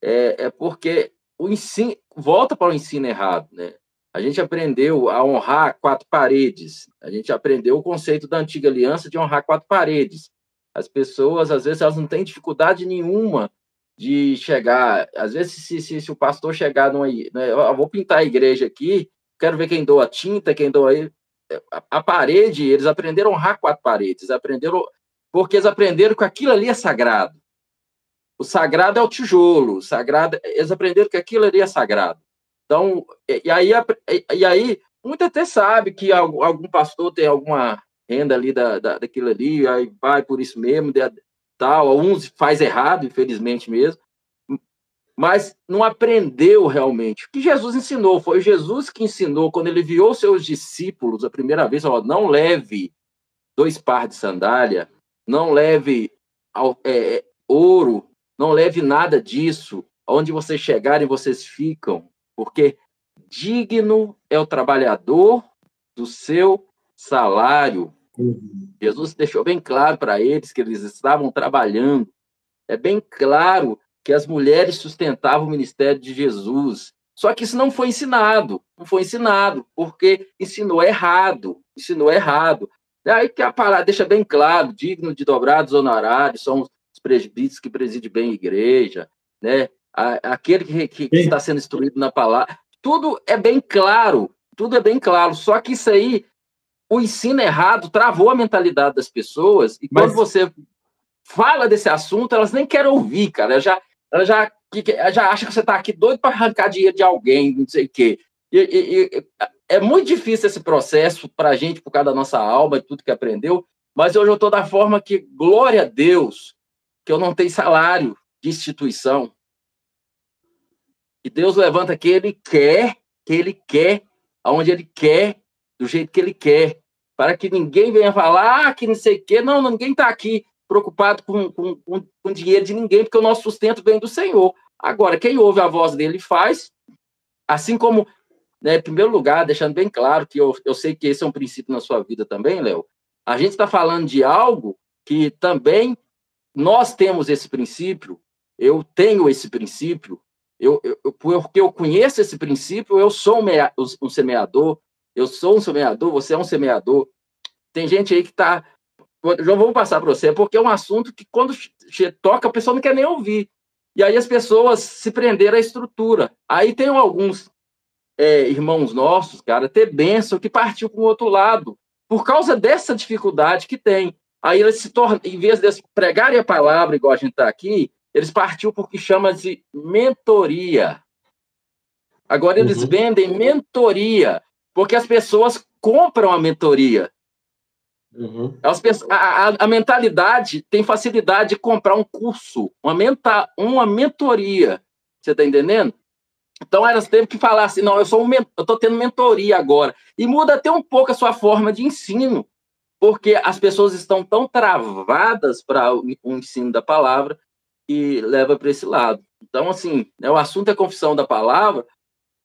é, é porque o ensino volta para o ensino errado, né? A gente aprendeu a honrar quatro paredes. A gente aprendeu o conceito da antiga aliança de honrar quatro paredes. As pessoas, às vezes, elas não têm dificuldade nenhuma de chegar. Às vezes, se, se, se o pastor chegar numa. Né, eu vou pintar a igreja aqui, quero ver quem doa tinta, quem doa. A, a parede, eles aprenderam a honrar quatro paredes. Aprenderam. Porque eles aprenderam que aquilo ali é sagrado. O sagrado é o tijolo, o sagrado, eles aprenderam que aquilo ali é sagrado. Então, e aí, e aí muito até sabe que algum pastor tem alguma renda ali da, da, daquilo ali, aí vai por isso mesmo, tal, alguns faz errado, infelizmente mesmo, mas não aprendeu realmente. O que Jesus ensinou, foi Jesus que ensinou, quando ele enviou seus discípulos a primeira vez, falou, não leve dois par de sandália, não leve é, ouro, não leve nada disso. Onde vocês chegarem, vocês ficam, porque digno é o trabalhador do seu salário. Uhum. Jesus deixou bem claro para eles que eles estavam trabalhando. É bem claro que as mulheres sustentavam o ministério de Jesus. Só que isso não foi ensinado, não foi ensinado, porque ensinou errado, ensinou errado. É aí que a palavra deixa bem claro, digno de dobrados honorários, são os presbíteros que presidem bem a igreja, né? aquele que, que, que está sendo instruído na palavra. Tudo é bem claro, tudo é bem claro. Só que isso aí, o ensino errado travou a mentalidade das pessoas. E Mas... quando você fala desse assunto, elas nem querem ouvir, cara. Já, ela já, já acha que você está aqui doido para arrancar dinheiro de alguém, não sei o quê. E, e, e, é muito difícil esse processo para a gente, por causa da nossa alma e tudo que aprendeu. Mas hoje eu estou da forma que, glória a Deus, que eu não tenho salário de instituição. E Deus levanta que Ele quer, que Ele quer, aonde Ele quer, do jeito que Ele quer, para que ninguém venha falar ah, que não sei o quê. Não, ninguém está aqui preocupado com, com, com, com dinheiro de ninguém, porque o nosso sustento vem do Senhor. Agora, quem ouve a voz dele faz, assim como, né, em primeiro lugar, deixando bem claro que eu, eu sei que esse é um princípio na sua vida também, Léo, a gente está falando de algo que também nós temos esse princípio, eu tenho esse princípio, eu, eu, porque eu conheço esse princípio, eu sou um semeador, eu sou um semeador, você é um semeador. Tem gente aí que está. Já vou passar para você, porque é um assunto que quando toca, a pessoa não quer nem ouvir. E aí as pessoas se prenderam à estrutura. Aí tem alguns é, irmãos nossos, cara, ter bênção que partiu para o outro lado, por causa dessa dificuldade que tem. Aí eles se tornam, em vez de pregarem a palavra, igual a gente está aqui, eles partiu por que chama de mentoria. Agora eles uhum. vendem mentoria, porque as pessoas compram a mentoria. Uhum. As, a, a, a, mentalidade tem facilidade de comprar um curso, uma, menta, uma mentoria. Você está entendendo? Então elas teve que falar assim: não, eu sou um, eu estou tendo mentoria agora. E muda até um pouco a sua forma de ensino porque as pessoas estão tão travadas para o ensino da palavra que leva para esse lado. Então, assim, né, o assunto é confissão da palavra.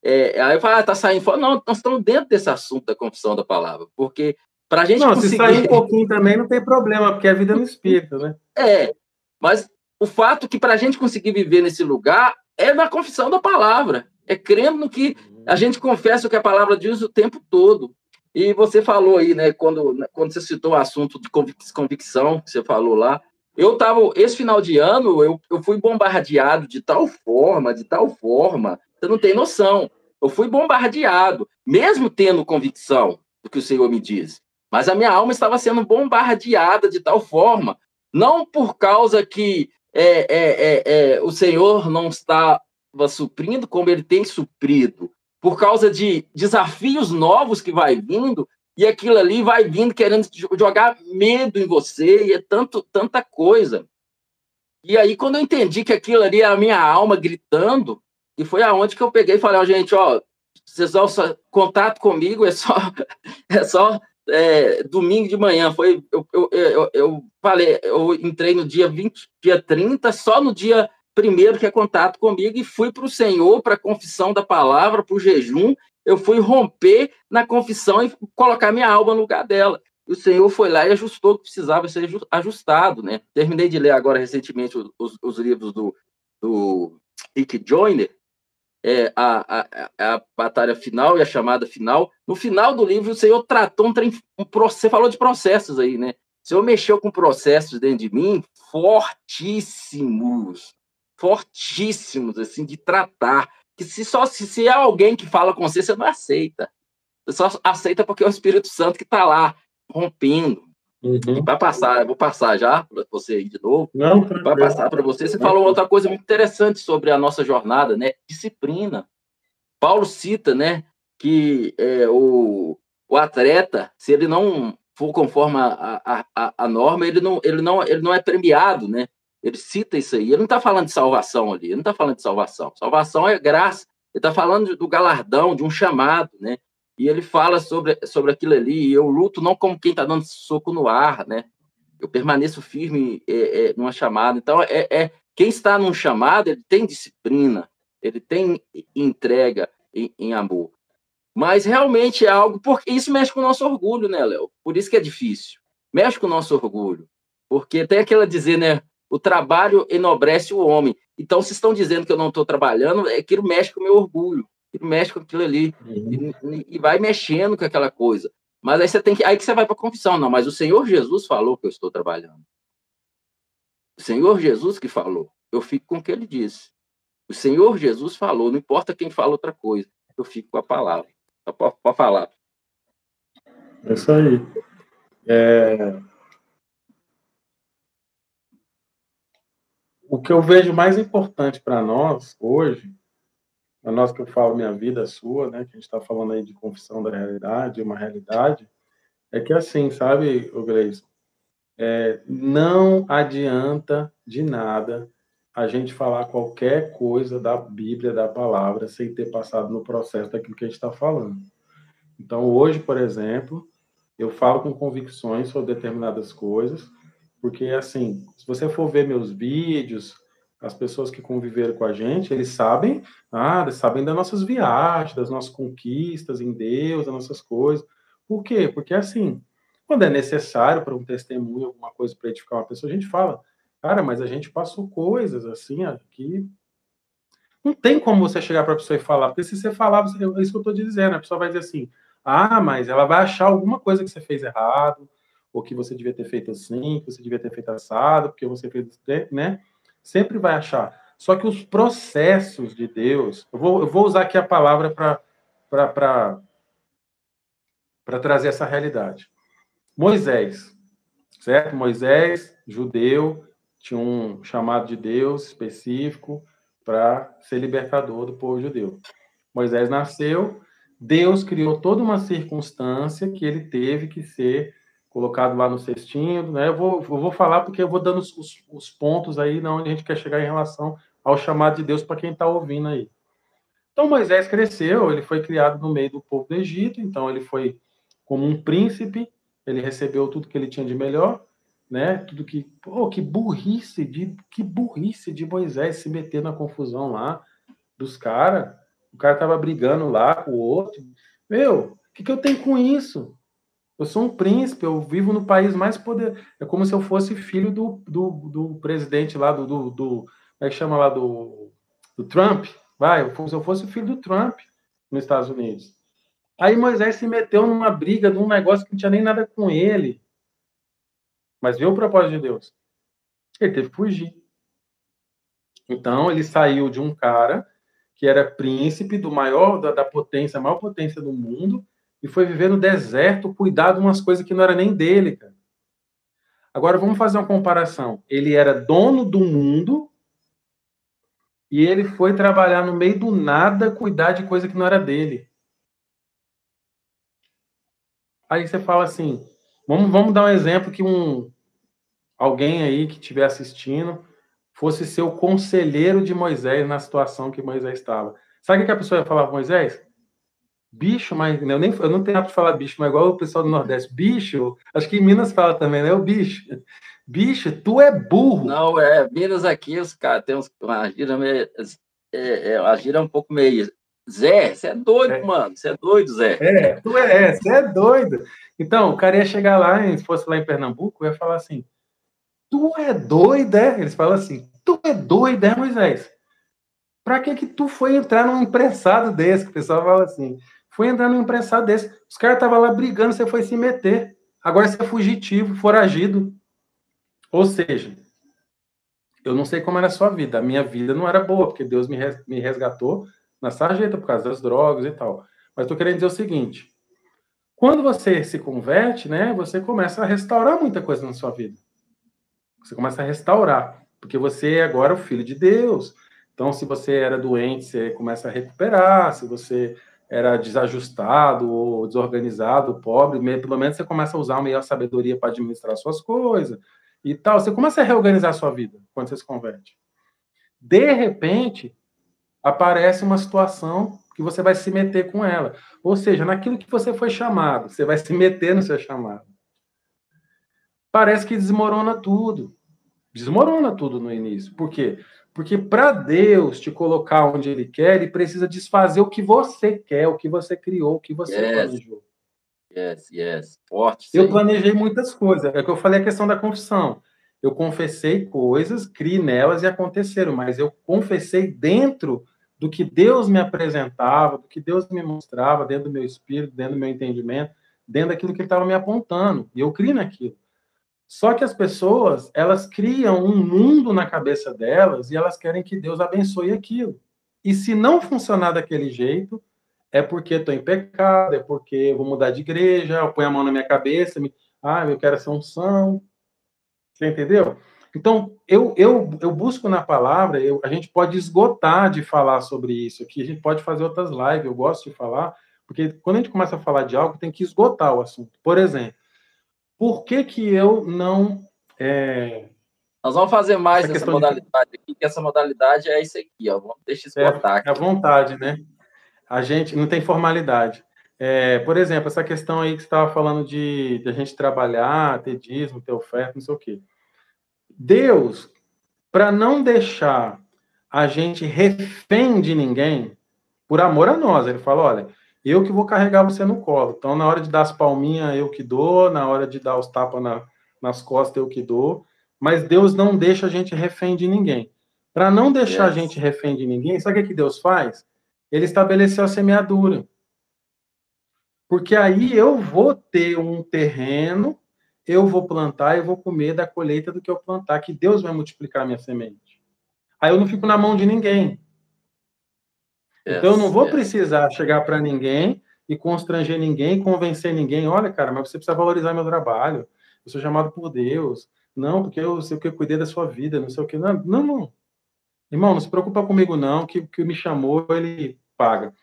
É, aí eu ah, tá saindo fora. Não, nós estamos dentro desse assunto da confissão da palavra, porque para a gente não, conseguir... se sair um pouquinho também não tem problema, porque é a vida no espírito, né? É, mas o fato que para a gente conseguir viver nesse lugar é na confissão da palavra, é crendo no que a gente confessa o que a palavra diz o tempo todo. E você falou aí, né, quando, quando você citou o assunto de convicção, que você falou lá, eu estava, esse final de ano, eu, eu fui bombardeado de tal forma, de tal forma, você não tem noção. Eu fui bombardeado, mesmo tendo convicção do que o Senhor me diz. Mas a minha alma estava sendo bombardeada de tal forma, não por causa que é, é, é, é o Senhor não estava suprindo como ele tem suprido, por causa de desafios novos que vai vindo, e aquilo ali vai vindo querendo jogar medo em você, e é tanto, tanta coisa. E aí, quando eu entendi que aquilo ali era a minha alma gritando, e foi aonde que eu peguei e falei, ó, oh, gente, ó, vocês vão contato comigo, é só, é só é, domingo de manhã. Foi, eu, eu, eu, eu, falei, eu entrei no dia 20, dia 30, só no dia primeiro que é contato comigo e fui para o Senhor, para a confissão da palavra, para o jejum, eu fui romper na confissão e colocar minha alma no lugar dela. E o Senhor foi lá e ajustou o que precisava ser ajustado, né? Terminei de ler agora recentemente os, os livros do, do Rick Joyner, é, a, a, a, batalha final e a chamada final. No final do livro, o Senhor tratou um, um você falou de processos aí, né? O Senhor mexeu com processos dentro de mim fortíssimos, fortíssimos, assim, de tratar. Que se só se, se é alguém que fala com você, você não aceita. Você só aceita porque é o Espírito Santo que está lá rompendo. Uhum. Para passar, vou passar já para você ir de novo. Não, para passar para você. Você falou outra coisa muito interessante sobre a nossa jornada, né? Disciplina. Paulo cita, né, que é, o, o atleta, se ele não for conforme a, a, a, norma, ele não, ele, não, ele não é premiado, né? Ele cita isso aí. Ele não está falando de salvação ali, ele não está falando de salvação. Salvação é graça. Ele está falando do galardão, de um chamado, né? E ele fala sobre, sobre aquilo ali. E eu luto não como quem está dando soco no ar, né? Eu permaneço firme é, é, numa chamada. Então, é, é quem está num chamado, ele tem disciplina, ele tem entrega em, em amor. Mas realmente é algo. Porque isso mexe com o nosso orgulho, né, Léo? Por isso que é difícil. Mexe com o nosso orgulho. Porque tem aquela dizer, né? O trabalho enobrece o homem. Então, se estão dizendo que eu não estou trabalhando, é que mexe com o meu orgulho que mexe com aquilo ali uhum. e, e, vai mexendo com aquela coisa. Mas aí você tem que aí que você vai para a confissão, não. Mas o Senhor Jesus falou que eu estou trabalhando. O Senhor Jesus que falou. Eu fico com o que Ele disse. O Senhor Jesus falou. Não importa quem fala outra coisa. Eu fico com a palavra. Pode falar. É isso aí. É... O que eu vejo mais importante para nós hoje na nossa que eu falo minha vida, sua, né? Que a gente está falando aí de confissão da realidade, uma realidade, é que assim, sabe, o Gleison, é, não adianta de nada a gente falar qualquer coisa da Bíblia, da palavra, sem ter passado no processo daquilo que a gente está falando. Então, hoje, por exemplo, eu falo com convicções sobre determinadas coisas, porque, assim, se você for ver meus vídeos, as pessoas que conviveram com a gente, eles sabem, ah, sabem das nossas viagens, das nossas conquistas em Deus, das nossas coisas. Por quê? Porque assim, quando é necessário para um testemunho, alguma coisa para edificar uma pessoa, a gente fala, cara, mas a gente passou coisas assim aqui. Não tem como você chegar para a pessoa e falar, porque se você falar, você, é isso que eu estou dizendo, a pessoa vai dizer assim, ah, mas ela vai achar alguma coisa que você fez errado, ou que você devia ter feito assim, que você devia ter feito assado, porque você fez, né? Sempre vai achar. Só que os processos de Deus, eu vou, eu vou usar aqui a palavra para trazer essa realidade. Moisés, certo? Moisés, judeu, tinha um chamado de Deus específico para ser libertador do povo judeu. Moisés nasceu, Deus criou toda uma circunstância que ele teve que ser colocado lá no cestinho, né? Eu vou, eu vou falar porque eu vou dando os, os, os pontos aí na onde a gente quer chegar em relação ao chamado de Deus para quem está ouvindo aí. Então Moisés cresceu, ele foi criado no meio do povo do Egito, então ele foi como um príncipe, ele recebeu tudo que ele tinha de melhor, né? Tudo que, pô, que burrice de que burrice de Moisés se meter na confusão lá dos caras. O cara tava brigando lá com o outro. Meu, o que, que eu tenho com isso? Eu sou um príncipe, eu vivo no país mais poder. É como se eu fosse filho do, do, do presidente lá, do, do, do. Como é que chama lá? Do, do Trump. Vai, se eu fosse filho do Trump nos Estados Unidos. Aí Moisés se meteu numa briga, num negócio que não tinha nem nada com ele. Mas viu o propósito de Deus. Ele teve que fugir. Então, ele saiu de um cara que era príncipe do maior, da, da potência, a maior potência do mundo, e foi viver no deserto, cuidar de umas coisas que não era nem dele, cara. Agora vamos fazer uma comparação. Ele era dono do mundo e ele foi trabalhar no meio do nada, cuidar de coisa que não era dele. Aí você fala assim, vamos, vamos dar um exemplo que um alguém aí que estiver assistindo fosse ser o conselheiro de Moisés na situação que Moisés estava. Sabe o que a pessoa ia falar Moisés? Bicho, mas eu, nem, eu não tenho hábito de falar bicho, mas igual o pessoal do Nordeste. Bicho, acho que em Minas fala também, né? O bicho. Bicho, tu é burro. Não, é, Minas aqui, os caras têm uns, uma gira meio, é, é, gira um pouco meio Zé, você é doido, é. mano. Você é doido, Zé. É, tu é, você é doido. Então, o cara ia chegar lá, se fosse lá em Pernambuco, ia falar assim: Tu é doido, é? Eles falam assim: Tu é doido, é, Moisés? Pra que que tu foi entrar num imprensado desse? Que o pessoal fala assim: Foi entrar num imprensado desse. Os caras estavam lá brigando, você foi se meter. Agora você é fugitivo, foragido. Ou seja, eu não sei como era a sua vida. A minha vida não era boa, porque Deus me resgatou na sarjeta por causa das drogas e tal. Mas estou querendo dizer o seguinte: quando você se converte, né, você começa a restaurar muita coisa na sua vida. Você começa a restaurar, porque você é agora o filho de Deus. Então, se você era doente, você começa a recuperar. Se você era desajustado ou desorganizado, pobre, pelo menos você começa a usar uma melhor sabedoria para administrar suas coisas e tal. Você começa a reorganizar a sua vida quando você se converte. De repente, aparece uma situação que você vai se meter com ela. Ou seja, naquilo que você foi chamado, você vai se meter no seu chamado. Parece que desmorona tudo. Desmorona tudo no início. Por quê? Porque para Deus te colocar onde Ele quer, Ele precisa desfazer o que você quer, o que você criou, o que você yes. planejou. Yes, yes. Forte. Eu planejei muitas coisas. É que eu falei a questão da confissão. Eu confessei coisas, criei nelas e aconteceram, mas eu confessei dentro do que Deus me apresentava, do que Deus me mostrava, dentro do meu espírito, dentro do meu entendimento, dentro daquilo que Ele estava me apontando. E eu criei naquilo. Só que as pessoas, elas criam um mundo na cabeça delas e elas querem que Deus abençoe aquilo. E se não funcionar daquele jeito, é porque estou em pecado, é porque eu vou mudar de igreja, eu ponho a mão na minha cabeça, me, ah, eu quero ser um são. Você entendeu? Então, eu, eu, eu busco na palavra, eu, a gente pode esgotar de falar sobre isso aqui, a gente pode fazer outras lives, eu gosto de falar, porque quando a gente começa a falar de algo, tem que esgotar o assunto. Por exemplo, por que, que eu não. É... Nós vamos fazer mais essa modalidade de... aqui, que essa modalidade é isso aqui, ó. Deixa esgotar. É, é a vontade, né? A gente não tem formalidade. É, por exemplo, essa questão aí que você estava falando de, de, a gente trabalhar, ter dízimo, ter oferta, não sei o quê. Deus, para não deixar a gente refém de ninguém, por amor a nós, ele fala: olha, eu que vou carregar você no colo. Então, na hora de dar as palminhas, eu que dou, na hora de dar os tapas na, nas costas, eu que dou. Mas Deus não deixa a gente refém de ninguém. Para não deixar yes. a gente refém de ninguém, sabe o que Deus faz? Ele estabeleceu a semeadura. Porque aí eu vou ter um terreno, eu vou plantar, eu vou comer da colheita do que eu plantar, que Deus vai multiplicar a minha semente. Aí eu não fico na mão de ninguém. Yes, então, eu não vou yes. precisar chegar para ninguém e constranger ninguém, convencer ninguém. Olha, cara, mas você precisa valorizar meu trabalho. Eu sou chamado por Deus. Não, porque eu sei o que eu cuidei da sua vida, não sei o que. Não, não, não. Irmão, não se preocupa comigo, não, que que me chamou, ele paga.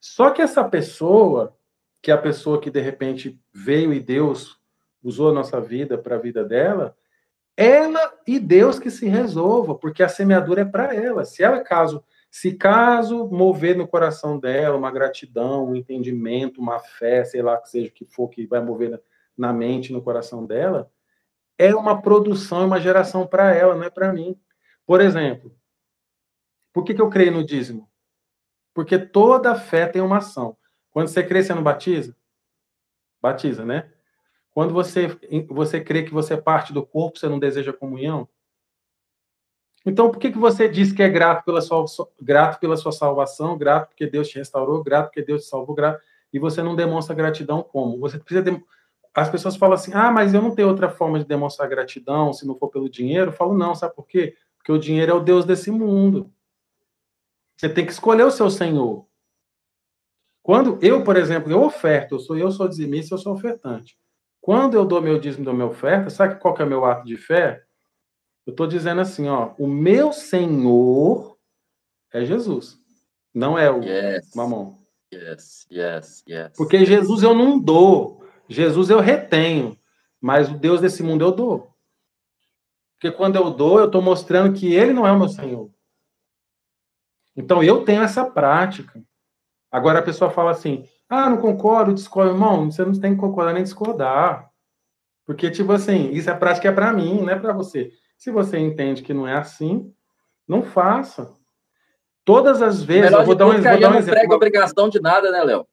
Só que essa pessoa, que é a pessoa que de repente veio e Deus usou a nossa vida para a vida dela, ela e Deus que se resolva, porque a semeadura é para ela. Se ela caso se caso mover no coração dela uma gratidão, um entendimento, uma fé, sei lá que seja o que for que vai mover na mente, no coração dela, é uma produção, uma geração para ela, não é para mim. Por exemplo, por que, que eu creio no dízimo? Porque toda fé tem uma ação. Quando você crê, você não batiza? Batiza, né? Quando você, você crê que você é parte do corpo, você não deseja comunhão? Então, por que, que você diz que é grato pela, sua, grato pela sua salvação, grato porque Deus te restaurou, grato porque Deus te salvou, grato, e você não demonstra gratidão como? Você precisa de... As pessoas falam assim, ah, mas eu não tenho outra forma de demonstrar gratidão se não for pelo dinheiro. Eu falo, não, sabe por quê? Porque o dinheiro é o Deus desse mundo. Você tem que escolher o seu Senhor. Quando eu, por exemplo, eu oferto, eu sou eu sou dizimista, eu sou ofertante. Quando eu dou meu dízimo, dou minha oferta, sabe qual que é o meu ato de fé? Eu estou dizendo assim, ó, o meu Senhor é Jesus, não é o yes. mamão. Yes, yes, yes. Porque Jesus eu não dou, Jesus eu retenho, mas o Deus desse mundo eu dou. Porque quando eu dou, eu estou mostrando que Ele não é o meu Senhor. Então eu tenho essa prática. Agora a pessoa fala assim: ah, não concordo, discordo, irmão, você não tem que concordar nem discordar. Porque, tipo assim, isso é prática é para mim, não é para você. Se você entende que não é assim, não faça. Todas as vezes, eu vou dar um, vou dar um exemplo. não prega obrigação de nada, né, Léo?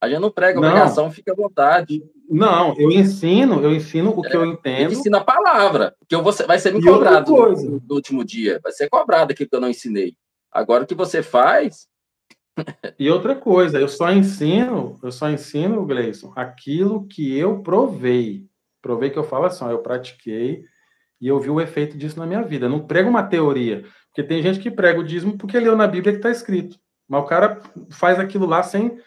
A gente não prega não, obrigação, fica à vontade. Não, eu ensino, eu ensino o é, que eu entendo. Ensina a palavra, porque eu vou, vai ser me cobrado no, no, último dia. Vai ser cobrado aquilo que eu não ensinei. Agora o que você faz. e outra coisa, eu só ensino, eu só ensino, Gleison, aquilo que eu provei. Provei que eu falo assim, ó, eu pratiquei e eu vi o efeito disso na minha vida. Eu não prego uma teoria, porque tem gente que prega o dízimo porque leu na Bíblia que está escrito. Mas o cara faz aquilo lá sem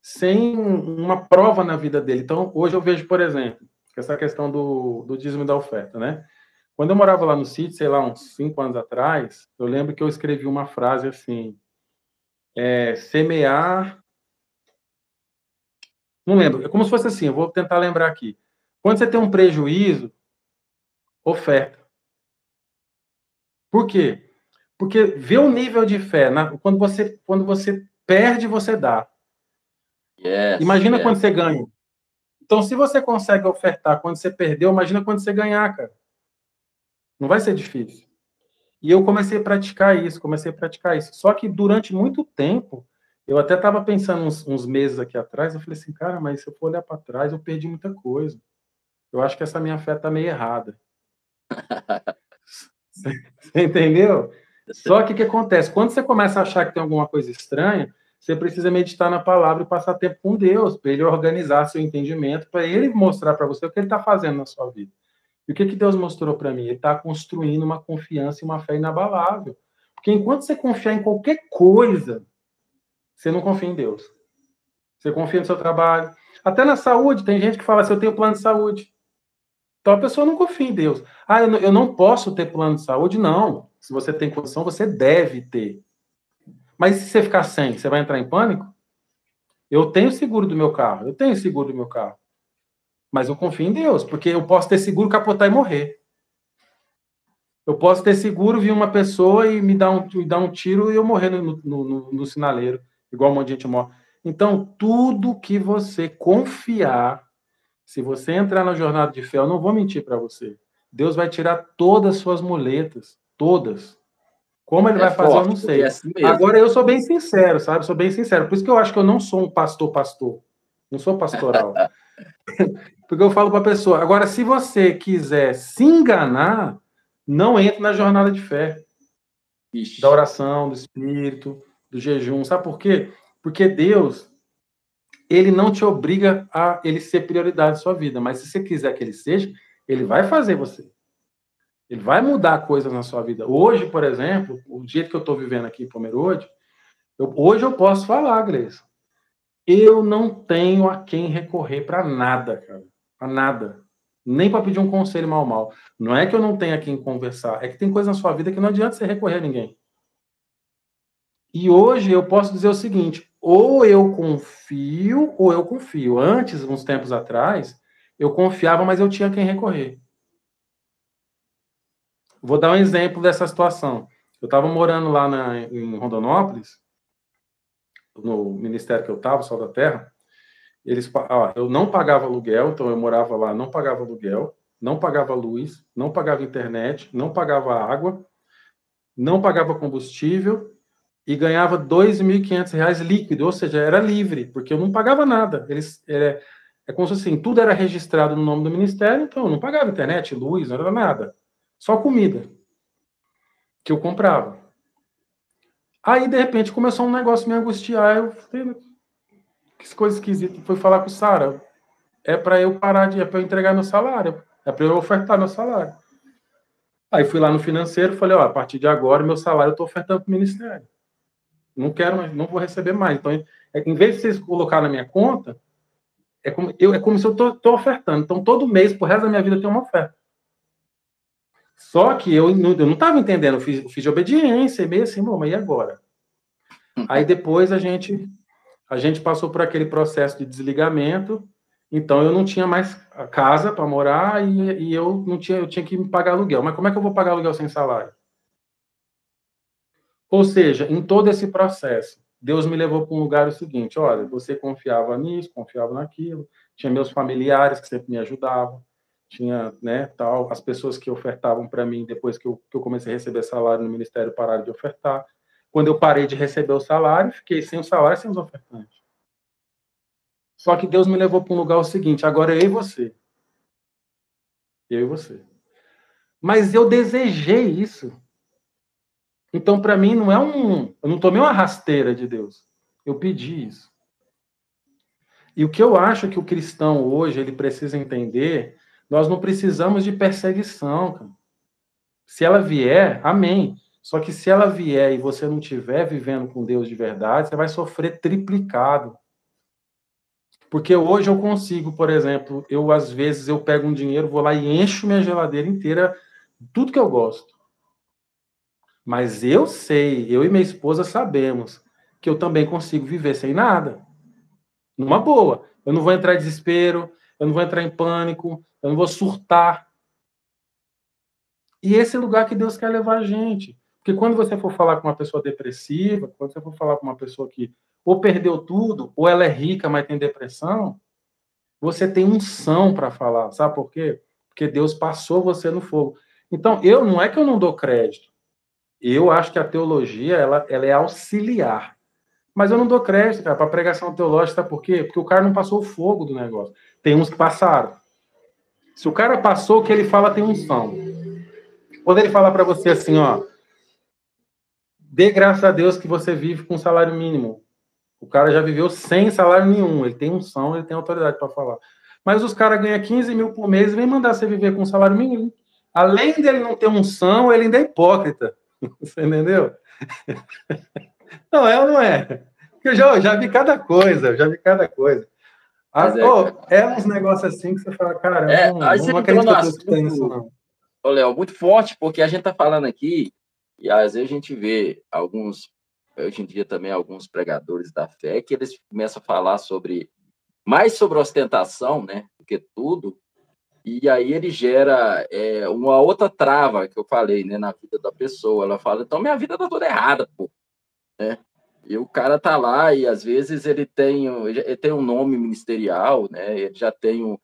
sem uma prova na vida dele. Então, hoje eu vejo, por exemplo, essa questão do, do dízimo da oferta, né? Quando eu morava lá no sítio, sei lá, uns cinco anos atrás, eu lembro que eu escrevi uma frase assim: é, semear. Não lembro, é como se fosse assim, eu vou tentar lembrar aqui. Quando você tem um prejuízo, oferta. Por quê? Porque vê o nível de fé. Na, quando, você, quando você perde, você dá. Yes, imagina yes. quando você ganha. Então, se você consegue ofertar quando você perdeu, imagina quando você ganhar, cara. Não vai ser difícil. E eu comecei a praticar isso, comecei a praticar isso. Só que durante muito tempo, eu até estava pensando uns, uns, meses aqui atrás, eu falei assim, cara, mas se eu for olhar para trás, eu perdi muita coisa. Eu acho que essa minha fé está meio errada. Você entendeu? Só que o que acontece? Quando você começa a achar que tem alguma coisa estranha, você precisa meditar na palavra e passar tempo com Deus, para ele organizar seu entendimento, para ele mostrar para você o que ele está fazendo na sua vida. E o que, que Deus mostrou para mim? Ele está construindo uma confiança e uma fé inabalável. Porque enquanto você confiar em qualquer coisa, você não confia em Deus. Você confia no seu trabalho. Até na saúde, tem gente que fala assim: eu tenho plano de saúde. Então a pessoa não confia em Deus. Ah, eu não posso ter plano de saúde? Não. Se você tem condição, você deve ter. Mas se você ficar sem, você vai entrar em pânico? Eu tenho seguro do meu carro, eu tenho seguro do meu carro. Mas eu confio em Deus, porque eu posso ter seguro, capotar e morrer. Eu posso ter seguro, vir uma pessoa e me dar um, me dar um tiro e eu morrer no, no, no, no sinaleiro, igual um monte de gente morre. Então, tudo que você confiar, se você entrar na jornada de fé, eu não vou mentir para você. Deus vai tirar todas as suas muletas, todas. Como ele é vai fazer, eu não sei. É assim Agora, eu sou bem sincero, sabe? Sou bem sincero. Por isso que eu acho que eu não sou um pastor-pastor. Não sou pastoral. Porque eu falo para a pessoa. Agora, se você quiser se enganar, não entre na jornada de fé. Ixi. Da oração, do espírito, do jejum. Sabe por quê? Porque Deus, ele não te obriga a ele ser prioridade da sua vida. Mas se você quiser que ele seja, ele vai fazer você. Ele vai mudar coisas na sua vida. Hoje, por exemplo, o jeito que eu estou vivendo aqui em Pomerode, eu, hoje eu posso falar, Gleice. Eu não tenho a quem recorrer para nada, cara. Para nada. Nem para pedir um conselho mal mal. Não é que eu não tenha a quem conversar, é que tem coisa na sua vida que não adianta você recorrer a ninguém. E hoje eu posso dizer o seguinte: ou eu confio, ou eu confio. Antes, uns tempos atrás, eu confiava, mas eu tinha quem recorrer. Vou dar um exemplo dessa situação. Eu estava morando lá na, em Rondonópolis, no ministério que eu estava, Sol da Terra. Eles, ó, eu não pagava aluguel, então eu morava lá, não pagava aluguel, não pagava luz, não pagava internet, não pagava água, não pagava combustível e ganhava R$ 2.500 líquido, ou seja, era livre, porque eu não pagava nada. Eles é, é como se assim, tudo era registrado no nome do ministério, então eu não pagava internet, luz, não era nada. Só comida que eu comprava. Aí, de repente, começou um negócio me angustiar. Eu falei, que coisa esquisita. Fui falar com o Sara. É para eu parar de. É para eu entregar meu salário. É para eu ofertar meu salário. Aí fui lá no financeiro falei: ó, a partir de agora, meu salário eu estou ofertando para o ministério. Não quero mais, não vou receber mais. Então, é, em vez de vocês colocar na minha conta, é como, eu, é como se eu estou ofertando. Então, todo mês, por resto da minha vida, tem uma oferta. Só que eu não estava entendendo, eu fiz, eu fiz obediência, meio assim, bom, mas e agora? Aí depois a gente a gente passou por aquele processo de desligamento, então eu não tinha mais casa para morar e, e, eu não tinha, eu tinha que pagar aluguel. Mas como é que eu vou pagar aluguel sem salário? Ou seja, em todo esse processo, Deus me levou para um lugar o seguinte: olha, você confiava nisso, confiava naquilo, tinha meus familiares que sempre me ajudavam, tinha, né, tal, as pessoas que ofertavam para mim depois que eu, que eu comecei a receber salário no ministério pararam de ofertar. Quando eu parei de receber o salário, fiquei sem o salário, sem os ofertantes. Só que Deus me levou para um lugar o seguinte: agora eu e você. Eu e você. Mas eu desejei isso. Então, para mim, não é um. Eu não tomei uma rasteira de Deus. Eu pedi isso. E o que eu acho que o cristão hoje ele precisa entender, nós não precisamos de perseguição. Se ela vier, amém. Só que se ela vier e você não estiver vivendo com Deus de verdade, você vai sofrer triplicado. Porque hoje eu consigo, por exemplo, eu às vezes eu pego um dinheiro, vou lá e encho minha geladeira inteira, tudo que eu gosto. Mas eu sei, eu e minha esposa sabemos que eu também consigo viver sem nada. Numa boa. Eu não vou entrar em desespero, eu não vou entrar em pânico, eu não vou surtar. E esse é o lugar que Deus quer levar a gente. Porque quando você for falar com uma pessoa depressiva, quando você for falar com uma pessoa que ou perdeu tudo, ou ela é rica, mas tem depressão, você tem unção para falar. Sabe por quê? Porque Deus passou você no fogo. Então, eu não é que eu não dou crédito. Eu acho que a teologia ela, ela é auxiliar. Mas eu não dou crédito, para pregação teológica, sabe por quê? Porque o cara não passou o fogo do negócio. Tem uns que passaram. Se o cara passou, o que ele fala tem unção. Quando ele falar para você assim, ó, dê graças a Deus que você vive com salário mínimo. O cara já viveu sem salário nenhum. Ele tem unção, ele tem autoridade para falar. Mas os caras ganham 15 mil por mês e vem mandar você viver com salário mínimo. Além dele não ter unção, ele ainda é hipócrita. Você entendeu? Não é ou não é? Eu já, já vi cada coisa, já vi cada coisa. Ah, é, oh, é, uns negócios assim que você fala, cara, é, não, não acredito que assunto, tem isso, não. Ô, Léo, muito forte, porque a gente tá falando aqui, e às vezes a gente vê alguns, hoje em dia também, alguns pregadores da fé, que eles começam a falar sobre, mais sobre ostentação, né, do que tudo, e aí ele gera é, uma outra trava que eu falei, né, na vida da pessoa. Ela fala, então minha vida tá toda errada, pô. Né? E o cara tá lá e às vezes ele tem, ele tem um nome ministerial, né? Ele já tem um,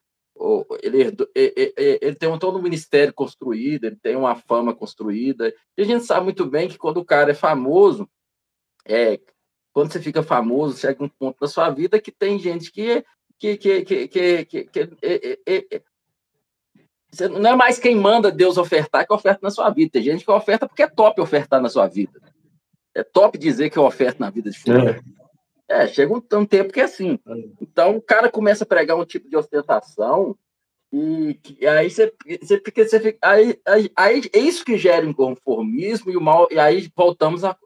ele, ele, tem um todo um ministério construído, ele tem uma fama construída. E a gente sabe muito bem que quando o cara é famoso, é, quando você fica famoso, chega um ponto da sua vida que tem gente que que, que, que, que, que, que é, é, é, você não é mais quem manda Deus ofertar que oferta na sua vida. Tem gente que oferta porque é top ofertar na sua vida. É top dizer que eu oferto na vida de fulano. É. é, chega um, um, tempo que é assim. Então o cara começa a pregar um tipo de ostentação e, e aí você, você, fica, você fica, aí, aí, aí, é isso que gera o inconformismo e o mal, e aí voltamos ao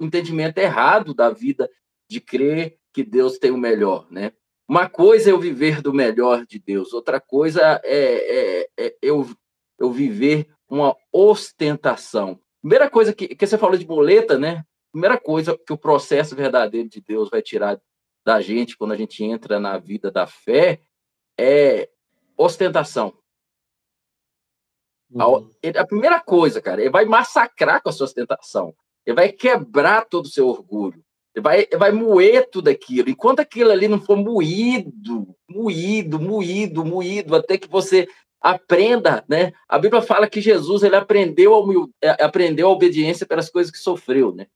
entendimento errado da vida de crer que Deus tem o melhor, né? Uma coisa é eu viver do melhor de Deus, outra coisa é, é, é eu, eu viver uma ostentação. Primeira coisa que, que você falou de boleta, né? Primeira coisa que o processo verdadeiro de Deus vai tirar da gente quando a gente entra na vida da fé é ostentação. Uhum. A, a primeira coisa, cara, ele vai massacrar com a sua ostentação. Ele vai quebrar todo o seu orgulho vai, vai moer tudo aquilo. Enquanto aquilo ali não for moído, moído, moído, moído, até que você aprenda, né? A Bíblia fala que Jesus ele aprendeu a, humil... É, aprendeu a obediência pelas coisas que sofreu, né?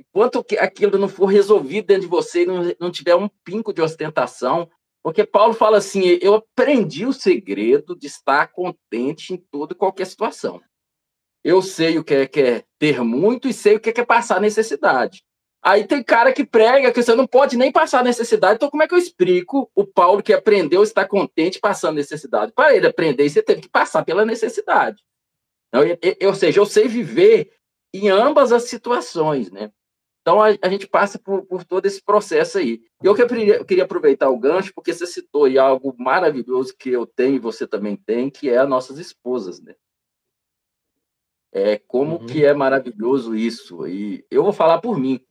Enquanto que aquilo não for resolvido dentro de você e não, não tiver um pinco de ostentação, porque Paulo fala assim: eu aprendi o segredo de estar contente em toda e qualquer situação. Eu sei o que é, que é ter muito e sei o que é, que é passar necessidade. Aí tem cara que prega que você não pode nem passar necessidade. Então, como é que eu explico o Paulo que aprendeu a estar contente passando necessidade? Para ele aprender, você teve que passar pela necessidade. Então, eu, eu, ou seja, eu sei viver em ambas as situações, né? Então, a, a gente passa por, por, todo esse processo aí. E eu, queria, eu queria aproveitar o gancho, porque você citou aí algo maravilhoso que eu tenho e você também tem, que é as nossas esposas, né? É, como uhum. que é maravilhoso isso. E eu vou falar por mim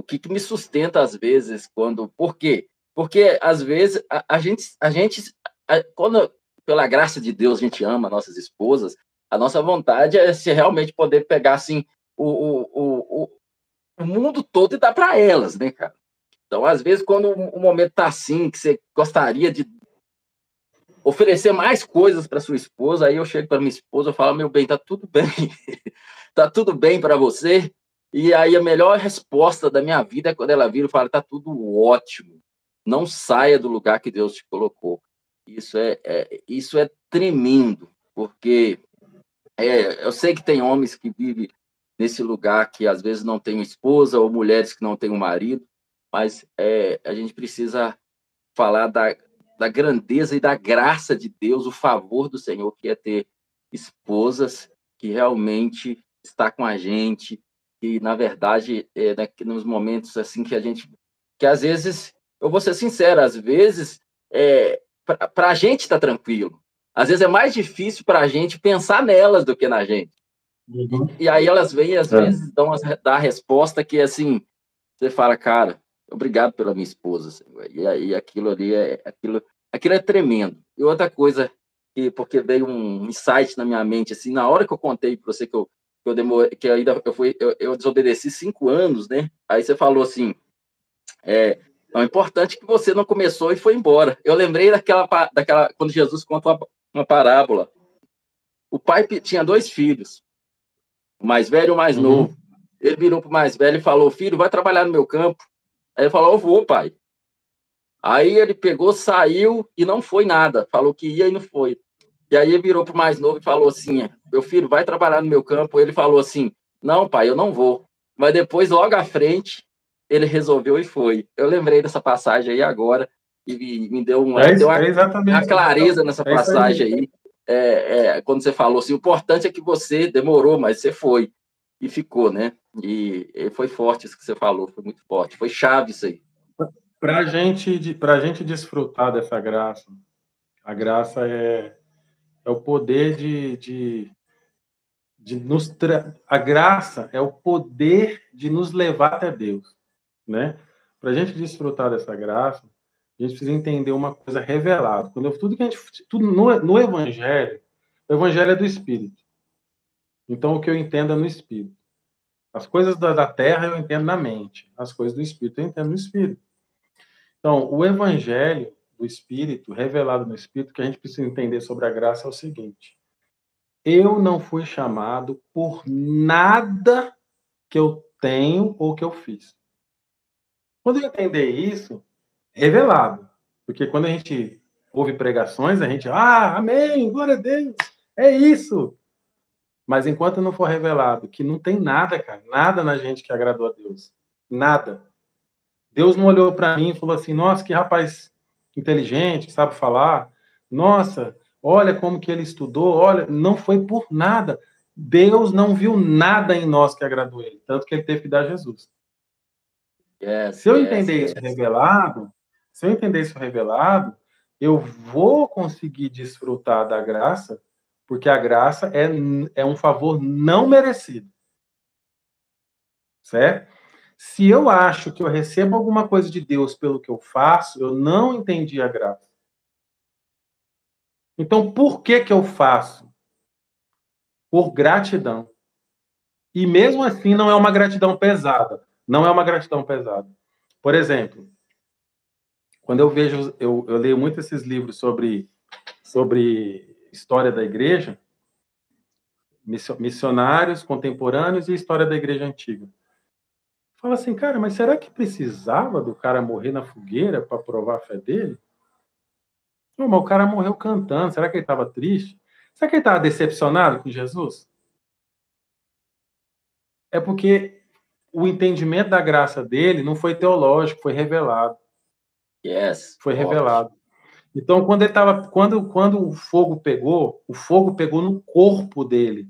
o que, que me sustenta às vezes quando. Por quê? Porque às vezes a, a gente, a gente a, quando pela graça de Deus a gente ama nossas esposas, a nossa vontade é se realmente poder pegar assim o, o, o, o mundo todo e dar para elas, né, cara? Então, às vezes, quando o momento tá assim, que você gostaria de oferecer mais coisas para sua esposa, aí eu chego para minha esposa e falo: meu bem, tá tudo bem, tá tudo bem para você, E aí a melhor resposta da minha vida é quando ela vira e fala: tá tudo ótimo. Não saia do lugar que Deus te colocou. Isso é, é isso é tremendo, porque é, eu sei que tem homens que vivem nesse lugar que às vezes não tem esposa ou mulheres que não têm um marido, mas é, a gente precisa falar da, da grandeza e da graça de Deus, o favor do Senhor, que é ter esposas que realmente está com a gente, e na verdade, é, né, nos momentos assim que a gente, que às vezes, eu vou ser sincero, às vezes, é, para a gente está tranquilo, às vezes é mais difícil para a gente pensar nelas do que na gente. Uhum. E, e, aí elas vêm, às é. vezes, dão a, resposta que, assim, você fala, cara, obrigado pela minha esposa, Senhor. E aí aquilo ali é, aquilo, aquilo é tremendo. E outra coisa que porque veio um insight na minha mente assim na hora que eu contei para você que eu eu demorei, que ainda eu fui eu, eu, desobedeci cinco anos, né? Aí você falou assim, é, é importante que você não começou e foi embora. Eu lembrei daquela daquela quando Jesus conta uma, uma parábola. O pai tinha dois filhos, o mais velho e o mais uhum. novo. Ele virou para o mais velho e falou: Filho, vai trabalhar no meu campo. Aí ele falou: Eu vou, pai. Aí ele pegou, saiu e não foi nada. Falou que ia e não foi. E aí ele virou para o mais novo e falou assim: Meu filho, vai trabalhar no meu campo. Ele falou assim: Não, pai, eu não vou. Mas depois, logo à frente, ele resolveu e foi. Eu lembrei dessa passagem aí agora e me deu, um, é, deu uma, é uma, clareza nessa é passagem aí. aí. É, é, quando você falou assim: o importante é que você demorou, mas você foi e ficou, né? E, e foi forte isso que você falou, foi muito forte. Foi chave isso aí. Para gente, a gente desfrutar dessa graça, a graça é, é o poder de, de, de nos tra... a graça é o poder de nos levar até Deus, né? Para a gente desfrutar dessa graça, a gente precisa entender uma coisa revelada. Quando eu, tudo que a gente, tudo no, no Evangelho, o Evangelho é do Espírito. Então o que eu entendo é no Espírito. As coisas da, da terra eu entendo na mente, as coisas do Espírito eu entendo no Espírito. Então, o evangelho do Espírito, revelado no Espírito, que a gente precisa entender sobre a graça é o seguinte: eu não fui chamado por nada que eu tenho ou que eu fiz. Quando eu entender isso, revelado, porque quando a gente ouve pregações, a gente, ah, amém, glória a Deus, é isso. Mas enquanto não for revelado que não tem nada, cara, nada na gente que agradou a Deus, nada. Deus não olhou para mim e falou assim: nossa, que rapaz inteligente, que sabe falar. Nossa, olha como que ele estudou. Olha, não foi por nada. Deus não viu nada em nós que agradou ele, tanto que ele teve que dar Jesus. Yes, se eu yes, entender yes. isso revelado, se eu entender isso revelado, eu vou conseguir desfrutar da graça, porque a graça é, é um favor não merecido. Certo? Se eu acho que eu recebo alguma coisa de Deus pelo que eu faço, eu não entendi a graça. Então, por que que eu faço? Por gratidão. E mesmo assim, não é uma gratidão pesada. Não é uma gratidão pesada. Por exemplo, quando eu vejo, eu, eu leio muito esses livros sobre, sobre história da igreja, missionários contemporâneos e história da igreja antiga. Fala assim, cara, mas será que precisava do cara morrer na fogueira para provar a fé dele? Não, mas o cara morreu cantando. Será que ele estava triste? Será que ele estava decepcionado com Jesus? É porque o entendimento da graça dele não foi teológico, foi revelado. Yes. Foi revelado. Então, quando ele tava, quando, quando o fogo pegou, o fogo pegou no corpo dele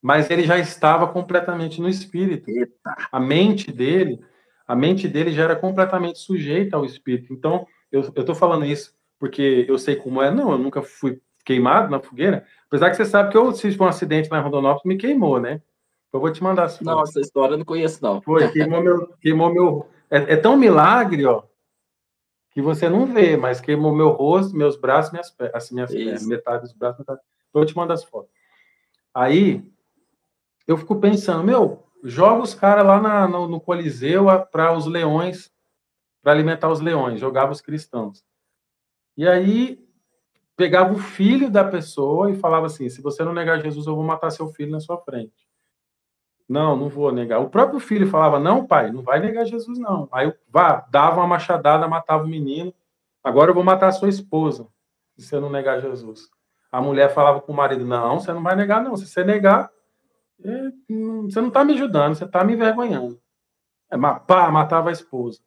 mas ele já estava completamente no espírito. Eita. A mente dele, a mente dele já era completamente sujeita ao espírito. Então, eu estou falando isso porque eu sei como é. Não, eu nunca fui queimado na fogueira. Apesar que você sabe que eu tive um acidente lá em Rondonópolis me queimou, né? Eu vou te mandar. Não, essa história eu não conheço, não. Foi, queimou meu. Queimou meu é, é tão milagre, ó, que você não vê, mas queimou meu rosto, meus braços, minhas pernas, assim, minhas pernas, metade dos braços, metade. Eu vou te mandar as fotos. Aí, eu fico pensando, meu, joga os caras lá na, no, no, Coliseu para os leões, para alimentar os leões, jogava os cristãos. E aí pegava o filho da pessoa e falava assim: se você não negar Jesus, eu vou matar seu filho na sua frente. Não, não vou negar. O próprio filho falava: Não, pai, não vai negar Jesus, não. Aí vá, dava uma machadada, matava o menino. Agora eu vou matar a sua esposa, se você não negar Jesus. A mulher falava com o marido: Não, você não vai negar, não. Se você negar, é, você não está me ajudando, você está me envergonhando. É, pá, matava a esposa.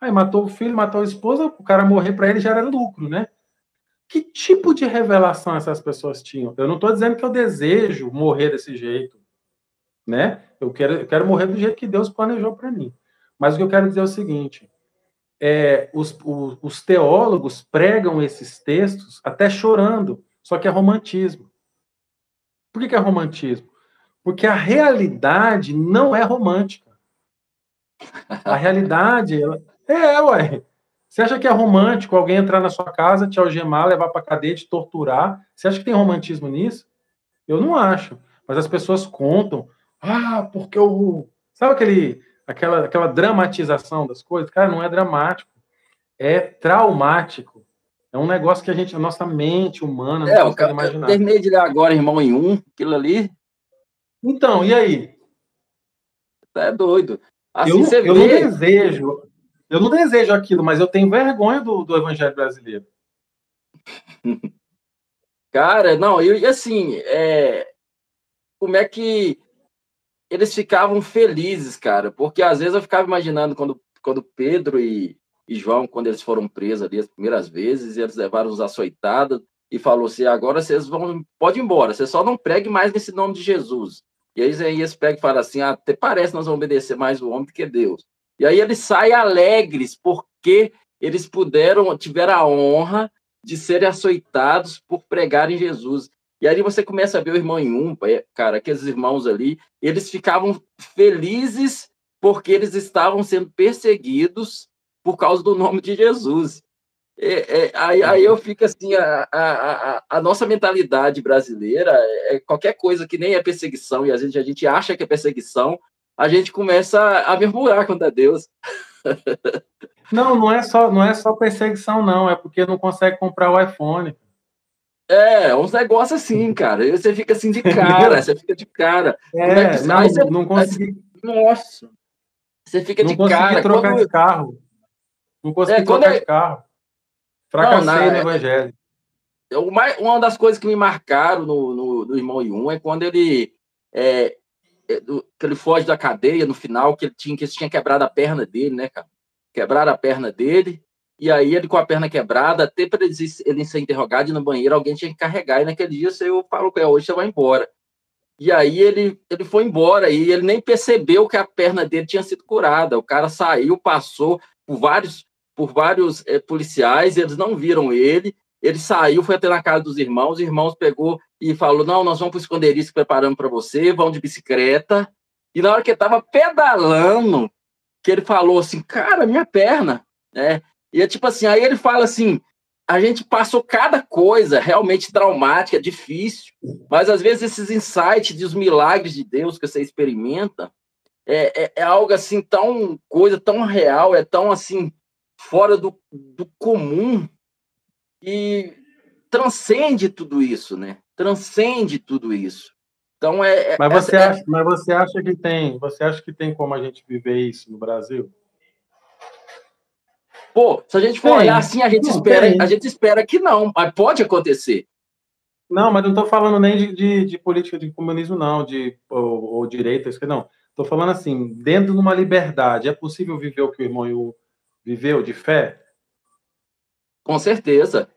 Aí matou o filho, matou a esposa, o cara morrer para ele já era lucro, né? Que tipo de revelação essas pessoas tinham? Eu não estou dizendo que eu desejo morrer desse jeito, né? Eu quero, eu quero morrer do jeito que Deus planejou para mim. Mas o que eu quero dizer é o seguinte: é, os, os, os teólogos pregam esses textos até chorando, só que é romantismo. Por que, que é romantismo? Porque a realidade não é romântica. A realidade, ela... é, ué. Você acha que é romântico alguém entrar na sua casa, te algemar, levar para cadeia, te torturar? Você acha que tem romantismo nisso? Eu não acho. Mas as pessoas contam. Ah, porque o. Sabe aquele, aquela, aquela dramatização das coisas? Cara, não é dramático. É traumático. É um negócio que a gente, a nossa mente humana, não é, consegue imaginar. Eu terminei de ler agora, irmão, em um, aquilo ali. Então, e aí? É doido. Assim, eu, eu não desejo, eu não desejo aquilo, mas eu tenho vergonha do, do evangelho brasileiro. Cara, não, e assim, é... como é que eles ficavam felizes, cara? Porque às vezes eu ficava imaginando quando, quando Pedro e, e João, quando eles foram presos ali as primeiras vezes, eles levaram os açoitados e falou assim: agora vocês vão, pode ir embora, você só não pregue mais nesse nome de Jesus. E aí Isaías pega e fala assim: ah, até parece que nós vamos obedecer mais o homem do que Deus. E aí eles saem alegres, porque eles puderam, tiveram a honra de serem açoitados por pregarem Jesus. E aí você começa a ver o irmão em um, cara, aqueles irmãos ali, eles ficavam felizes porque eles estavam sendo perseguidos por causa do nome de Jesus. É, é, aí, aí, eu fico assim, a, a, a, nossa mentalidade brasileira, é qualquer coisa que nem é perseguição, e a gente, a gente acha que é perseguição, a gente começa a murmurar contra Deus. Não, não é só, não é só perseguição, não, é porque não consegue comprar o iPhone. É, uns negócios assim, cara. Você fica assim de cara, você fica de cara. É, é que, não, você, não consegui. Nossa. Você fica não de cara. Não trocar quando... de carro. Não consegui é, trocar é... de carro. Fracassei no evangelho. Uma das coisas que me marcaram no, no, no Irmão Yun é quando ele é, é, que ele foge da cadeia no final, que ele tinha, que ele tinha quebrado a perna dele, né, cara? Quebraram a perna dele, e aí ele com a perna quebrada, até para ele, ele ser interrogado no banheiro, alguém tinha que carregar, e naquele dia você falou com ele, hoje você vai embora. E aí ele, ele foi embora, e ele nem percebeu que a perna dele tinha sido curada. O cara saiu, passou por vários, por vários é, policiais, eles não viram ele, ele saiu, foi até na casa dos irmãos, os irmãos pegou e falou: Não, nós vamos para o esconderijo que preparamos para você, vão de bicicleta. E na hora que ele estava pedalando, que ele falou assim: Cara, minha perna. né? E é tipo assim, aí ele fala assim: a gente passou cada coisa realmente traumática, difícil, mas às vezes esses insights dos milagres de Deus que você experimenta é, é, é, algo assim tão coisa tão real, é tão assim fora do, do comum e transcende tudo isso, né? Transcende tudo isso. Então é. é mas você, é, acha, mas você acha que tem? Você acha que tem como a gente viver isso no Brasil? Pô, se a gente for tem. olhar assim, a gente não, espera, tem. a gente espera que não, mas pode acontecer. Não, mas não estou falando nem de, de, de, política de comunismo, não, de ou, ou direita, isso que não. Estou falando assim, dentro de uma liberdade, é possível viver o que o irmão viveu de fé? Com certeza.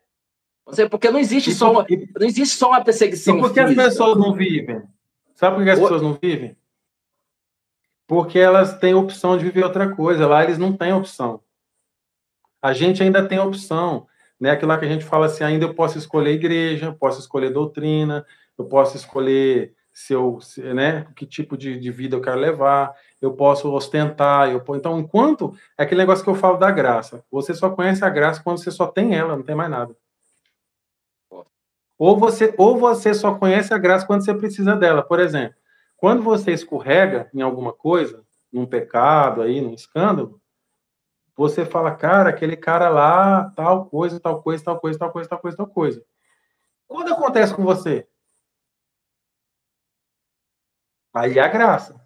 Porque não existe, só uma, não existe só uma perseguição. E por que física. as pessoas não vivem? Sabe por que as o... pessoas não vivem? Porque elas têm opção de viver outra coisa. Lá eles não têm opção. A gente ainda tem opção. Né? Aquilo lá que a gente fala assim, ainda eu posso escolher igreja, posso escolher doutrina, eu posso escolher se eu, né, que tipo de, de, vida eu quero levar, eu posso ostentar, eu então enquanto é aquele negócio que eu falo da graça, você só conhece a graça quando você só tem ela, não tem mais nada. Ou você, ou você só conhece a graça quando você precisa dela. Por exemplo, quando você escorrega em alguma coisa, num pecado aí, num escândalo, você fala, cara, aquele cara lá, tal coisa, tal coisa, tal coisa, tal coisa, tal coisa, tal coisa. Quando acontece com você? Aí é a graça.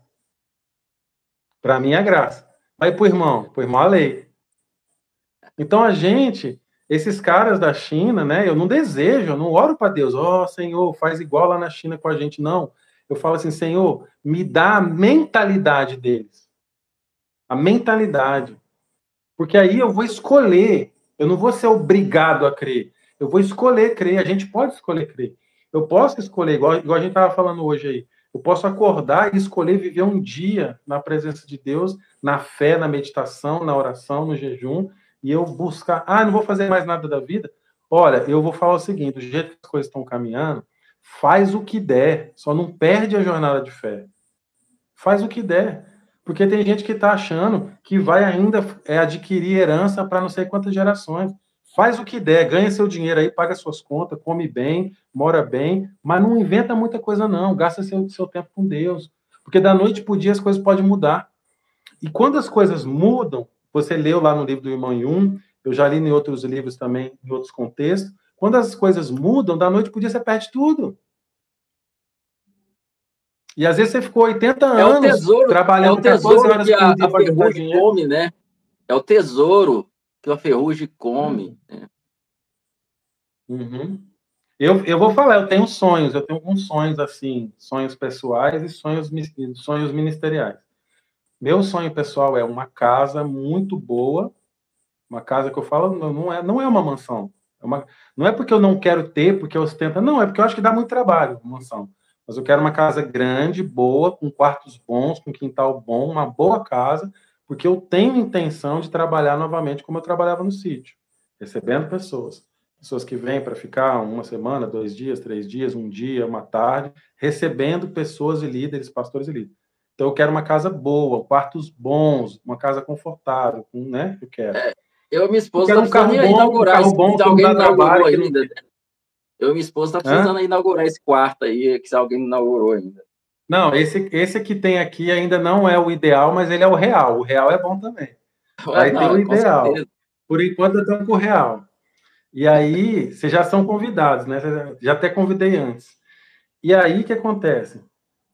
Para mim é graça. Aí pro irmão, pro irmão a lei. Então a gente, esses caras da China, né? Eu não desejo, eu não oro para Deus, ó oh, Senhor, faz igual lá na China com a gente, não. Eu falo assim, Senhor, me dá a mentalidade deles. A mentalidade. Porque aí eu vou escolher, eu não vou ser obrigado a crer. Eu vou escolher crer, a gente pode escolher crer. Eu posso escolher, igual, igual a gente estava falando hoje aí. Eu posso acordar e escolher viver um dia na presença de Deus, na fé, na meditação, na oração, no jejum, e eu buscar, ah, não vou fazer mais nada da vida. Olha, eu vou falar o seguinte: do jeito que as coisas estão caminhando, faz o que der, só não perde a jornada de fé. Faz o que der. Porque tem gente que está achando que vai ainda é, adquirir herança para não sei quantas gerações. Faz o que der, ganha seu dinheiro aí, paga suas contas, come bem, mora bem, mas não inventa muita coisa, não. Gasta seu, seu tempo com Deus. Porque da noite para o dia as coisas podem mudar. E quando as coisas mudam, você leu lá no livro do Irmão Yun, eu já li em outros livros também, em outros contextos. Quando as coisas mudam, da noite para o dia você perde tudo. E às vezes você ficou 80 é anos tesouro, trabalhando é o tesouro que a, a ferrugem come, né? É o tesouro que a ferrugem come. Uhum. Né? Uhum. Eu, eu vou falar, eu tenho sonhos, eu tenho alguns sonhos assim, sonhos pessoais e sonhos, sonhos ministeriais. Meu sonho pessoal é uma casa muito boa, uma casa que eu falo não é, não é uma mansão. É uma, não é porque eu não quero ter, porque eu ostento, não, é porque eu acho que dá muito trabalho mansão. Mas eu quero uma casa grande, boa, com quartos bons, com quintal bom, uma boa casa, porque eu tenho intenção de trabalhar novamente como eu trabalhava no sítio, recebendo pessoas. Pessoas que vêm para ficar uma semana, dois dias, três dias, um dia, uma tarde, recebendo pessoas e líderes, pastores e líderes. Então eu quero uma casa boa, quartos bons, uma casa confortável, né? Eu quero. É, eu e minha esposa eu quero um carro bom, inaugurar um carro bom que alguém ainda. Eu e minha esposa está precisando Hã? inaugurar esse quarto aí, que alguém inaugurou ainda. Não, esse, esse que tem aqui ainda não é o ideal, mas ele é o real. O real é bom também. Aí não, tem o ideal. Por enquanto, estamos com o real. E aí, vocês já são convidados, né? Já até convidei antes. E aí, o que acontece?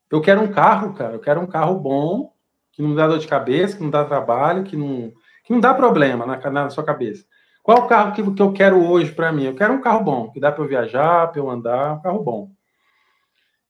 Eu quero um carro, cara. Eu quero um carro bom, que não dá dor de cabeça, que não dá trabalho, que não, que não dá problema na, na sua cabeça. Qual o carro que, que eu quero hoje para mim? Eu quero um carro bom, que dá para eu viajar, para eu andar, um carro bom.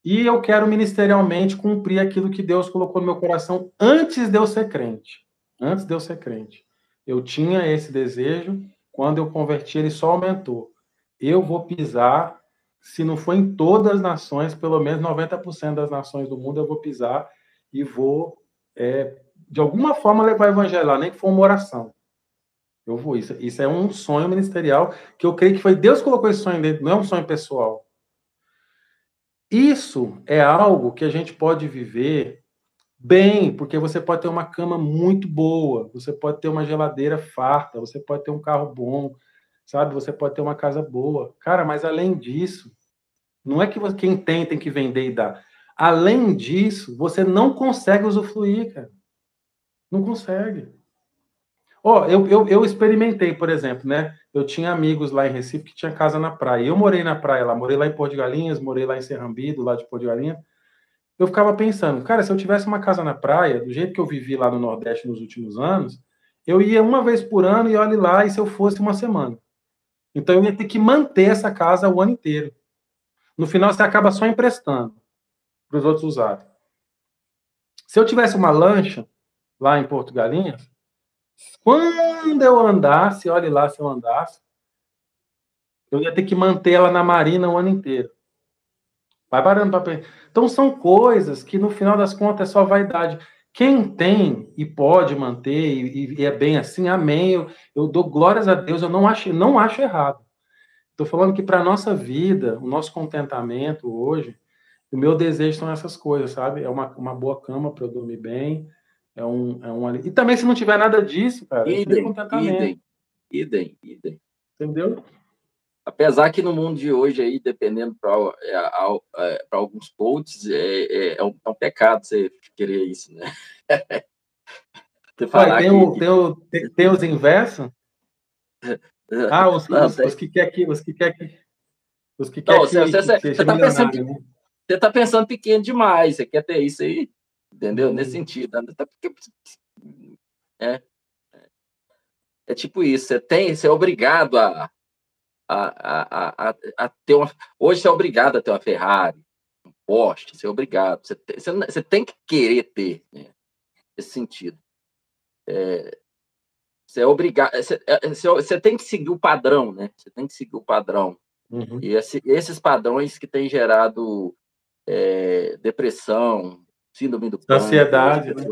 E eu quero ministerialmente cumprir aquilo que Deus colocou no meu coração antes de eu ser crente. Antes de eu ser crente. Eu tinha esse desejo, quando eu converti, ele só aumentou. Eu vou pisar, se não for em todas as nações, pelo menos 90% das nações do mundo, eu vou pisar e vou, é, de alguma forma, levar o evangelho lá, nem que for uma oração. Eu vou. Isso, isso é um sonho ministerial que eu creio que foi Deus que colocou esse sonho dentro, não é um sonho pessoal. Isso é algo que a gente pode viver bem, porque você pode ter uma cama muito boa, você pode ter uma geladeira farta, você pode ter um carro bom, sabe? Você pode ter uma casa boa. Cara, mas além disso, não é que quem tem tem que vender e dar. Além disso, você não consegue usufruir, cara. Não consegue. Ó, oh, eu, eu, eu experimentei, por exemplo, né? Eu tinha amigos lá em Recife que tinha casa na praia. Eu morei na praia lá, morei lá em Porto de Galinhas, morei lá em Serrambi, do lado de Porto de Galinhas. Eu ficava pensando, cara, se eu tivesse uma casa na praia, do jeito que eu vivi lá no Nordeste nos últimos anos, eu ia uma vez por ano e olhe lá, e se eu fosse uma semana. Então eu ia ter que manter essa casa o ano inteiro. No final você acaba só emprestando para os outros usarem. Se eu tivesse uma lancha lá em Porto Galinhas, quando eu andasse, olhe lá se eu andasse, eu ia ter que manter ela na marina o ano inteiro. Vai parando para Então são coisas que no final das contas é só vaidade. Quem tem e pode manter e, e é bem assim, amém. Eu, eu, dou glórias a Deus, eu não acho, não acho errado. Estou falando que para a nossa vida, o nosso contentamento hoje, o meu desejo são essas coisas, sabe? É uma, uma boa cama para eu dormir bem, é um, é um... E também, se não tiver nada disso, cara, idem, idem, idem, idem. Entendeu? Apesar que no mundo de hoje, aí, dependendo para é, é alguns coaches, é, é, é, um, é, um, pecado você querer isso, né? Ué, tem, que... o, tem, o, tem, tem, os inversos? Ah, os, não, os, os, que quer que, os que quer que, os que quer que, você, você, você, tá pensando que, né? você está pensando pequeno demais, você quer ter isso aí, entendeu? Uhum. Nesse sentido. Né? É, é tipo isso, você tem, você é obrigado a, a, a, a, ter uma. Hoje você é obrigado a ter uma Ferrari, um Porsche, você é obrigado. Você tem, você, você tem que querer ter né, esse sentido. É, você é obrigado. Você, é, você, você, tem que seguir o padrão, né? Você tem que seguir o padrão. Uhum. E esse, esses padrões que têm gerado é, depressão, síndrome do pânico, ansiedade, né?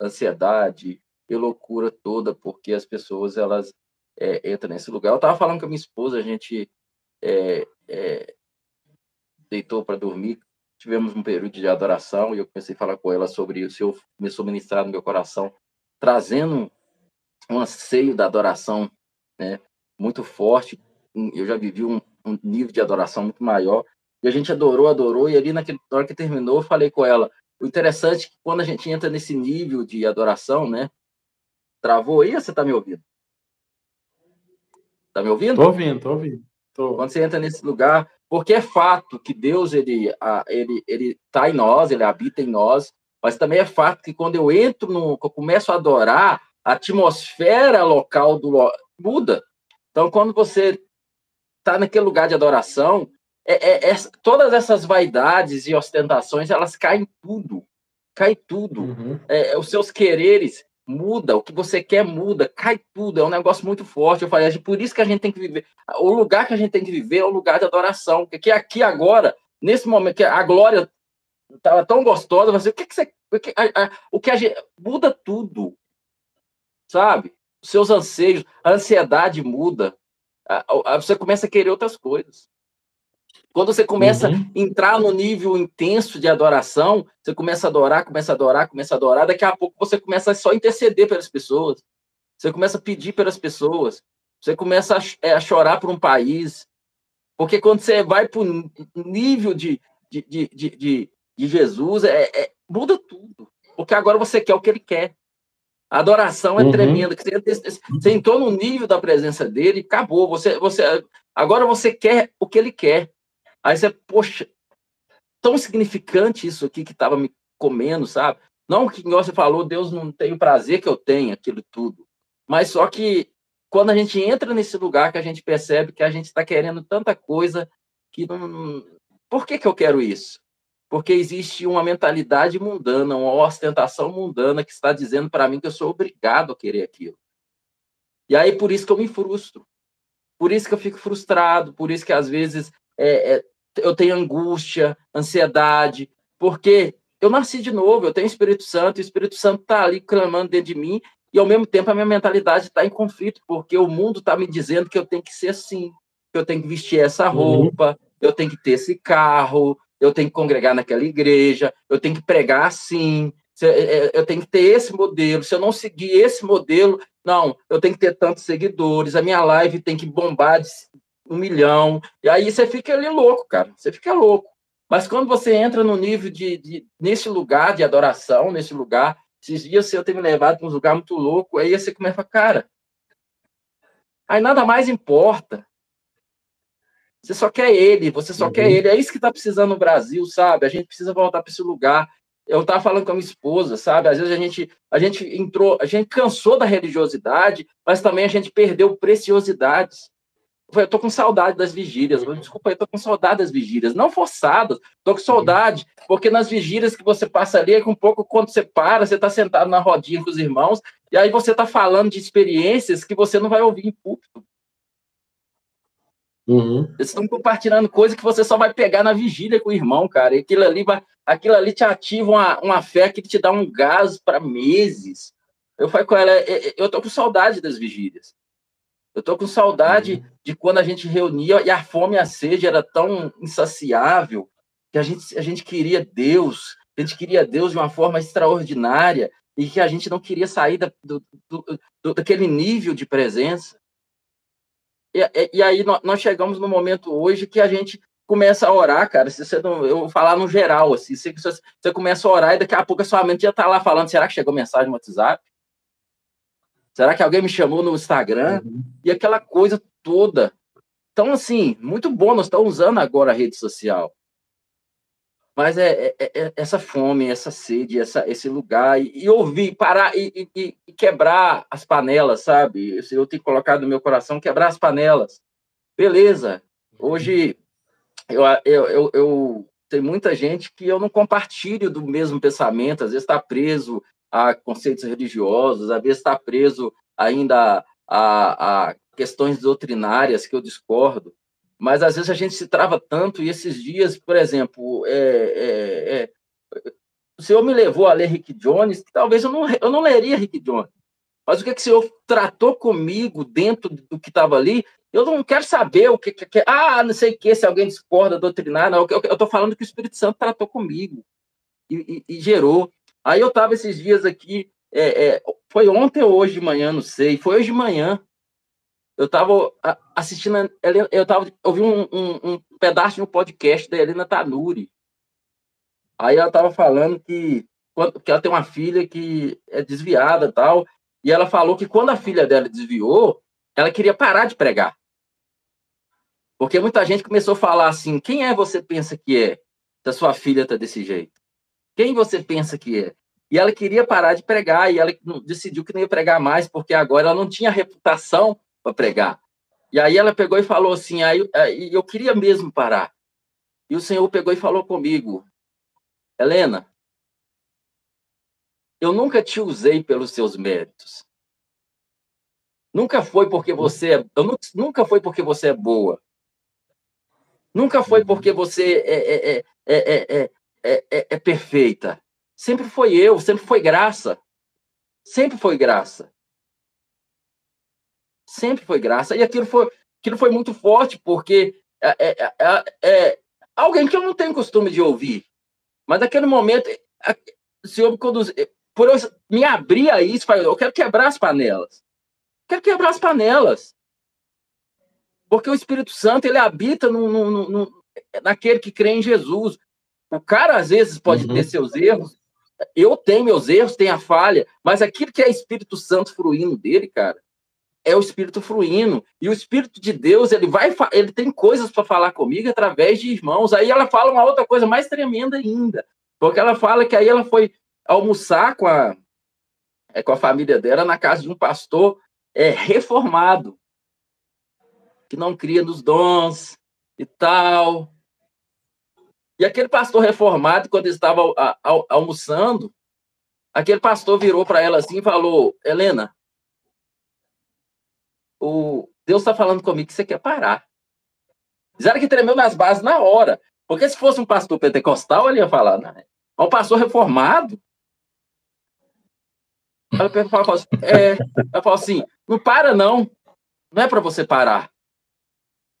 ansiedade e loucura toda, porque as pessoas elas é, entram nesse lugar. Eu estava falando com a minha esposa, a gente é, é deitou para dormir, tivemos um período de adoração e eu comecei a falar com ela sobre o Senhor começou a ministrar no meu coração, trazendo um anseio da adoração né, muito forte. Eu já vivi um, um nível de adoração muito maior. E a gente adorou, adorou, e ali naquela hora que terminou, eu falei com ela. O interessante é que quando a gente entra nesse nível de adoração, né? Travou aí ou você está me ouvindo? Está me ouvindo? Estou ouvindo, estou ouvindo. Tô. Quando você entra nesse lugar, porque é fato que Deus ele ele ele está em nós, ele habita em nós, mas também é fato que quando eu entro no, eu começo a adorar, a atmosfera local do muda. Então, quando você está naquele lugar de adoração, é, é, é, todas essas vaidades e ostentações, elas caem tudo. Cai tudo. Uhum. É, os seus quereres muda, o que você quer muda, cai tudo. É um negócio muito forte. Eu falei, é por isso que a gente tem que viver. O lugar que a gente tem que viver é o lugar de adoração. Porque aqui agora, nesse momento, que a glória estava tão gostosa, você, o que, que você. O que, a, a, o que a gente. Muda tudo sabe? Os seus anseios, a ansiedade muda. Você começa a querer outras coisas. Quando você começa uhum. a entrar no nível intenso de adoração, você começa a adorar, começa a adorar, começa a adorar, daqui a pouco você começa a só interceder pelas pessoas. Você começa a pedir pelas pessoas. Você começa a, é, chorar por um país. Porque quando você vai para o nível de, de, de, de, de Jesus, é, é, muda tudo. Porque agora você quer o que ele quer. A adoração é uhum. tremenda. Você entrou no nível da presença dele, acabou. Você, você, agora você quer o que ele quer. Aí você, poxa, tão significante isso aqui que estava me comendo, sabe? Não que você falou, Deus não tem o prazer que eu tenho, aquilo tudo. Mas só que quando a gente entra nesse lugar que a gente percebe que a gente está querendo tanta coisa que não. Por que, que eu quero isso? porque existe uma mentalidade mundana, uma ostentação mundana que está dizendo para mim que eu sou obrigado a querer aquilo. E aí por isso que eu me frustro, por isso que eu fico frustrado, por isso que às vezes é, é, eu tenho angústia, ansiedade, porque eu nasci de novo, eu tenho Espírito Santo, e o Espírito Santo está ali clamando dentro de mim, e ao mesmo tempo a minha mentalidade está em conflito, porque o mundo está me dizendo que eu tenho que ser assim, que eu tenho que vestir essa uhum. roupa, uhum. eu tenho que ter esse carro, eu tenho que congregar naquela igreja, eu tenho que pregar assim, é, é, eu tenho que ter esse modelo. Se eu não seguir esse modelo, não, eu tenho que ter tantos seguidores, a minha live tem que bombar de um milhão. E aí você fica ali louco, cara. Você fica louco. Mas quando você entra no nível de, de nesse lugar de adoração, nesse lugar, esses dias eu tenho me levado para um lugar muito louco, aí você começa, cara. Aí nada mais importa. Você só quer ele, você só uhum. quer ele. É isso que está precisando no Brasil, sabe? A gente precisa voltar para esse lugar. Eu estava falando com a minha esposa, sabe? Às vezes a gente, a gente entrou, a gente cansou da religiosidade, mas também a gente perdeu preciosidades. Eu tô com saudade das vigílias. Desculpa, eu tô com saudade das vigílias. Não forçadas, tô com saudade, porque nas vigílias que você passa ali, é com um pouco quando você para, você tá sentado na rodinha com os irmãos, e aí você tá falando de experiências que você não vai ouvir em público. Uhum. Eles estão compartilhando coisa que você só vai pegar na vigília com o irmão, cara. E aquilo ali, vai, aquilo ali te ativa uma, uma fé que te dá um gás para meses. Eu falei com ela, é, é, eu tô com saudade das vigílias. Eu tô com saudade uhum. de quando a gente reunia e a fome e a sede era tão insaciável que a gente, a gente queria Deus, a gente queria Deus de uma forma extraordinária e que a gente não queria sair da, do, do, daquele nível de presença. E, e aí nós chegamos no momento hoje que a gente começa a orar, cara. Se você não, eu vou falar no geral, assim, você, você começa a orar e daqui a pouco a sua mente já tá lá falando: será que chegou mensagem no WhatsApp? Será que alguém me chamou no Instagram? Uhum. E aquela coisa toda. Então, assim, muito bom, nós estamos usando agora a rede social. mas é, é, é, essa fome, essa sede, essa, esse lugar, e, e ouvir, parar e, e, e, quebrar as panelas, sabe? Eu tenho colocado no meu coração quebrar as panelas. Beleza, hoje eu, eu, eu, eu tem muita gente que eu não compartilho do mesmo pensamento, às vezes está preso a conceitos religiosos, às vezes está preso ainda a, a questões doutrinárias que eu discordo, mas às vezes a gente se trava tanto, e esses dias, por exemplo, é, é, é, o Senhor me levou a ler Rick Jones, que talvez eu não, eu não leria Rick Jones, mas o que, que o Senhor tratou comigo dentro do que estava ali, eu não quero saber o que, que, ah, não sei o que, se alguém discorda doutrinar, não, eu estou falando que o Espírito Santo tratou comigo e, e, e gerou. Aí eu estava esses dias aqui, é, é, foi ontem ou hoje de manhã, não sei, foi hoje de manhã, eu estava assistindo, eu estava ouvindo um, um, um, pedaço de um podcast da Helena Tanuri. Aí ela estava falando que, que ela tem uma filha que é desviada tal, e ela falou que quando a filha dela desviou, ela queria parar de pregar. Porque muita gente começou a falar assim: quem é você pensa que é? Se a sua filha está desse jeito. Quem você pensa que é? E ela queria parar de pregar, e ela decidiu que não ia pregar mais, porque agora ela não tinha reputação para pregar. E aí ela pegou e falou assim: aí, eu queria mesmo parar. E o Senhor pegou e falou comigo: Helena, eu nunca te usei pelos seus méritos. Nunca foi porque você é, eu nunca foi porque você é boa. Nunca foi porque você é, é, é, é, é, perfeita. Sempre foi eu, sempre foi graça. Sempre foi graça. Sempre foi graça. E aquilo foi, aquilo foi muito forte, porque é, é, alguém que eu não tenho costume de ouvir. Mas naquele momento, o Senhor me conduziu. Por eu me abrir a isso, eu quero quebrar as panelas. Quero quebrar as panelas. Porque o Espírito Santo, ele habita no, no, no, naquele que crê em Jesus. O cara, às vezes, pode uhum. ter seus erros. Eu tenho meus erros, tenho a falha. Mas aquilo que é Espírito Santo fruindo dele, cara, é o Espírito fruindo. E o Espírito de Deus, ele vai, ele tem coisas para falar comigo através de irmãos. Aí ela fala uma outra coisa mais tremenda ainda. Porque ela fala que aí ela foi almoçar com a, é, com a família dela na casa de um pastor é, reformado que não cria nos dons e tal. E aquele pastor reformado, quando estava almoçando, aquele pastor virou para ela assim e falou: Helena, o Deus está falando comigo que você quer parar. Disseram que tremeu nas bases na hora. Porque se fosse um pastor pentecostal, ele ia falar, né? Um pastor reformado. Ela falou é, ela falou assim: não para, não. Não é para você parar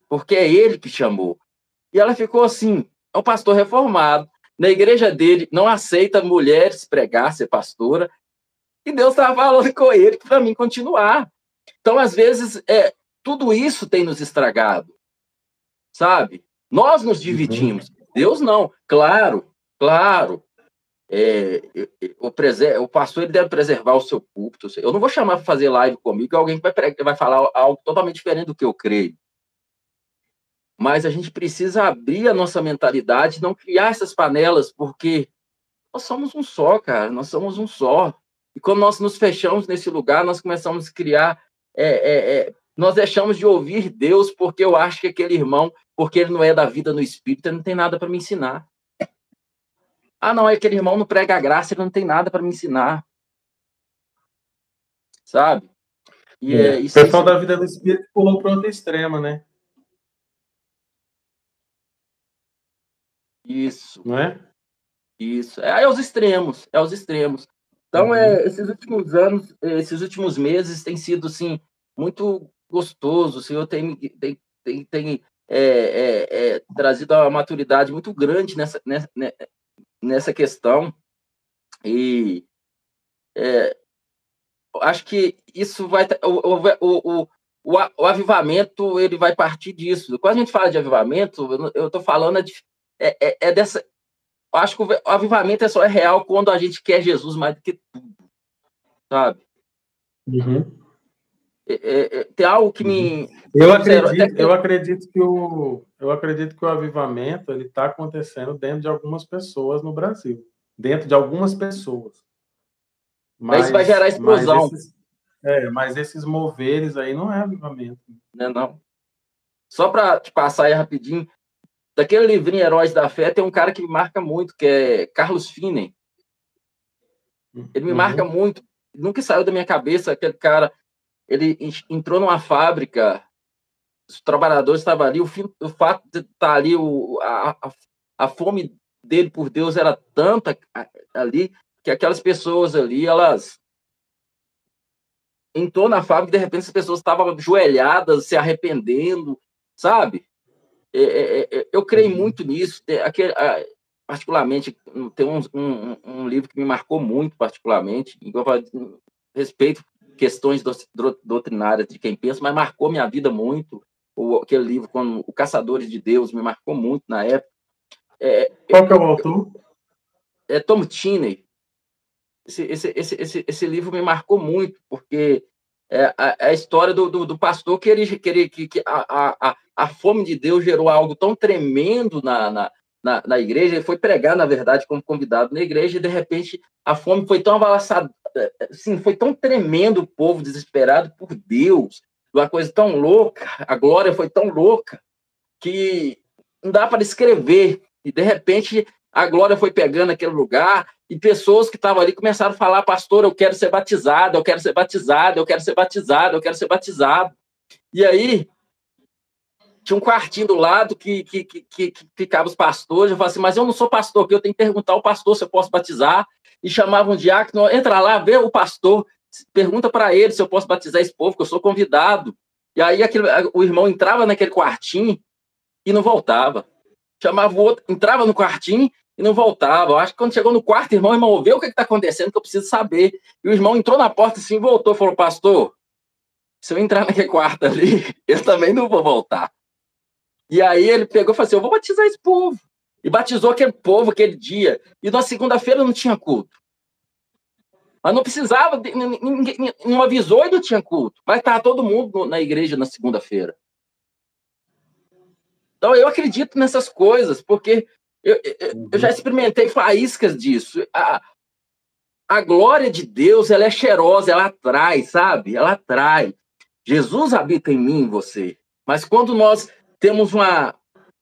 porque é ele que chamou. E ela ficou assim, é um pastor reformado, na igreja dele não aceita mulheres pregar, ser pastora, e Deus estava falando com ele para mim continuar. Então, às vezes, é, tudo isso tem nos estragado, sabe? Nós nos dividimos, uhum. Deus não. Claro, claro, é, o, preser, o pastor ele deve preservar o seu púlpito. Eu não vou chamar para fazer live comigo alguém que vai, vai falar algo totalmente diferente do que eu creio mas a gente precisa abrir a nossa mentalidade, não criar essas panelas, porque nós somos um só, cara, nós somos um só. E quando nós nos fechamos nesse lugar, nós começamos a criar, é, é, é, nós deixamos de ouvir Deus porque eu acho que aquele irmão, porque ele não é da vida no Espírito, ele não tem nada para me ensinar. Ah, não, aquele irmão não prega a graça, ele não tem nada para me ensinar. Sabe? E, é, o pessoal da vida do Espírito pulou para outra extrema, né? Isso. Não é? Isso. É, é os extremos, é os extremos. Então, uhum. é, esses últimos anos, esses últimos meses tem sido, assim, muito gostoso. O Senhor tem, tem, tem, tem é, é, é, trazido uma maturidade muito grande nessa, nessa, nessa questão. E é, acho que isso vai... O, o, o, o, o avivamento, ele vai partir disso. Quando a gente fala de avivamento, eu estou falando de é, é, é dessa. Eu acho que o avivamento é só é real quando a gente quer Jesus mais do que tudo, sabe? Uhum. é, é, é tem algo que me. Uhum. Eu acredito, eu acredito que o, eu acredito que o avivamento ele está acontecendo dentro de algumas pessoas no Brasil, dentro de algumas pessoas. Mas, mas vai gerar explosão. Mas esses, é, mas esses moveres aí não é avivamento. Não, não. Só para te passar aí rapidinho, daquele livrinho Heróis da Fé, tem um cara que me marca muito, que é Carlos Finney. Ele me uhum. marca muito, nunca saiu da minha cabeça aquele cara. Ele entrou numa fábrica, os trabalhadores estavam ali, o, fim, o fato de estar tá ali, o, a, a, a fome dele por Deus era tanta ali, que aquelas pessoas ali, elas entrou na fábrica e de repente as pessoas estavam ajoelhadas, se arrependendo, sabe? É, é, é, eu creio uhum. muito nisso. Aquele, particularmente, tem um, um, um, livro que me marcou muito, particularmente, eu respeito questões doutrinárias de quem pensa, mas marcou minha vida muito. O, aquele livro, quando, O Caçadores de Deus, me marcou muito na época. É, Qual que é o autor? É Tom Tinney. Esse, esse, esse, esse, esse livro me marcou muito, porque é a, a história do, do, do, pastor que ele, que, ele, que, que a, a, a fome de Deus gerou algo tão tremendo na, na, na, na, igreja, ele foi pregar, na verdade, como convidado na igreja, e de repente a fome foi tão avalaçada, assim, foi tão tremendo o povo desesperado por Deus, uma coisa tão louca, a glória foi tão louca, que não dá para descrever. E de repente a glória foi pegando aquele lugar, e pessoas que estavam ali começaram a falar, pastor, eu quero ser batizado, eu quero ser batizado, eu quero ser batizado, eu quero ser batizado. E aí, tinha um quartinho do lado que, que, que, que, ficava os pastores. Eu falei assim, mas eu não sou pastor, que eu tenho que perguntar ao pastor se eu posso batizar. E chamava um diácono, entra lá, vê o pastor, pergunta para ele se eu posso batizar esse povo, que eu sou convidado. E aí aquele, o irmão entrava naquele quartinho e não voltava. Chamava o outro, entrava no quartinho e não voltava. Eu acho que quando chegou no quarto, irmão, irmão, vê o que está acontecendo, que eu preciso saber. E o irmão entrou na porta assim, voltou, falou, pastor, se eu entrar naquele quarto ali, eu também não vou voltar. E aí ele pegou e falou assim: Eu vou batizar esse povo. E batizou aquele povo aquele dia. E na segunda-feira não tinha culto. Mas não precisava, ninguém não avisou e não tinha culto. Mas estava todo mundo na igreja na segunda-feira. Então eu acredito nessas coisas, porque eu, eu, eu já experimentei faíscas disso. A, a glória de Deus ela é cheirosa, ela atrai, sabe? Ela atrai. Jesus habita em mim, em você. Mas quando nós temos uma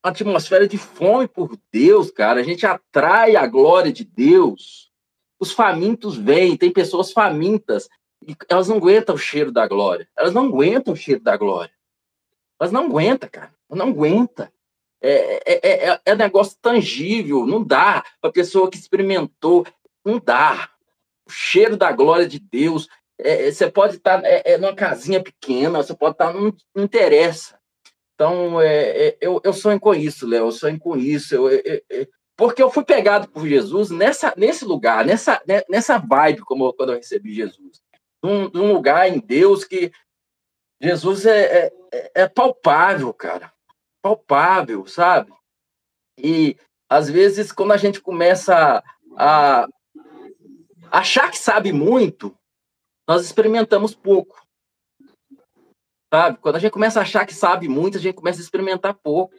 atmosfera de fome por Deus, cara. A gente atrai a glória de Deus. Os famintos vêm, tem pessoas famintas e elas não aguentam o cheiro da glória. Elas não aguentam o cheiro da glória. Elas não aguentam, cara. Não aguenta. É, é, é, é negócio tangível, não dá para pessoa que experimentou, não dá. O cheiro da glória de Deus. É, você pode estar é, é, numa casinha pequena, você pode estar, não, não interessa. Então, é, é, eu, eu sonho com isso, Léo, eu sonho com isso. Eu, porque eu fui pegado por Jesus nessa, nesse lugar, nessa, né, nessa vibe, como quando eu recebi Jesus. Num, num lugar em Deus que Jesus é, é, é palpável, cara. Palpável, sabe? E às vezes, quando a gente começa a achar que sabe muito, nós experimentamos pouco. Sabe? Quando a gente começa a achar que sabe muito, a gente começa a experimentar pouco.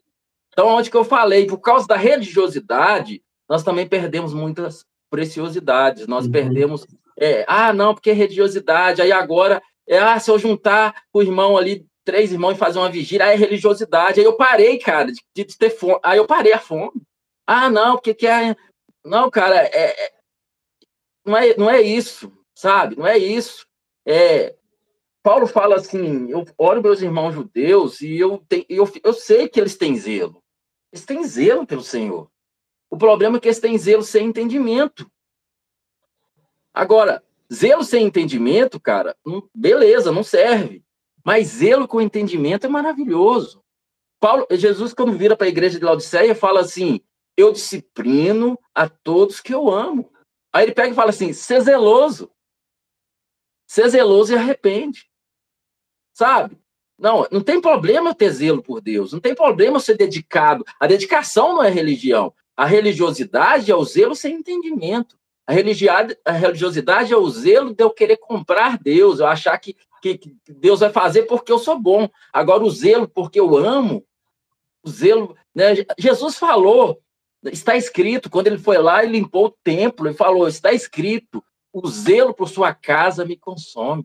Então, onde que eu falei, por causa da religiosidade, nós também perdemos muitas preciosidades. Nós uhum. perdemos. É, ah, não, porque é religiosidade. Aí agora, é, ah, se eu juntar o irmão ali, três irmãos e fazer uma vigília, aí é religiosidade. Aí eu parei, cara, de, de ter fome. Aí eu parei a fome. Ah, não, porque que é. Não, cara, é, é, não, é, não é isso, sabe? Não é isso. É, Paulo fala assim: eu oro meus irmãos judeus e eu, eu, eu sei que eles têm zelo. Eles têm zelo pelo Senhor. O problema é que eles têm zelo sem entendimento. Agora, zelo sem entendimento, cara, não, beleza, não serve. Mas zelo com entendimento é maravilhoso. Paulo, Jesus, quando vira para a igreja de Laodiceia, fala assim: Eu disciplino a todos que eu amo. Aí ele pega e fala assim: Ser zeloso. Ser zeloso e arrepende sabe? Não, não tem problema ter zelo por Deus, não tem problema ser dedicado. A dedicação não é religião. A religiosidade é o zelo sem entendimento. A religiosidade, a religiosidade é o zelo de eu querer comprar Deus, eu achar que, que, que Deus vai fazer porque eu sou bom. Agora, o zelo porque eu amo, o zelo. Né? Jesus falou, está escrito, quando ele foi lá e limpou o templo, ele falou: está escrito, o zelo por sua casa me consome.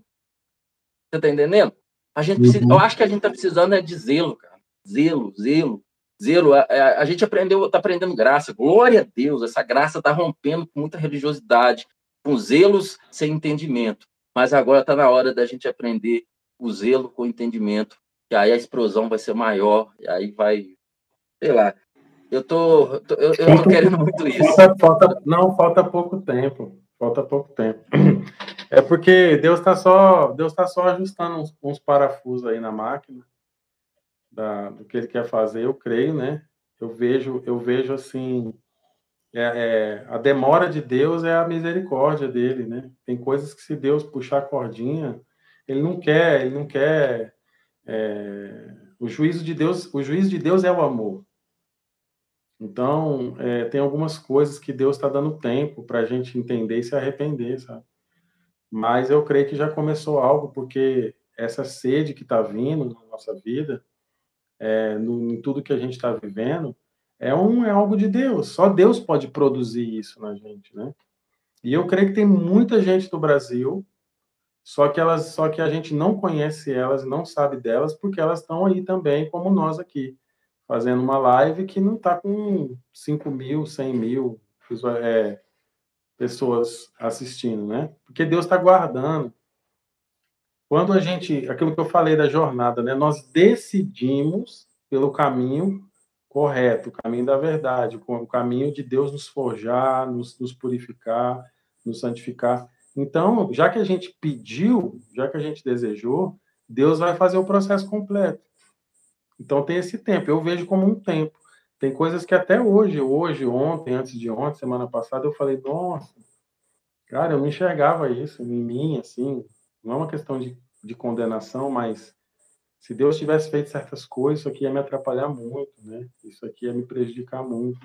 Você está entendendo? A gente precisa, uhum. Eu acho que a gente está precisando é de zelo, cara. Zelo, zelo, zelo. A, a, a gente aprendeu, está aprendendo graça. Glória a Deus, essa graça está rompendo com muita religiosidade, com zelos sem entendimento. Mas agora está na hora da gente aprender o zelo com o entendimento, que aí a explosão vai ser maior, e aí vai, sei lá. Eu tô, eu, eu tô querendo muito isso. Falta, falta, não, falta pouco tempo. Falta pouco tempo. É porque Deus está só, Deus tá só ajustando uns, uns, parafusos aí na máquina da, do que Ele quer fazer. Eu creio, né? Eu vejo, eu vejo assim, é, é, a demora de Deus é a misericórdia dele, né? Tem coisas que se Deus puxar a cordinha, Ele não quer, Ele não quer. É, o juízo de Deus, o juízo de Deus é o amor. Então, é, tem algumas coisas que Deus está dando tempo para a gente entender e se arrepender, sabe? Mas eu creio que já começou algo, porque essa sede que está vindo na nossa vida, é, no, em tudo que a gente está vivendo, é, um, é algo de Deus. Só Deus pode produzir isso na gente, né? E eu creio que tem muita gente no Brasil, só que elas, só que a gente não conhece elas, não sabe delas, porque elas estão aí também, como nós aqui fazendo uma live que não está com 5 mil, 100 mil é, pessoas assistindo, né? Porque Deus está guardando. Quando a gente, aquilo que eu falei da jornada, né? Nós decidimos pelo caminho correto, o caminho da verdade, o caminho de Deus nos forjar, nos, nos purificar, nos santificar. Então, já que a gente pediu, já que a gente desejou, Deus vai fazer o processo completo. Então tem esse tempo. Eu vejo como um tempo. Tem coisas que até hoje, hoje, ontem, antes de ontem, semana passada, eu falei, nossa, cara, eu não enxergava isso em mim, assim. Não é uma questão de, de condenação, mas se Deus tivesse feito certas coisas, isso aqui ia me atrapalhar muito, né? Isso aqui ia me prejudicar muito.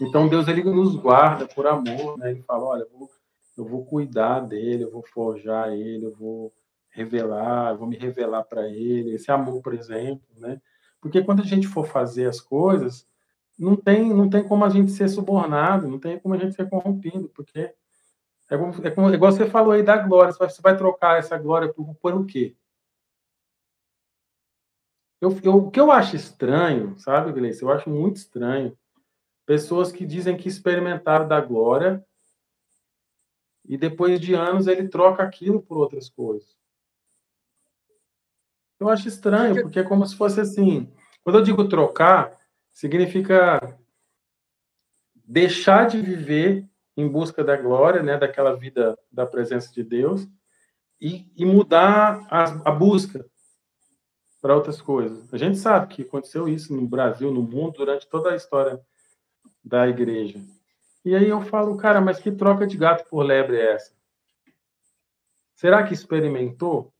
Então Deus ele nos guarda por amor, né? Ele fala, olha, eu vou, eu vou cuidar dele, eu vou forjar ele, eu vou revelar, vou me revelar para ele, esse amor, por exemplo, né? Porque quando a gente for fazer as coisas, não tem, não tem como a gente ser subornado, não tem como a gente ser corrompido, porque é, como, é, como, é igual você falou aí da glória, você vai trocar essa glória por, por o quê? Eu, eu, o que eu acho estranho, sabe, Gleice? Eu acho muito estranho pessoas que dizem que experimentaram da glória e depois de anos ele troca aquilo por outras coisas. Eu acho estranho, porque é como se fosse assim. Quando eu digo trocar, significa deixar de viver em busca da glória, né, daquela vida da presença de Deus, e, e mudar a, a busca para outras coisas. A gente sabe que aconteceu isso no Brasil, no mundo, durante toda a história da igreja. E aí eu falo, cara, mas que troca de gato por lebre é essa? Será que experimentou?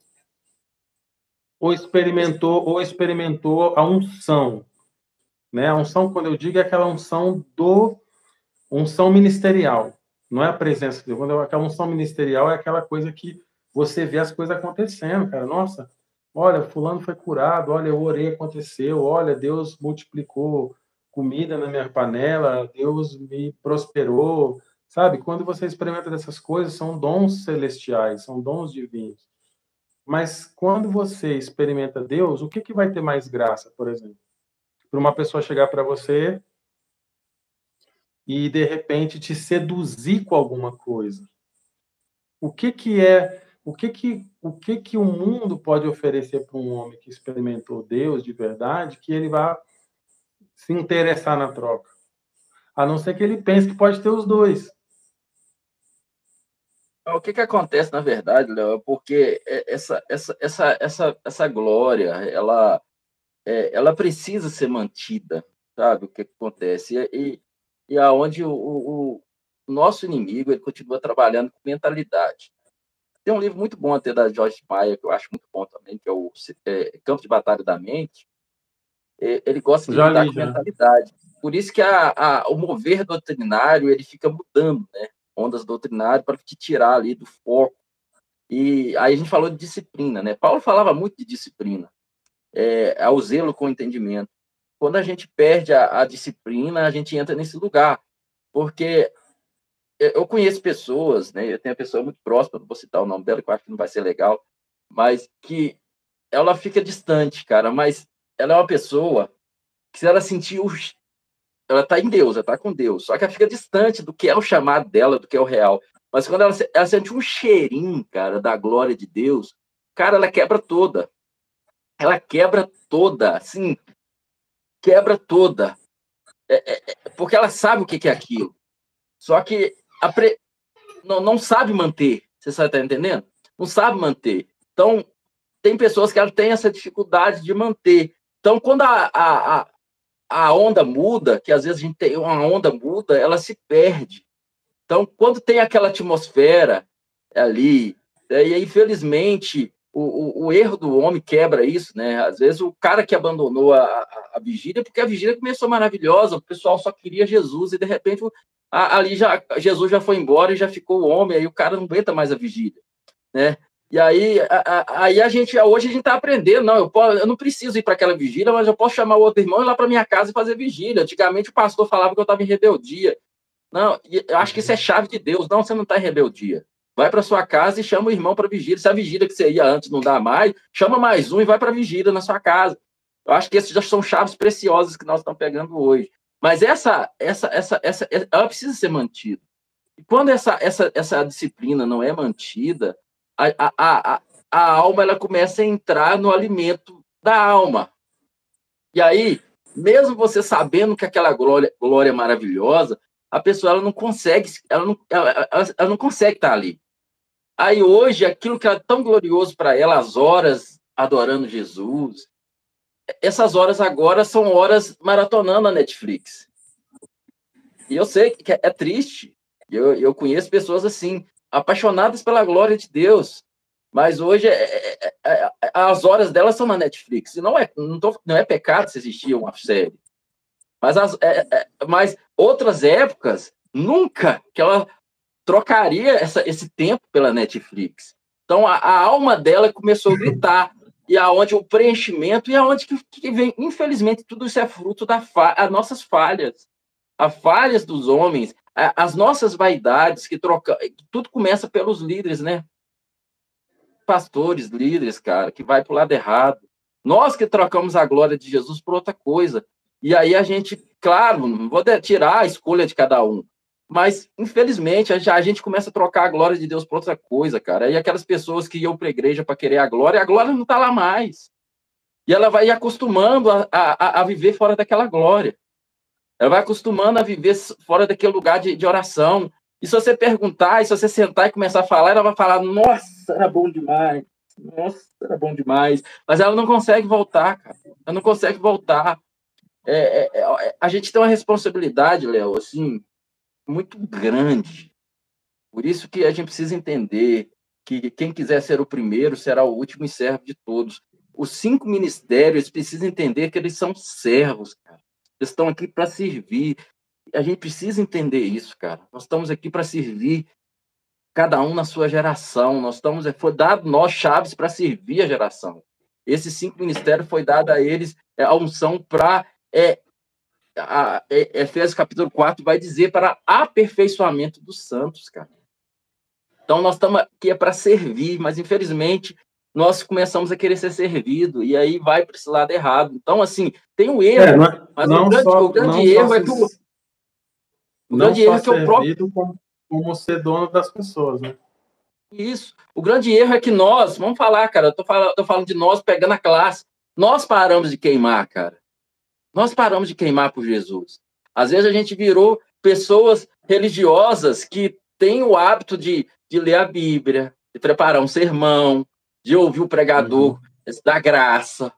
Ou experimentou ou experimentou a unção, né? A unção, quando eu digo, é aquela unção do unção ministerial, não é a presença de Deus. Quando eu, aquela unção ministerial é aquela coisa que você vê as coisas acontecendo, cara. Nossa, olha, fulano foi curado, olha, eu orei, aconteceu, olha, Deus multiplicou comida na minha panela, Deus me prosperou, sabe? Quando você experimenta dessas coisas, são dons celestiais, são dons divinos. Mas quando você experimenta Deus, o que, que vai ter mais graça, por exemplo? Para uma pessoa chegar para você e de repente te seduzir com alguma coisa. O que que é, o que que o que que o mundo pode oferecer para um homem que experimentou Deus de verdade, que ele vá se interessar na troca? A não ser que ele pense que pode ter os dois. O que, que acontece, na verdade, Léo, é porque é, essa, essa, essa, essa, essa glória, ela, é, ela precisa ser mantida, sabe? O que, que acontece? E, e aonde o, o, o, nosso inimigo ele continua trabalhando com mentalidade. Tem um livro muito bom até da George Maia, que eu acho muito bom também, que é o é, Campo de Batalha da Mente. Ele gosta de lidar com mentalidade. Por isso que a, a, o mover doutrinário ele fica mudando, né? Ondas doutrinárias para te tirar ali do foco. E aí a gente falou de disciplina, né? Paulo falava muito de disciplina, é, ao zelo com entendimento. Quando a gente perde a, a disciplina, a gente entra nesse lugar, porque eu conheço pessoas, né? Eu tenho uma pessoa muito próxima, não vou citar o nome dela, que eu acho que não vai ser legal, mas que ela fica distante, cara. Mas ela é uma pessoa que, se ela sentir o. Ela tá em Deus, ela tá com Deus, só que ela fica distante do que é o chamado dela, do que é o real. Mas quando ela, ela sente um cheirinho, cara, da glória de Deus, cara, ela quebra toda. Ela quebra toda, assim, quebra toda. É, é, é porque ela sabe o que é aquilo. Só que pre... não, não sabe manter. Você está entendendo? Não sabe manter. Então, tem pessoas que ela têm essa dificuldade de manter. Então, quando a, a, a onda muda, que às vezes a gente tem uma onda muda, ela se perde. Então, quando tem aquela atmosfera ali, é, e infelizmente, o, o, o, erro do homem quebra isso, né? Às vezes o cara que abandonou a, a, a, vigília, porque a vigília começou maravilhosa, o pessoal só queria Jesus, e de repente ali já Jesus já foi embora e já ficou o homem, aí o cara não aguenta mais a vigília, né? E aí a, aí a gente hoje a gente está aprendendo, não, eu, posso, eu não preciso ir para aquela vigília, mas eu posso chamar o outro irmão e ir lá para minha casa e fazer vigília. Antigamente o pastor falava que eu estava em rebeldia. Não, eu acho que isso é chave de Deus. Não, você não está em rebeldia. Vai para sua casa e chama o irmão para vigília. Se a vigília que você ia antes não dá mais, chama mais um e vai para vigília na sua casa. Eu acho que esses já são chaves preciosas que nós estamos pegando hoje. Mas essa, essa, essa, essa, ela precisa ser mantida. E quando essa, essa, essa disciplina não é mantida, a, a, a, alma ela começa a entrar no alimento da alma. E aí, mesmo você sabendo que aquela glória, glória é maravilhosa, a pessoa ela não consegue, ela não, ela, ela, não consegue estar ali. Aí hoje, aquilo que é tão glorioso para ela, as horas adorando Jesus, essas horas agora são horas maratonando a Netflix. E eu sei que é triste. Eu, eu conheço pessoas assim, apaixonadas pela glória de Deus. Mas hoje é, é, é, é as horas delas são na Netflix. E não é, não, tô, não é pecado se existir uma série. Mas, as, é, é, mas outras épocas, nunca que ela trocaria essa, esse tempo pela Netflix. Então a, a alma dela começou a gritar e aonde o preenchimento e aonde que, que vem, infelizmente, tudo isso é fruto das fa nossas falhas, as falhas dos homens, as nossas vaidades que troca, tudo começa pelos líderes, né? Pastores, líderes, cara, que vai para o lado errado. Nós que trocamos a glória de Jesus por outra coisa. E aí a gente, claro, não vou tirar a escolha de cada um, mas, infelizmente, a gente começa a trocar a glória de Deus por outra coisa, cara. E aquelas pessoas que iam para a igreja para querer a glória, a glória não está lá mais. E ela vai acostumando a, a, a, viver fora daquela glória. Ela vai acostumando a viver fora daquele lugar de, de oração. E se você perguntar, e se você sentar e começar a falar, ela vai falar: Nossa, era bom demais. Nossa, era bom demais. Mas ela não consegue voltar, cara. Ela não consegue voltar. É, é, é, a gente tem uma responsabilidade, Léo, assim, muito grande. Por isso que a gente precisa entender que quem quiser ser o primeiro será o último e servo de todos. Os cinco ministérios precisam entender que eles são servos, cara. Estão aqui para servir. A gente precisa entender isso, cara. Nós estamos aqui para servir cada um na sua geração. Nós estamos foi dado nós chaves para servir a geração. Esses cinco ministérios foi dado a eles é, a unção para é, a, Efésios capítulo 4 vai dizer para aperfeiçoamento dos santos, cara. Então nós estamos aqui é para servir, mas infelizmente nós começamos a querer ser servido e aí vai para esse lado errado. Então assim, tem um erro, é, não, mas não o grande, só, o grande erro é que o, o grande erro é que o próprio como, como ser dono das pessoas, né? Isso. O grande erro é que nós, vamos falar, cara, eu tô falando, tô falando de nós pegando a classe. Nós paramos de queimar, cara. Nós paramos de queimar por Jesus. Às vezes a gente virou pessoas religiosas que têm o hábito de, de ler a Bíblia, de preparar um sermão, de ouvir o pregador uhum. da graça.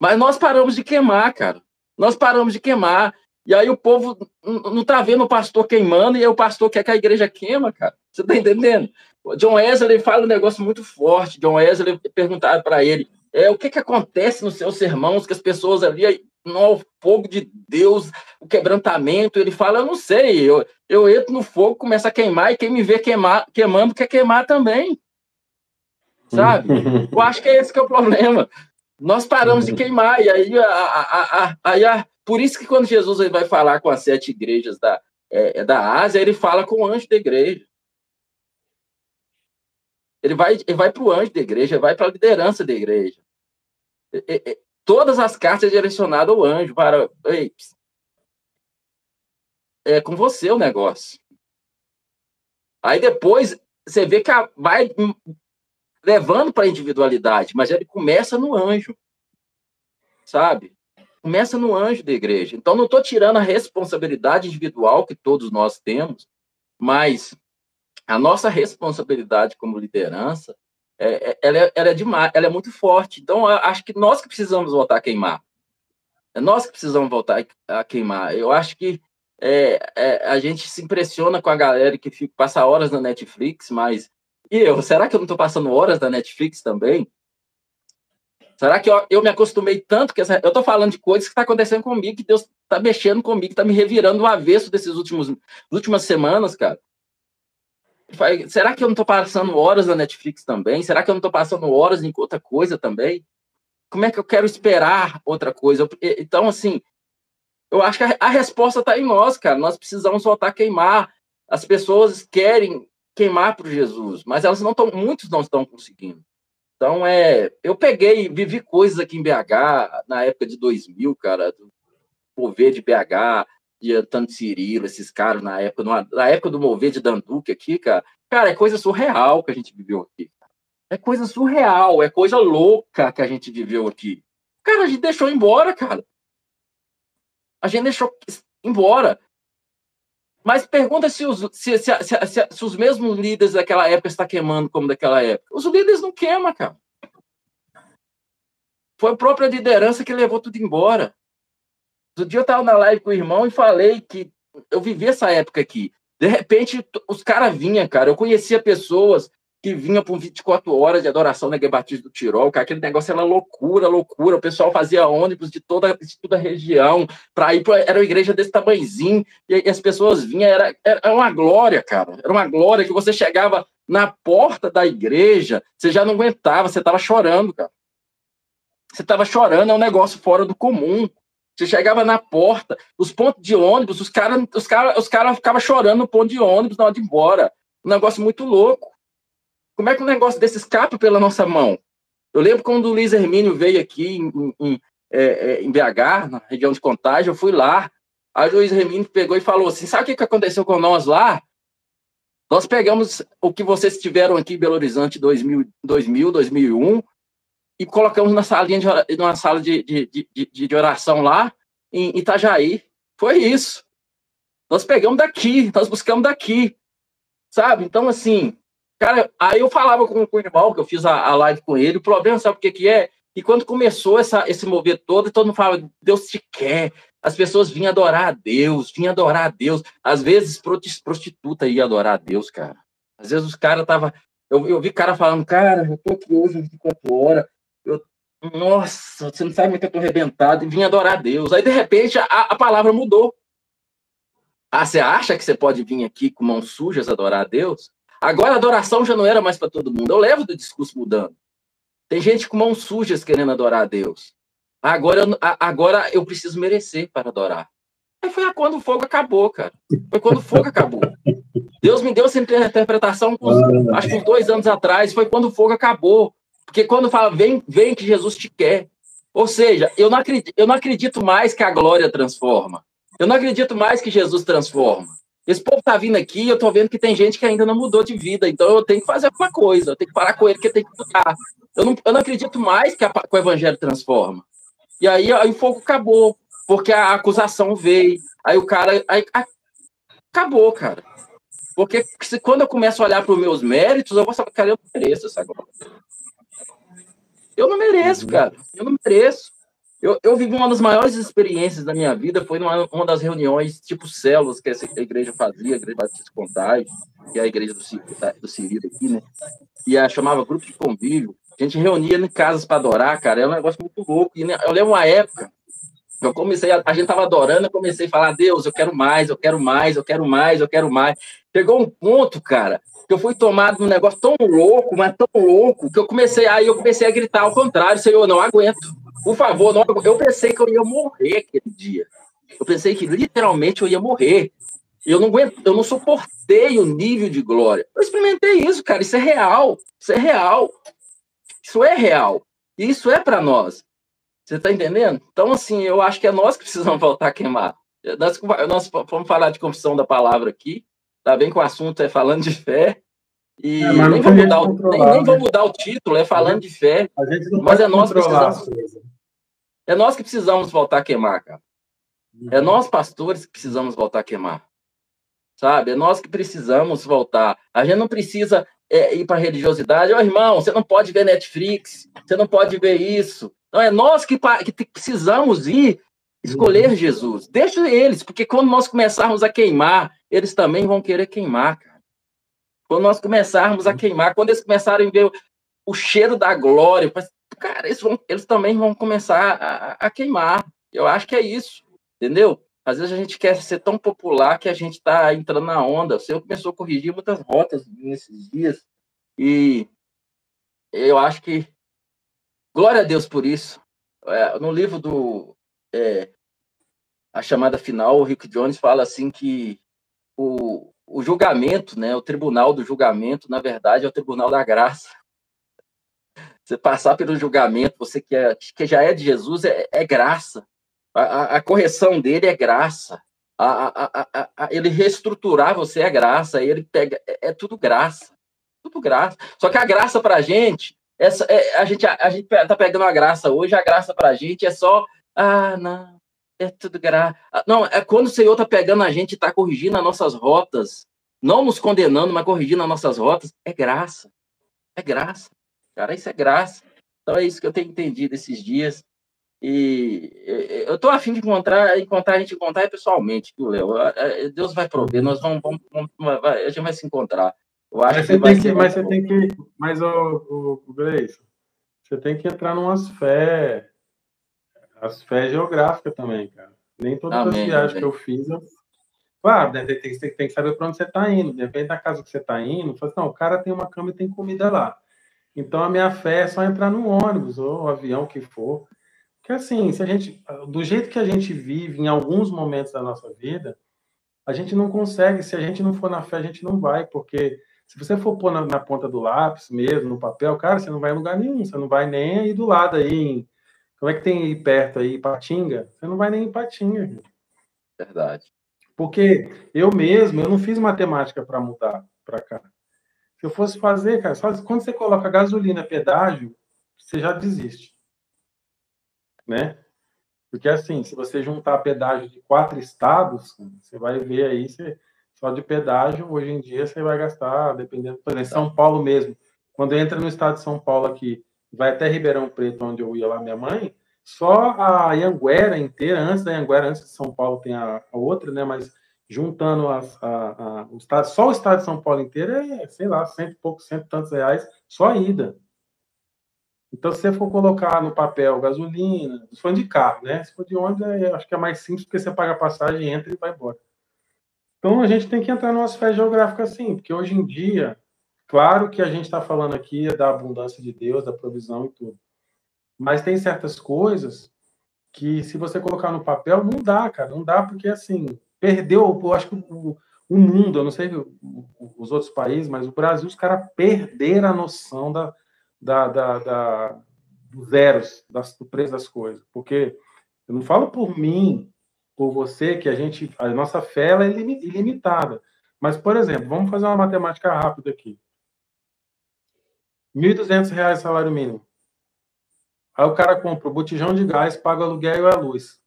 Mas nós paramos de queimar, cara. Nós paramos de queimar. E aí o povo não está vendo o pastor queimando e o pastor quer que a igreja queima, cara. Você está entendendo? O John Wesley fala um negócio muito forte. John Wesley perguntaram para ele é, o que, que acontece nos seus sermãos que as pessoas ali no fogo de Deus, o quebrantamento, ele fala, eu não sei, eu, eu entro no fogo, começo a queimar, e quem me vê queimar, queimando quer queimar também. Sabe? Eu acho que é esse que é o problema. Nós paramos de queimar, e aí, a, a, a, aí a, por isso que quando Jesus vai falar com as sete igrejas da, é, é, da Ásia, ele fala com o anjo da igreja. Ele vai, ele vai para o anjo da igreja, vai para a liderança da igreja. Todas as cartas direcionadas ao anjo para. Ei, é com você o negócio. Aí depois você vê que vai levando para a individualidade, mas ele começa no anjo, sabe? Começa no anjo da igreja. Então, não estou tirando a responsabilidade individual que todos nós temos, mas a nossa responsabilidade como liderança, é, é, ela, é, ela, é demais, ela é muito forte. Então, acho que nós que precisamos voltar a queimar. É nós que precisamos voltar a queimar. Eu acho que é, é, a gente se impressiona com a galera que fica, passa horas na Netflix, mas e eu? Será que eu não estou passando horas na Netflix também? Será que eu, eu me acostumei tanto que essa, eu estou falando de coisas que está acontecendo comigo, que Deus está mexendo comigo, está me revirando o avesso desses últimos últimas semanas, cara? Será que eu não estou passando horas na Netflix também? Será que eu não estou passando horas em outra coisa também? Como é que eu quero esperar outra coisa? Então, assim, eu acho que a, a resposta está em nós, cara. Nós precisamos voltar a queimar. As pessoas querem queimar para Jesus, mas elas não estão, muitos não estão conseguindo. Então, é, eu peguei, vivi coisas aqui em BH, na época de 2000, cara, do Mover de BH, de Antônio Cirilo, esses caras, na época, na época do Mover de Danduque aqui, cara. Cara, é coisa surreal que a gente viveu aqui. É coisa surreal, é coisa louca que a gente viveu aqui. Cara, a gente deixou embora, cara. A gente deixou embora. Mas pergunta se os, se, se, se, se os mesmos líderes daquela época estão queimando como daquela época. Os líderes não queimam, cara. Foi a própria liderança que levou tudo embora. Outro dia eu estava na live com o irmão e falei que eu vivi essa época aqui. De repente, os caras vinham, cara. Eu conhecia pessoas que vinha por 24 horas de adoração na Batista do Tirol, que aquele negócio era loucura, loucura. O pessoal fazia ônibus de toda, de toda a região para ir para era uma igreja desse tamanhozinho e, e as pessoas vinham, era, era uma glória, cara. Era uma glória que você chegava na porta da igreja, você já não aguentava, você estava chorando, cara. Você estava chorando, é um negócio fora do comum. Você chegava na porta, os pontos de ônibus, os caras os cara, os cara ficavam chorando no ponto de ônibus na hora de ir embora. Um negócio muito louco. Como é que um negócio desse escapa pela nossa mão? Eu lembro quando o Luiz Hermínio veio aqui em, em, é, é em BH, na região de Contagem, eu fui lá. Aí o Luiz Hermínio pegou e falou assim: sabe o que aconteceu com nós lá? Nós pegamos o que vocês tiveram aqui em Belo Horizonte 2000, 2000 2001 e colocamos na salinha de, numa sala de, de, de, de oração lá em Itajaí. Foi isso. Nós pegamos daqui, nós buscamos daqui, sabe? Então, assim, Cara, aí eu falava com, com o irmão, que eu fiz a, a live com ele, o problema, sabe o que, que é? E quando começou essa, esse mover todo, todo mundo falava, Deus te quer. As pessoas vinham adorar a Deus, vinham adorar a Deus. Às vezes, prostituta ia adorar a Deus, cara. Às vezes os caras tava eu, eu vi cara falando, cara, eu tô aqui hoje 24 horas, eu, nossa, você não sabe como é que eu tô arrebentado, e vinha adorar a Deus. Aí, de repente, a, a palavra mudou. Ah, você acha que você pode vir aqui com mãos sujas adorar a Deus? Agora a adoração já não era mais para todo mundo. Eu levo do discurso mudando. Tem gente com mãos sujas querendo adorar a Deus. Agora, agora eu preciso merecer para adorar. Aí foi quando o fogo acabou, cara. Foi quando o fogo acabou. Deus me deu essa interpretação, com, ah. acho que uns dois anos atrás. Foi quando o fogo acabou. Porque quando fala, vem, vem que Jesus te quer. Ou seja, eu não, acredito, eu não acredito mais que a glória transforma. Eu não acredito mais que Jesus transforma. Esse povo tá vindo aqui e eu tô vendo que tem gente que ainda não mudou de vida, então eu tenho que fazer alguma coisa, eu tenho que parar com ele, que tem que mudar. Eu não, eu não acredito mais que, a, que o evangelho transforma. E aí, aí o fogo acabou, porque a acusação veio, aí o cara. Aí, a, acabou, cara. Porque se, quando eu começo a olhar para os meus méritos, eu vou saber, cara, eu não mereço essa glória. Eu não mereço, cara. Eu não mereço. Eu, eu vivi uma das maiores experiências da minha vida, foi numa uma das reuniões tipo células que essa igreja fazia, a Igreja Batista Contagem, que é a igreja do, do Cirilo aqui, né? E a chamava grupo de convívio. A gente reunia em casas para adorar, cara, é um negócio muito louco. E né, eu lembro uma época, eu comecei, a, a gente tava adorando, eu comecei a falar, Deus, eu quero mais, eu quero mais, eu quero mais, eu quero mais. Chegou um ponto, cara, que eu fui tomado num negócio tão louco, mas tão louco, que eu comecei, aí eu comecei a gritar ao contrário, Senhor, não aguento. Por favor, não, eu pensei que eu ia morrer aquele dia. Eu pensei que literalmente eu ia morrer. Eu não aguento, eu não suportei o nível de glória. Eu experimentei isso, cara. Isso é real. Isso é real. Isso é real. E isso é para nós. Você está entendendo? Então, assim, eu acho que é nós que precisamos voltar a queimar. Nós, nós vamos falar de confissão da palavra aqui. Tá bem que o assunto é falando de fé. E é, nem, vou mudar o, nem, nem né? vou mudar o título, é falando de fé. mas é nós que precisamos. É nós que precisamos voltar a queimar, cara. É uhum. nós, pastores, que precisamos voltar a queimar sabe? É nós que precisamos voltar. A gente não precisa é, ir para a religiosidade. Ô, irmão, você não pode ver Netflix, você não pode ver isso. Não, é nós que, que precisamos ir escolher uhum. Jesus. Deixa eles, porque quando nós começarmos a queimar, eles também vão querer queimar, cara. Quando nós começarmos a uhum. queimar, quando eles começarem a ver o cheiro da glória, cara, eles, vão, eles também vão começar a, a queimar. Eu acho que é isso, entendeu? Às vezes a gente quer ser tão popular que a gente está entrando na onda. O Senhor começou a corrigir muitas rotas nesses dias. E eu acho que. Glória a Deus por isso. É, no livro do. É, a chamada final, o Rick Jones fala assim que o, o julgamento, né, o tribunal do julgamento, na verdade, é o tribunal da graça. Você passar pelo julgamento, você que, é, que já é de Jesus, é, é graça. A, a, correção dele é graça. A, a, ele reestruturar você é graça. Ele pega, é, é tudo graça. Tudo graça. Só que a graça para a é, a gente a, gente tá pegando a graça hoje, a graça para a gente é só, ah, não, é tudo graça. Ah, não, é quando o Senhor tá pegando a gente e tá corrigindo as nossas rotas, não nos condenando, mas corrigindo as nossas rotas, é graça. É graça. Cara, isso é graça. Então é isso que eu tenho entendido esses dias. E eu estou afim de encontrar, encontrar a gente encontrar pessoalmente, viu, Léo? Deus vai prover, nós vamos, vamos, vamos, a gente vai se encontrar. Eu acho mas que, você tem que, mas você tem que, mas o, o, Grace, você tem que entrar numas fé, as fé geográficas também, cara. Nem todas Amém, as viagens que eu fiz, eu... claro, né, tem, tem, tem, que saber para onde você está indo. Depende da casa que você está indo, fala assim, não, o cara tem uma cama e tem comida lá. Então a minha fé é só entrar no ônibus ou avião que for. Que assim, se a gente, do jeito que a gente vive em alguns momentos da nossa vida, a gente não consegue, se a gente não for na fé, a gente não vai, porque se você for pôr na, na ponta do lápis mesmo, no papel, cara, você não vai em lugar nenhum, você não vai nem aí do lado aí, em, como é que tem aí perto aí, Patinga? Você não vai nem em Patinga. Gente. Verdade. Porque eu mesmo, eu não fiz matemática para mudar para cá. Se eu fosse fazer, cara, só quando você coloca gasolina, pedágio, você já desiste né? Porque assim, se você juntar pedágio de quatro estados, você vai ver aí, você, só de pedágio, hoje em dia você vai gastar, dependendo, por exemplo, São Paulo mesmo. Quando entra no estado de São Paulo aqui, vai até Ribeirão Preto, onde eu ia lá, minha mãe, só a Anguera inteira, antes da Anguera, antes de São Paulo tem a, a outra, né? Mas juntando as, a, a, o estado, só o estado de São Paulo inteiro é, sei lá, cento e poucos, cento e tantos reais, só a ida. Então, se você for colocar no papel gasolina, se for de carro, né? Se for de ônibus, é, acho que é mais simples, porque você paga a passagem, entra e vai embora. Então, a gente tem que entrar numa esfera geográfica assim, porque hoje em dia, claro que a gente está falando aqui da abundância de Deus, da provisão e tudo. Mas tem certas coisas que, se você colocar no papel, não dá, cara. Não dá, porque, assim, perdeu, eu acho que o, o mundo, eu não sei os outros países, mas o Brasil, os caras perderam a noção da da, da, da dos zeros, das, do preço das coisas. Porque eu não falo por mim, por você, que a gente, a nossa fé é ilimitada. Mas, por exemplo, vamos fazer uma matemática rápida aqui. R$ 1.200 salário mínimo. Aí o cara compra o botijão de gás, paga o aluguel e a luz.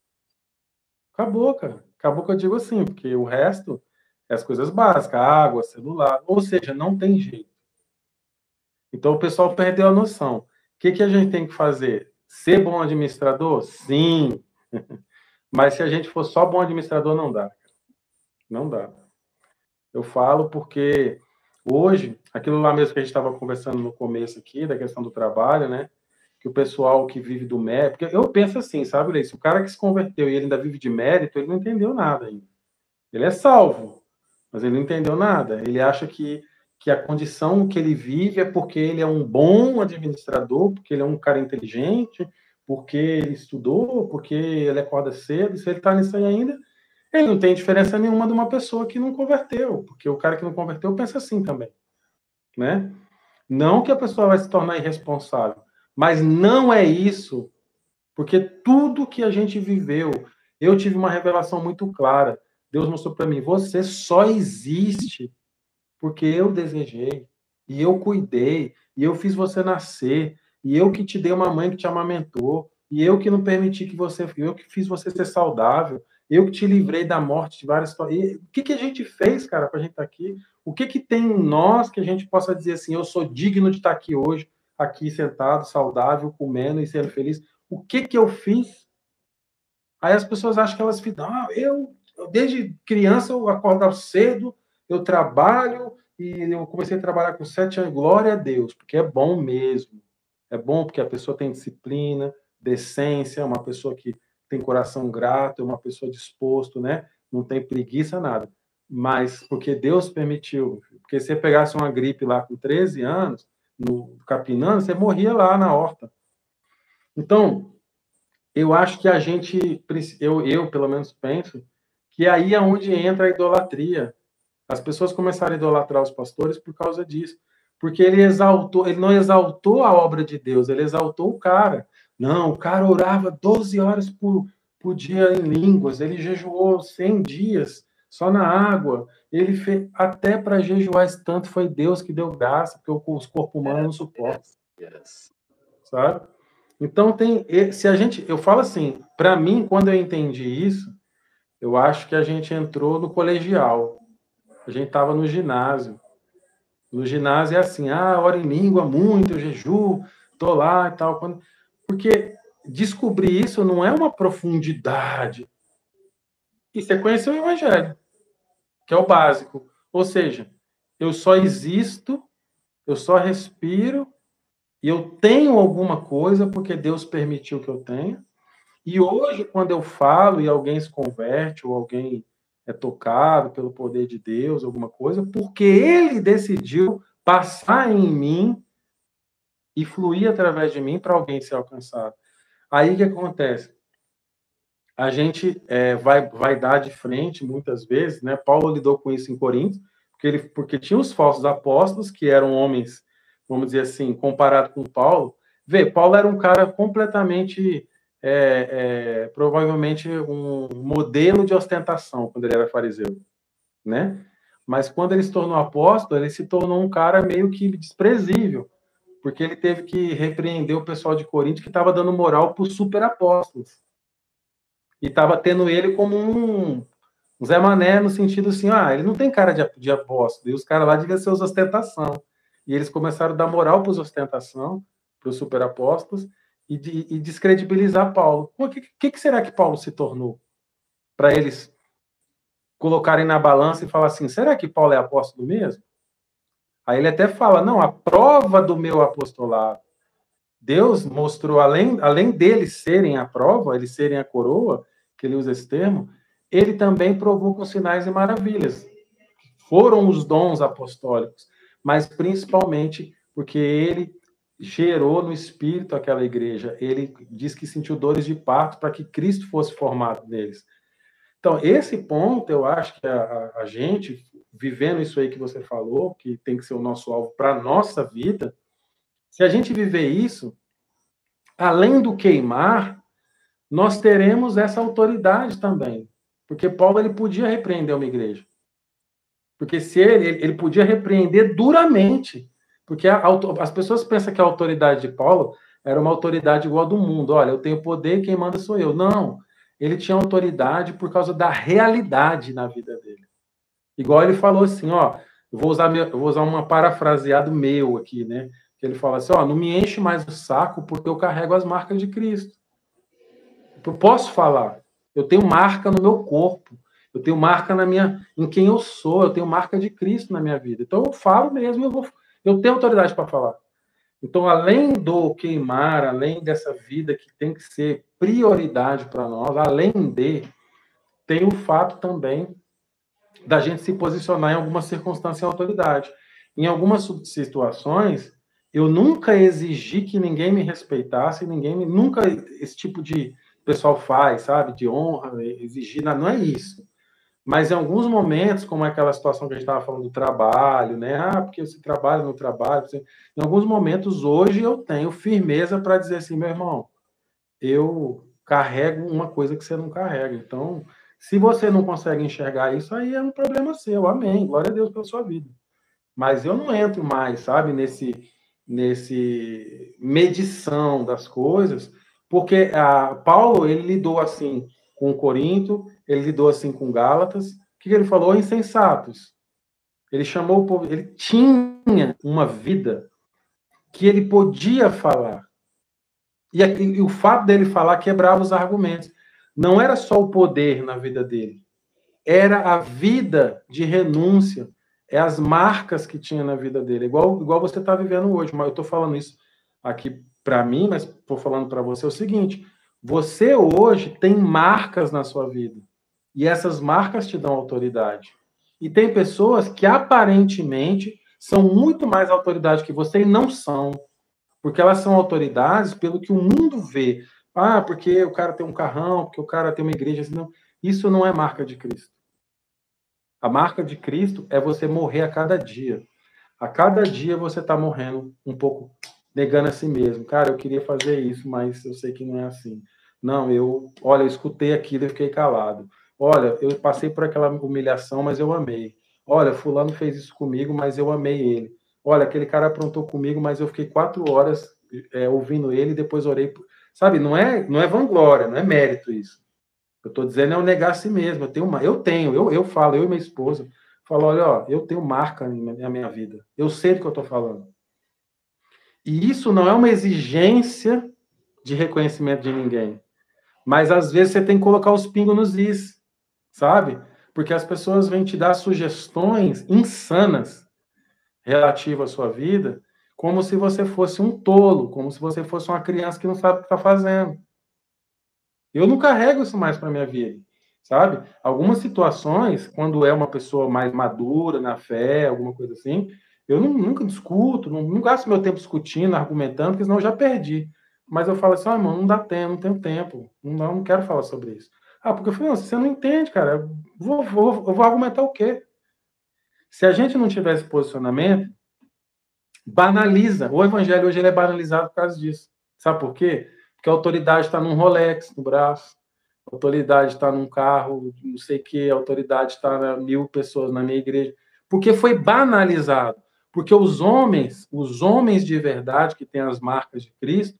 Acabou, cara. Acabou que eu digo assim, porque o resto é as coisas básicas, água, celular. Ou seja, não tem jeito. Então o pessoal perdeu a noção. O que, que a gente tem que fazer? Ser bom administrador? Sim. Mas se a gente for só bom administrador, não dá. Não dá. Eu falo porque hoje, aquilo lá mesmo que a gente estava conversando no começo aqui, da questão do trabalho, né? Que o pessoal que vive do mérito. Porque eu penso assim, sabe, Leice? O cara que se converteu e ele ainda vive de mérito, ele não entendeu nada ainda. Ele é salvo. Mas ele não entendeu nada. Ele acha que, que a condição que ele vive é porque ele é um bom administrador, porque ele é um cara inteligente, porque ele estudou, porque ele acorda cedo. Se ele está nisso aí ainda, ele não tem diferença nenhuma de uma pessoa que não converteu, porque o cara que não converteu pensa assim também, né? Não que a pessoa vai se tornar irresponsável, mas não é isso, porque tudo que a gente viveu, eu tive uma revelação muito clara. Deus mostrou para mim: você só existe porque eu desejei, e eu cuidei, e eu fiz você nascer, e eu que te dei uma mãe que te amamentou, e eu que não permiti que você, eu que fiz você ser saudável, eu que te livrei da morte de várias situações. o que, que a gente fez, cara, para a gente estar tá aqui? O que, que tem em nós que a gente possa dizer assim, eu sou digno de estar tá aqui hoje, aqui sentado, saudável, comendo e sendo feliz? O que que eu fiz? Aí as pessoas acham que elas ficam, ah, eu, desde criança eu acordo cedo, eu trabalho, e eu comecei a trabalhar com sete anos, glória a Deus, porque é bom mesmo. É bom porque a pessoa tem disciplina, decência, uma pessoa que tem coração grato, é uma pessoa disposto, né? Não tem preguiça, nada. Mas porque Deus permitiu. Porque se você pegasse uma gripe lá com 13 anos, no Capinano, você morria lá na horta. Então, eu acho que a gente, eu, eu pelo menos penso, que aí é onde entra a idolatria. As pessoas começaram a idolatrar os pastores por causa disso. Porque ele exaltou, ele não exaltou a obra de Deus, ele exaltou o cara. Não, o cara orava 12 horas por, por dia em línguas, ele jejuou 100 dias só na água. Ele fez até para jejuar esse tanto foi Deus que deu graça, porque os corpos humanos não suportam. Sabe? Então tem se a gente, eu falo assim, para mim quando eu entendi isso, eu acho que a gente entrou no colegial. A gente estava no ginásio. No ginásio é assim, ah, hora em língua muito, eu jejuo, tô lá e tal. Quando... Porque descobrir isso não é uma profundidade. Isso é conhecer o Evangelho, que é o básico. Ou seja, eu só existo, eu só respiro, e eu tenho alguma coisa porque Deus permitiu que eu tenha. E hoje, quando eu falo e alguém se converte, ou alguém é tocado pelo poder de Deus, alguma coisa, porque Ele decidiu passar em mim e fluir através de mim para alguém ser alcançado. Aí o que acontece? A gente é, vai, vai dar de frente muitas vezes, né? Paulo lidou com isso em Corinto, porque, ele, porque tinha os falsos apóstolos, que eram homens, vamos dizer assim, comparado com Paulo. Vê, Paulo era um cara completamente, é, é, provavelmente, um modelo de ostentação quando ele era fariseu, né? Mas quando ele se tornou apóstolo, ele se tornou um cara meio que desprezível porque ele teve que repreender o pessoal de Corinto que estava dando moral para os super apóstolos. E estava tendo ele como um, Zé Mané, no sentido assim, ah, ele não tem cara de, de apóstolo, e os caras lá deviam ser os ostentação. E eles começaram a dar moral para os ostentação, para os super apóstolos, e, de, e descredibilizar Paulo. O que, que, que será que Paulo se tornou? Para eles colocarem na balança e falar assim, será que Paulo é apóstolo mesmo? Aí ele até fala: não, a prova do meu apostolado. Deus mostrou, além, além deles serem a prova, eles serem a coroa, que ele usa esse termo, ele também provou com sinais e maravilhas. Foram os dons apostólicos, mas principalmente porque ele gerou no espírito aquela igreja. Ele diz que sentiu dores de parto para que Cristo fosse formado neles. Então, esse ponto, eu acho que a, a, gente, vivendo isso aí que você falou, que tem que ser o nosso alvo para a nossa vida, se a gente viver isso, além do queimar, nós teremos essa autoridade também. Porque Paulo ele podia repreender uma igreja. Porque se ele, ele podia repreender duramente. Porque a, as pessoas pensam que a autoridade de Paulo era uma autoridade igual a do mundo. Olha, eu tenho poder, quem manda sou eu. Não. Ele tinha autoridade por causa da realidade na vida dele. Igual ele falou assim, ó, vou usar, vou usar uma parafraseado meu aqui, né? Que ele fala assim, ó, não me enche mais o saco porque eu carrego as marcas de Cristo. Eu posso falar, eu tenho marca no meu corpo, eu tenho marca na minha, em quem eu sou, eu tenho marca de Cristo na minha vida. Então eu falo mesmo, eu vou, eu tenho autoridade para falar. Então, além do queimar, além dessa vida que tem que ser prioridade para nós, além de, tem o fato também da gente se posicionar em alguma circunstância e autoridade. Em algumas situações, eu nunca exigi que ninguém me respeitasse, ninguém me, nunca esse tipo de pessoal faz, sabe, de honra, exigir, não é isso. Mas em alguns momentos, como aquela situação que a gente estava falando do trabalho, né? Ah, porque você trabalha no trabalho. Você... Em alguns momentos, hoje, eu tenho firmeza para dizer assim, meu irmão, eu carrego uma coisa que você não carrega. Então, se você não consegue enxergar isso, aí é um problema seu. Amém. Glória a Deus pela sua vida. Mas eu não entro mais, sabe, nesse, nesse medição das coisas, porque a Paulo, ele lidou assim com Corinto, ele lidou assim com Gálatas. O que ele falou? Insensatos. Ele chamou o povo, ele tinha uma vida que ele podia falar. E, e o fato dele falar quebrava os argumentos. Não era só o poder na vida dele, era a vida de renúncia, é as marcas que tinha na vida dele. Igual, igual você está vivendo hoje, mas eu estou falando isso aqui para mim, mas estou falando para você o seguinte: você hoje tem marcas na sua vida. E essas marcas te dão autoridade. E tem pessoas que aparentemente são muito mais autoridade que você e não são. Porque elas são autoridades pelo que o mundo vê. Ah, porque o cara tem um carrão, porque o cara tem uma igreja. Não, isso não é marca de Cristo. A marca de Cristo é você morrer a cada dia. A cada dia você está morrendo um pouco negando a si mesmo. Cara, eu queria fazer isso, mas eu sei que não é assim. Não, eu, olha, eu escutei aquilo e fiquei calado. Olha, eu passei por aquela humilhação, mas eu amei. Olha, fulano fez isso comigo, mas eu amei ele. Olha, aquele cara aprontou comigo, mas eu fiquei quatro horas é, ouvindo ele e depois orei. Por... Sabe, não é, não é vanglória, não é mérito isso. Eu estou dizendo é o negar a si mesmo. Eu tenho, uma, eu tenho, eu, eu falo, eu e minha esposa, falo, olha, ó, eu tenho marca na minha vida. Eu sei do que eu estou falando. E isso não é uma exigência de reconhecimento de ninguém. Mas às vezes você tem que colocar os pingos nos is, sabe? Porque as pessoas vêm te dar sugestões insanas relativas à sua vida, como se você fosse um tolo, como se você fosse uma criança que não sabe o que está fazendo. Eu não carrego isso mais para minha vida, sabe? Algumas situações, quando é uma pessoa mais madura na fé, alguma coisa assim, eu não, nunca discuto, não, não, gasto meu tempo discutindo, argumentando, porque senão eu já perdi. Mas eu falo assim, ah, irmão, não dá tempo, não tenho tempo, não, não quero falar sobre isso. Ah, porque eu falei, não, você não entende, cara, eu vou, vou, eu vou argumentar o quê? Se a gente não tivesse posicionamento, banaliza. O evangelho hoje ele é banalizado por causa disso. Sabe por quê? Porque a autoridade está num Rolex no braço, a autoridade está num carro, não sei o quê, a autoridade está mil pessoas na minha igreja. Porque foi banalizado. Porque os homens, os homens de verdade que têm as marcas de Cristo,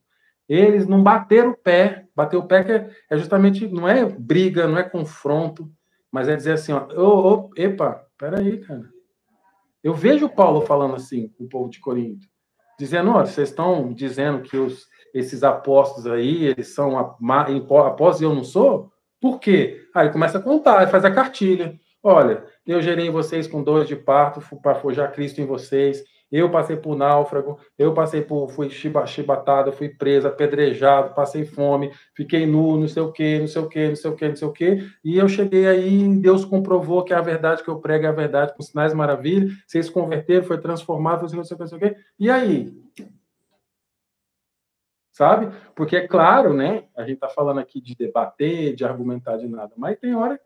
eles não bateram o pé. Bater o pé que é, justamente, não é briga, não é confronto, mas é dizer assim, ó, oh, oh, epa, peraí, cara. Eu vejo Paulo falando assim o povo de Corinto, dizendo, olha, vocês estão dizendo que os, esses apóstolos aí, eles são apóstolos e eu não sou? Por quê? Aí começa a contar, faz a cartilha. Olha, eu gerei vocês com dores de parto para forjar Cristo em vocês. Eu passei por náufrago, eu passei por, fui chibatada, fui presa, apedrejado, passei fome, fiquei nu, não sei o quê, não sei o quê, não sei o quê, não sei o quê. E eu cheguei aí, Deus comprovou que a verdade que eu prego é a verdade, com sinais maravilhas. Vocês se converteram, foi transformado, não sei o quê, não sei o quê. E aí? Sabe? Porque é claro, né? A gente está falando aqui de debater, de argumentar de nada, mas tem hora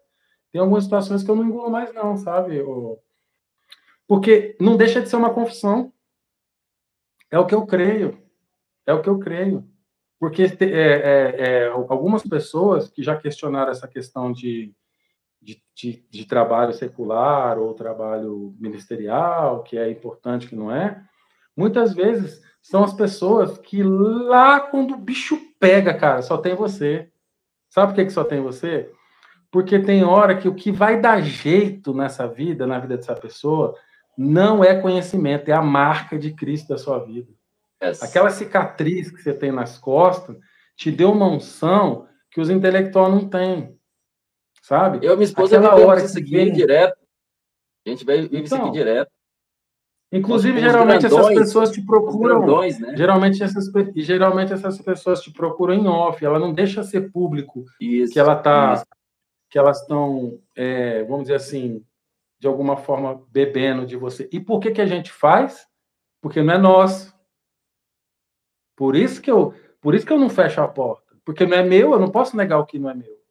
tem algumas situações que eu não engulo mais, não, sabe? Porque não deixa de ser uma confissão. É o que eu creio. É o que eu creio. Porque é, é, é, algumas pessoas que já questionaram essa questão de, de, de, de, trabalho secular ou trabalho ministerial, que é importante, que não é, muitas vezes são as pessoas que lá quando o bicho pega, cara, só tem você. Sabe por que, que só tem você? Porque tem hora que o que vai dar jeito nessa vida, na vida dessa pessoa, não é conhecimento, é a marca de Cristo da sua vida. Yes. Aquela cicatriz que você tem nas costas te deu uma unção que os intelectuais não têm. Sabe? Eu e minha esposa Aquela hora isso aqui vem... direto. A gente vive então, isso aqui direto. Inclusive, geralmente grandões, essas pessoas te procuram. Grandões, né? geralmente, essas, geralmente essas pessoas te procuram em off, ela não deixa ser público isso, que ela está que elas estão, é, vamos dizer assim, de alguma forma, bebendo de você. E por que, que a gente faz? Porque não é nosso. Por isso que eu, por isso que eu não fecho a porta. Porque não é meu, eu não posso negar o que não é meu.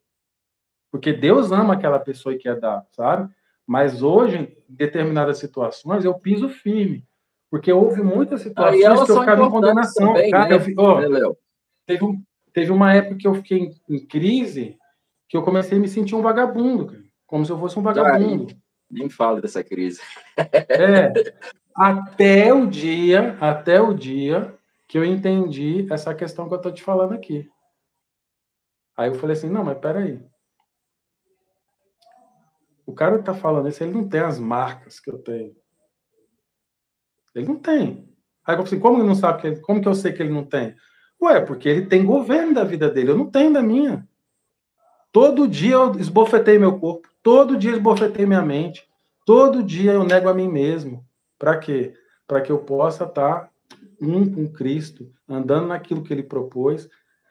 Porque Deus ama aquela pessoa e quer dar, sabe? Mas hoje, em determinadas situações, eu piso firme. Porque houve muitas situações que eu ficava em condenação. Também, cara, né? eu, oh, teve, um, teve uma época que eu fiquei em, em, crise que eu comecei a me sentir um vagabundo, cara, como se eu fosse um vagabundo. Ai, nem falo dessa crise. É, até o dia, até o dia que eu entendi essa questão que eu estou te falando aqui. Aí eu falei assim, não, mas peraí. O cara que tá falando isso, ele não tem as marcas que eu tenho. Ele não tem. Aí eu assim, como ele não sabe que como que eu sei que ele não tem? Ué, porque ele tem governo da vida dele, eu não tenho da minha. Todo dia eu esbofetei meu corpo, todo dia eu esbofetei minha mente, todo dia eu nego a mim mesmo. Para quê? Para que eu possa estar tá um com Cristo, andando naquilo que ele propôs,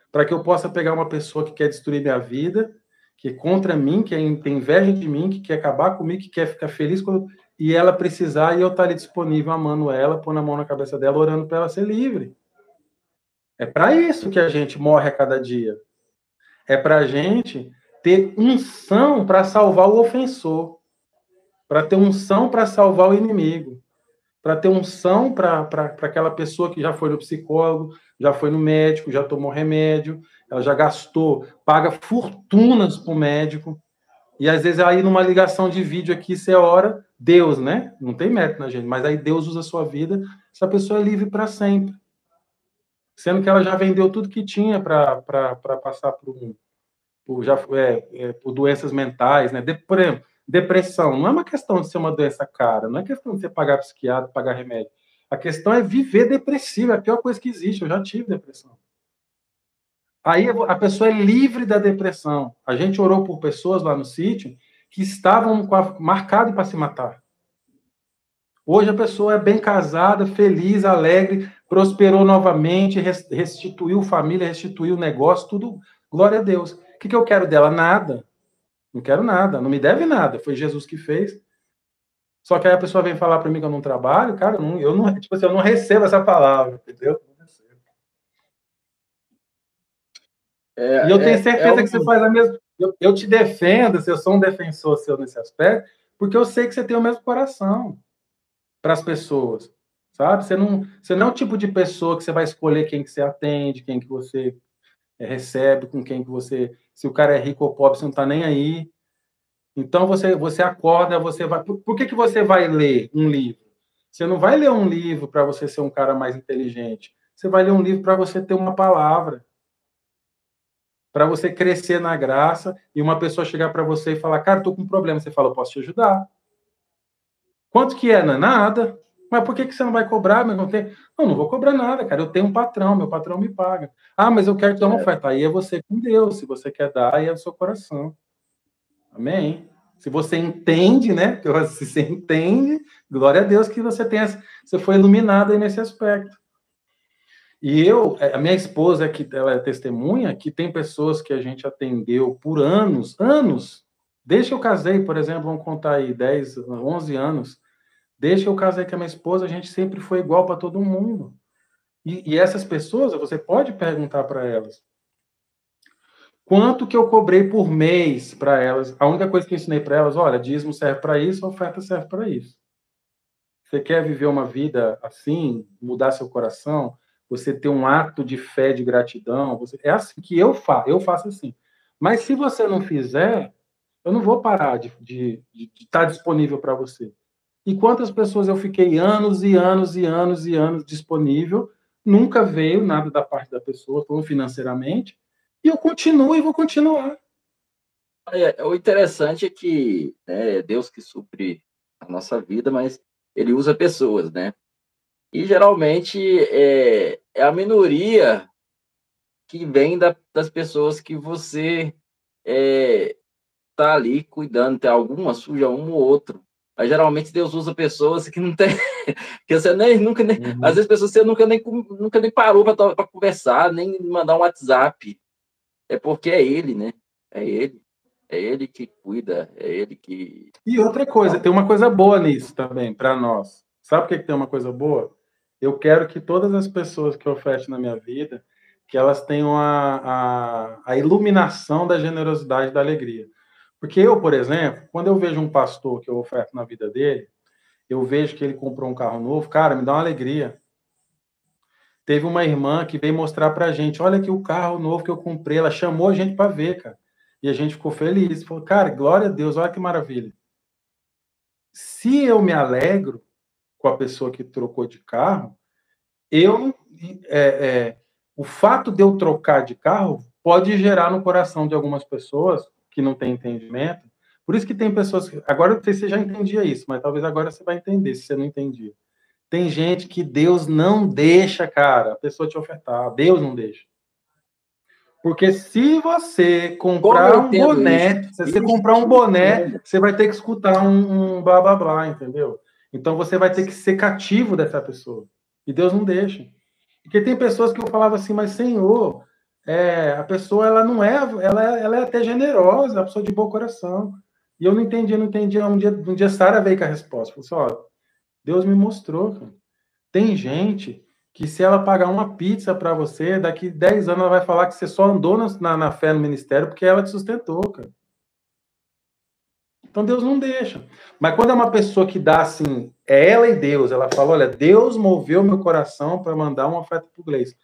para que eu possa pegar uma pessoa que quer destruir minha vida, que é contra mim, que é, tem inveja de mim, que quer acabar comigo, que quer ficar feliz quando, e ela precisar e eu estar tá ali disponível, amando ela, pondo a mão na cabeça dela, orando para ela ser livre. É para isso que a gente morre a cada dia. É para a gente ter unção para salvar o ofensor, para ter unção para salvar o inimigo para ter unção para aquela pessoa que já foi no psicólogo, já foi no médico, já tomou remédio, ela já gastou, paga fortunas para o médico. E às vezes aí numa ligação de vídeo aqui, você ora, Deus, né? Não tem mérito na gente, mas aí Deus usa a sua vida, essa pessoa é livre para sempre. Sendo que ela já vendeu tudo que tinha para passar por, por, já, é, é, por doenças mentais, né? De, por exemplo, Depressão não é uma questão de ser uma doença cara, não é questão de você pagar psiquiatra, pagar remédio. A questão é viver depressivo, é a pior coisa que existe. Eu já tive depressão. Aí a pessoa é livre da depressão. A gente orou por pessoas lá no sítio que estavam marcadas para se matar. Hoje a pessoa é bem casada, feliz, alegre, prosperou novamente, restituiu família, restituiu negócio, tudo. Glória a Deus. O que, eu quero dela? Nada. Não quero nada, não me deve nada. Foi Jesus que fez. Só que aí a pessoa vem falar para mim que eu não trabalho, cara, eu não, eu não, tipo assim, eu não recebo essa palavra, entendeu? É, e eu tenho é, certeza é, que você faz a mesma. Eu, eu te defendo, se eu sou um defensor seu nesse aspecto, porque eu sei que você tem o mesmo coração para as pessoas, sabe? Você não, você não é o tipo de pessoa que você vai escolher quem que você atende, quem que você é, recebe, com quem que você se o cara é rico ou pobre, você não está nem aí. Então você você acorda, você vai. Por, por, que, que você vai ler um livro? Você não vai ler um livro para você ser um cara mais inteligente. Você vai ler um livro para você ter uma palavra. Para você crescer na graça e uma pessoa chegar para você e falar: Cara, estou com um problema. Você fala: Eu posso te ajudar. Quanto que é? Não é nada. Mas por que, que você não vai cobrar? Mas não tem. Não, não vou cobrar nada, cara. Eu tenho um patrão, meu patrão me paga. Ah, mas eu quero te dar uma é. oferta. Aí é você com Deus. Se você quer dar, aí é o seu coração. Amém? Se você entende, né? Se você entende, glória a Deus que você tem você foi iluminado aí nesse aspecto. E eu, é, a minha esposa, que ela é testemunha, que tem pessoas que a gente atendeu por anos, anos, desde que eu casei, por exemplo, vamos contar aí, 10, 11 anos, Desde que eu casei com a minha esposa, a gente sempre foi igual para todo mundo. E, e, essas pessoas, você pode perguntar para elas. Quanto que eu cobrei por mês para elas? A única coisa que eu ensinei para elas, olha, dízimo serve para isso, oferta serve para isso. Você quer viver uma vida assim, mudar seu coração, você ter um ato de fé, de gratidão, você... é assim que eu faço, eu faço assim. Mas se você não fizer, eu não vou parar de, de, de estar disponível para você. E quantas pessoas eu fiquei anos e anos e anos e anos disponível, nunca veio nada da parte da pessoa, falando financeiramente, e eu continuo e vou continuar. É, o interessante é que né, é Deus que supre a nossa vida, mas ele usa pessoas, né? E geralmente é, é a minoria que vem da, das pessoas que você é, tá ali cuidando, tem alguma suja um ou outro, mas geralmente Deus usa pessoas que não tem, que você nem nunca nem, uhum. às vezes pessoas você nunca nem nunca nem parou para conversar, nem mandar um WhatsApp. É porque é ele, né? É ele. É ele que cuida, é ele que. E outra coisa, tem uma coisa boa nisso também, para nós. Sabe por que tem uma coisa boa? Eu quero que todas as pessoas que eu ofertem na minha vida, que elas tenham a, a, a iluminação da generosidade e da alegria. Porque eu, por exemplo, quando eu vejo um pastor que eu oferto na vida dele, eu vejo que ele comprou um carro novo, cara, me dá uma alegria. Teve uma irmã que veio mostrar pra gente, olha aqui o carro novo que eu comprei, ela chamou a gente para ver, cara. E a gente ficou feliz. Falou, cara, glória a Deus, olha que maravilha. Se eu me alegro com a pessoa que trocou de carro, eu é, é, o fato de eu trocar de carro pode gerar no coração de algumas pessoas que não têm entendimento. Por isso que tem pessoas que, agora não sei se você já entendia isso, mas talvez agora você vai entender se você não entendia. Tem gente que Deus não deixa, cara, a pessoa te ofertar. Deus não deixa. Porque se você comprar um boné, isso? se você comprar um boné, você vai ter que escutar um, um blá blá blá, entendeu? Então você vai ter que ser cativo dessa pessoa. E Deus não deixa. Porque tem pessoas que eu falava assim, mas Senhor, é, a pessoa ela não é, ela, ela é até generosa, é uma pessoa de bom coração. E eu não entendi, não entendi. Um dia, um dia Sara veio com a resposta. Falou assim: ó, Deus me mostrou, cara. Tem gente que se ela pagar uma pizza para você, daqui 10 anos ela vai falar que você só andou na, na fé no ministério porque ela te sustentou, cara. Então Deus não deixa. Mas quando é uma pessoa que dá assim, é ela e Deus, ela fala: olha, Deus moveu meu coração para mandar uma oferta para o Gleice.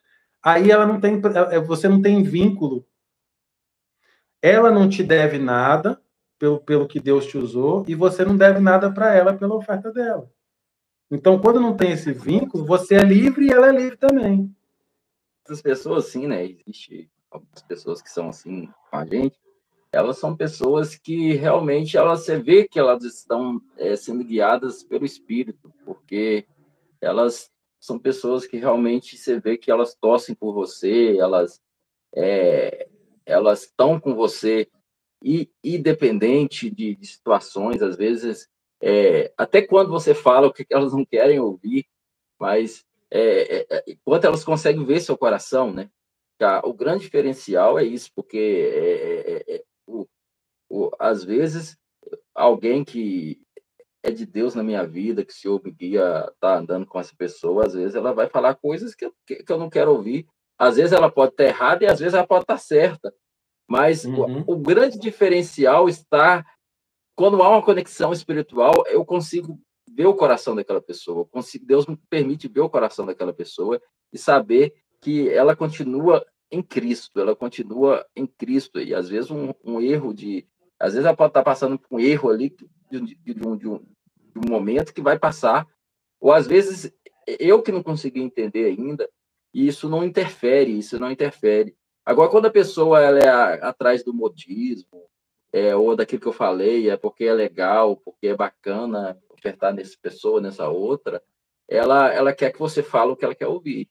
Aí ela não tem, é, você não tem vínculo. Ela não te deve nada pelo, pelo que Deus te usou e você não deve nada para ela pela oferta dela. Então, quando não tem esse vínculo, você é livre e ela é livre também. Essas pessoas, sim, né? Existem algumas pessoas que são assim com a gente. Elas são pessoas que realmente elas, você vê que elas estão é, sendo guiadas pelo Espírito, porque elas são pessoas que realmente você vê que elas torcem por você, elas é, elas estão com você e independente de, de situações, às vezes é, até quando você fala o que elas não querem ouvir, mas é, é, é quanto elas conseguem ver seu coração, né? O grande diferencial é isso, porque às vezes alguém que é de Deus na minha vida, que se obriga a estar tá andando com essa pessoa, às vezes ela vai falar coisas que eu, que, que eu não quero ouvir. Às vezes ela pode estar errada e às vezes ela pode estar certa. Mas uhum. o, o, grande diferencial está quando há uma conexão espiritual, eu consigo ver o coração daquela pessoa, consigo, Deus me permite ver o coração daquela pessoa e saber que ela continua em Cristo, ela continua em Cristo, e às vezes um, um erro de, às vezes ela pode estar passando por um erro ali de, de, de, um, de, um, de um momento que vai passar, ou às vezes eu que não consegui entender ainda, e isso não interfere, isso não interfere. Agora, quando a pessoa ela é a, atrás do modismo, é, ou daquilo que eu falei, é porque é legal, porque é bacana ofertar nessa pessoa, nessa outra, ela, ela quer que você fale o que ela quer ouvir.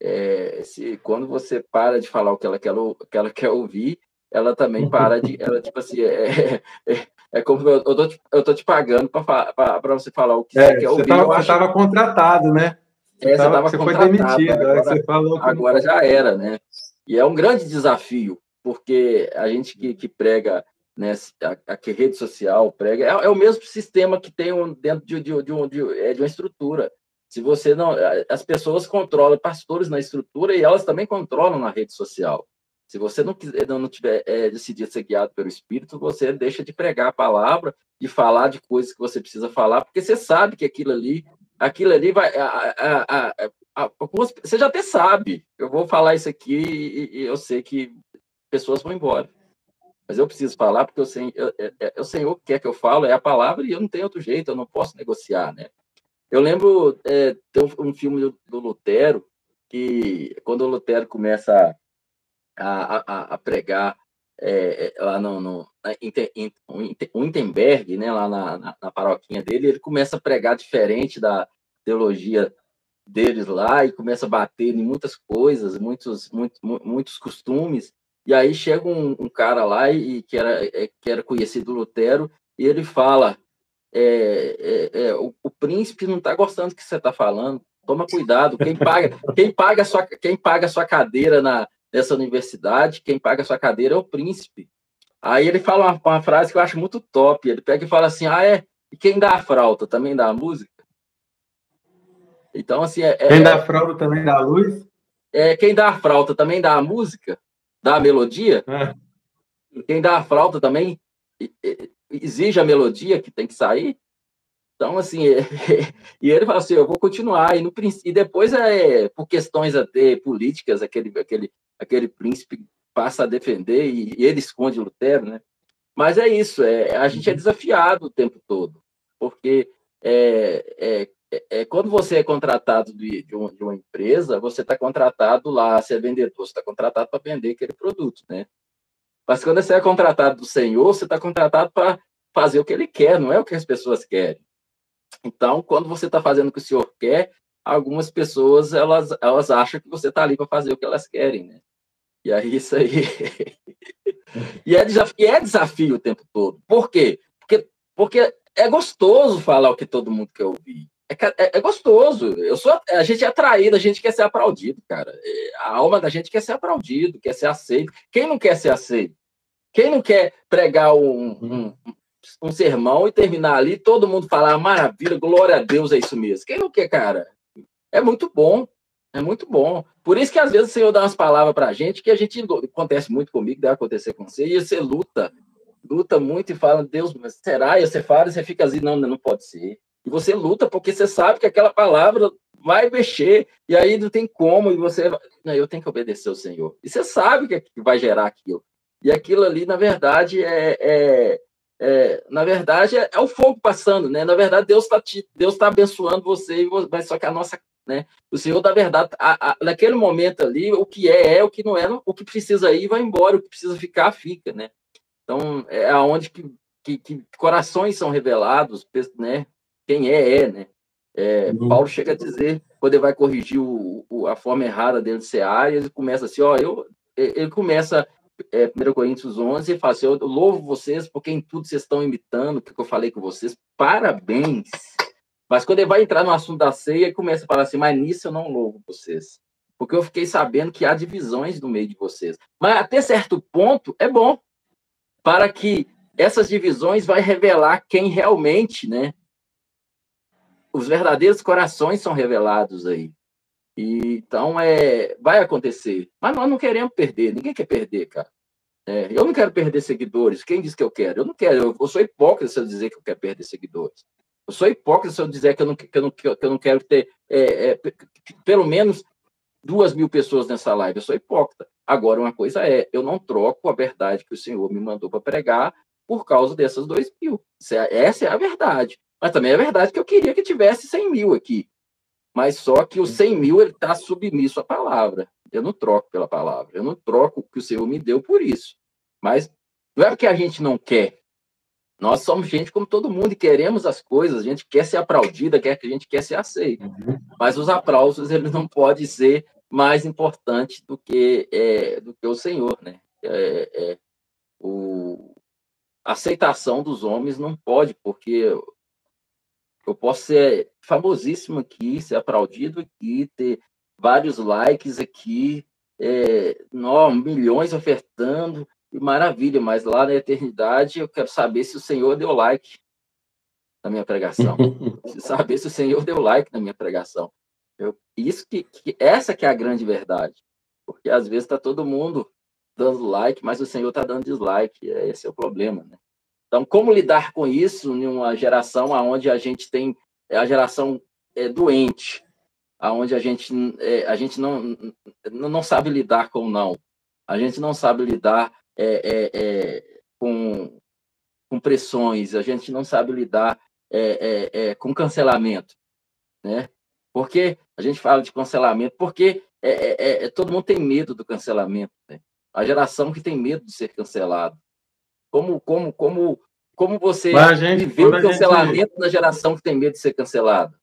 É, se quando você para de falar o que ela quer, o que ela quer ouvir, ela também para de, ela tipo assim, é, é, é como eu, eu, tô te, eu tô te pagando para você falar o que é, você quer ouvir. Tava, você estava contratado, né? Você, é, tava, você foi demitido, agora, você falou agora já era, né? E é um grande desafio, porque a gente que, que prega né, a, a rede social prega, é, é, o mesmo sistema que tem um, dentro de, de, de, um, de, é, de uma estrutura. Se você não. As pessoas controlam pastores na estrutura e elas também controlam na rede social. Se você não, quiser, não tiver é, decidido ser guiado pelo Espírito, você deixa de pregar a palavra, de falar de coisas que você precisa falar, porque você sabe que aquilo ali, aquilo ali vai. A, a, a, você já até sabe. Eu vou falar isso aqui e, e eu sei que pessoas vão embora mas eu preciso falar porque eu, eu, o Senhor quer que eu falo, é a palavra e eu não tenho outro jeito, eu não posso negociar, né? Eu lembro, é, tem um filme do, do, Lutero, que quando o Lutero começa a, a, a pregar é, é lá no, no Wittenberg, né, lá na, na, na paroquinha dele, ele começa a pregar diferente da teologia deles lá e começa a bater em muitas coisas, muitos, muitos, muitos costumes, e aí chega um, um cara lá e, que, era, é, que era conhecido Lutero, e ele fala: é, é, é, o, o, príncipe não está gostando do que você está falando. Toma cuidado. Quem paga, quem paga a sua, quem paga a sua cadeira na, nessa universidade, quem paga a sua cadeira é o príncipe. Aí ele fala uma, uma, frase que eu acho muito top. Ele pega e fala assim: Ah, é? E quem dá a frauta também dá a música? Então, assim. É, quem dá a frauta também dá a luz? É, quem dá a frauta também dá a música? Dá a melodia? É. Quem dá a flauta também exige a melodia que tem que sair. Então, assim, é, e ele fala assim, eu vou continuar, e, no, e depois, é, por questões até políticas, aquele, aquele, aquele príncipe passa a defender, e, e ele esconde Lutero, né? Mas é isso, é, a gente é uhum. desafiado o tempo todo, porque é, é, é, é quando você é contratado de, de, um, de uma empresa, você está contratado lá, você é vendedor, você está contratado para vender aquele produto, né? Mas quando você é contratado do Senhor, você está contratado para fazer o que ele quer, não é o que as pessoas querem. Então, quando você está fazendo o que o Senhor quer, algumas pessoas elas, elas acham que você está ali para fazer o que elas querem, né? E aí isso aí. e, é desafio, e é desafio o tempo todo. Por quê? Porque, porque é gostoso falar o que todo mundo quer ouvir. É, é, é, gostoso. Eu sou, a gente é atraído, a gente quer ser aplaudido, cara. É, a alma da gente quer ser aplaudido, quer ser aceito. Quem não quer ser aceito? Quem não quer pregar um, um, um sermão e terminar ali, todo mundo falar maravilha, glória a Deus, é isso mesmo. Quem não quer, cara? É muito bom. É muito bom. Por isso que às vezes o Senhor dá umas palavras para a gente que a gente acontece muito comigo, deve acontecer com você, e você luta, luta muito e fala, Deus, mas será? E você fala e você fica assim, não, não pode ser. E você luta porque você sabe que aquela palavra vai mexer, e aí não tem como, e você. Não, eu tenho que obedecer ao Senhor. E você sabe que vai gerar aquilo. E aquilo ali, na verdade, é. é, é na verdade, é, é, o fogo passando, né? Na verdade, Deus está Deus tá abençoando você, mas só que a nossa. Né? O Senhor, da verdade, a, a, naquele momento ali, o que é, é, o que não é, o que precisa ir, vai embora, o que precisa ficar, fica, né? Então, é aonde que, que, que corações são revelados, né? quem é, é, né? É, uhum. Paulo chega a dizer, quando ele vai corrigir o, o, a forma errada dele de ser área, ele começa assim, ó, eu, ele começa, é, 1 Coríntios 11, e fala assim, eu louvo vocês porque em tudo vocês estão imitando o que eu falei com vocês, parabéns. Mas quando ele vai entrar no assunto da ceia, ele começa a falar assim, mas nisso eu não louvo vocês, porque eu fiquei sabendo que há divisões no meio de vocês. Mas até certo ponto é bom, para que essas divisões vai revelar quem realmente, né, os verdadeiros corações são revelados aí. E, então, é, vai acontecer. Mas nós não queremos perder, ninguém quer perder, cara. É, eu não quero perder seguidores. Quem diz que eu quero? Eu não quero. Eu, eu, sou hipócrita se eu dizer que eu quero perder seguidores. Eu sou hipócrita se eu dizer que eu não, que eu não, que eu não quero ter é, é, pelo menos duas mil pessoas nessa live. Eu sou hipócrita. Agora, uma coisa é, eu não troco a verdade que o Senhor me mandou para pregar por causa dessas dois mil. Essa é a verdade. Mas também é verdade que eu queria que tivesse 100 mil aqui. Mas só que o 100 mil ele está submisso à palavra. Eu não troco pela palavra. Eu não troco o que o Senhor me deu por isso. Mas não é porque a gente não quer. Nós somos gente como todo mundo e queremos as coisas. A gente quer ser aplaudida, quer que a gente quer ser aceito. Uhum. Mas os aplausos ele não pode ser mais importante do que é, do que o Senhor, né? É, é, o, a aceitação dos homens não pode, porque eu posso ser famosíssimo aqui, ser aplaudido aqui, ter vários likes aqui, é, não, milhões ofertando, maravilha, mas lá na eternidade eu quero saber se o Senhor deu like na minha pregação. saber se o Senhor deu like na minha pregação. Eu, isso que, que, essa que é a grande verdade. Porque às vezes está todo mundo dando like, mas o Senhor está dando dislike. Esse é o problema, né? Então, como lidar com isso em uma geração onde a gente tem é, a geração é, doente, onde a gente, é, a gente não, não sabe lidar com não, a gente não sabe lidar é, é, é com, com pressões, a gente não sabe lidar é, com cancelamento, né? Porque a gente fala de cancelamento, porque todo mundo tem medo do cancelamento, né? A geração que tem medo de ser cancelado. Como, como, como, como você gente, viveu o cancelamento gente... na geração que tem medo de ser cancelado?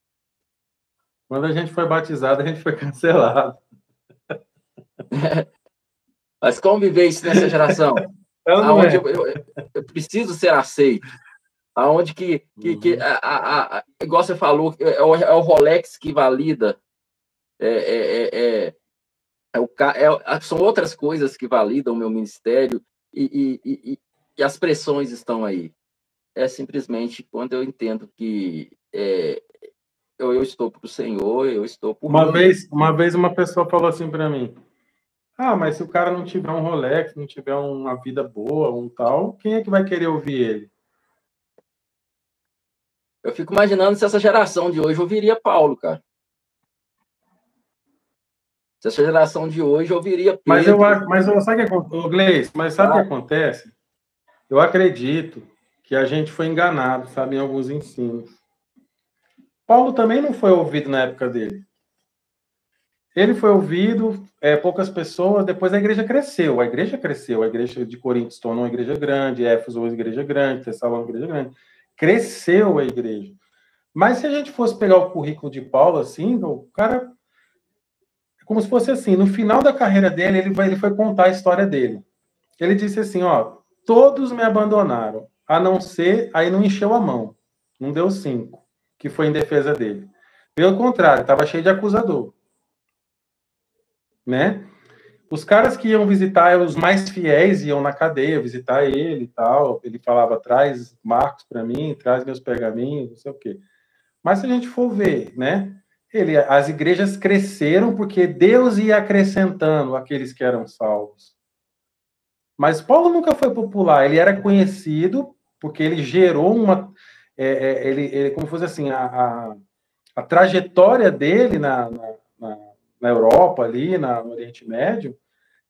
Quando a gente foi batizado, a gente foi cancelado. Mas como viver isso nessa geração? Aonde é. eu, eu, eu, preciso ser aceito. Aonde que, que, que uhum. a, a, a, igual você falou, é o, é o Rolex que valida. É, é, é, é, o, é, são outras coisas que validam o meu ministério. E, e, e, e as pressões estão aí. É simplesmente quando eu entendo que é, eu, eu, estou para o Senhor, eu estou por uma mim. vez Uma vez uma pessoa falou assim para mim, ah, mas se o cara não tiver um Rolex, não tiver uma vida boa, um tal, quem é que vai querer ouvir ele? Eu fico imaginando se essa geração de hoje ouviria Paulo, cara. Se essa geração de hoje ouviria Pedro. Mas eu mas eu, sabe o que acontece, Gleice, mas sabe o ah. que acontece? Eu acredito que a gente foi enganado, sabe, em alguns ensinos. Paulo também não foi ouvido na época dele. Ele foi ouvido, é, poucas pessoas, depois a igreja cresceu. A igreja cresceu, a igreja de Corinto se tornou uma igreja grande, Éfeso uma igreja grande, Tessalônica uma igreja grande. Cresceu a igreja. Mas se a gente fosse pegar o currículo de Paulo, assim, o cara. É como se fosse assim: no final da carreira dele, ele, vai, ele foi contar a história dele. Ele disse assim: ó, todos me abandonaram, a não ser. Aí não encheu a mão, não deu cinco, que foi em defesa dele. Pelo contrário, estava cheio de acusador. Né? Os caras que iam visitar, os mais fiéis, iam na cadeia visitar ele e tal. Ele falava: traz Marcos para mim, traz meus pergaminhos, não sei o quê. Mas se a gente for ver, né? Ele, as igrejas cresceram porque Deus ia acrescentando aqueles que eram salvos. Mas Paulo nunca foi popular, ele era conhecido porque ele gerou uma. É, é, ele, ele, como fosse assim, a, a, a trajetória dele na, na, na, Europa, ali, na, no Oriente Médio,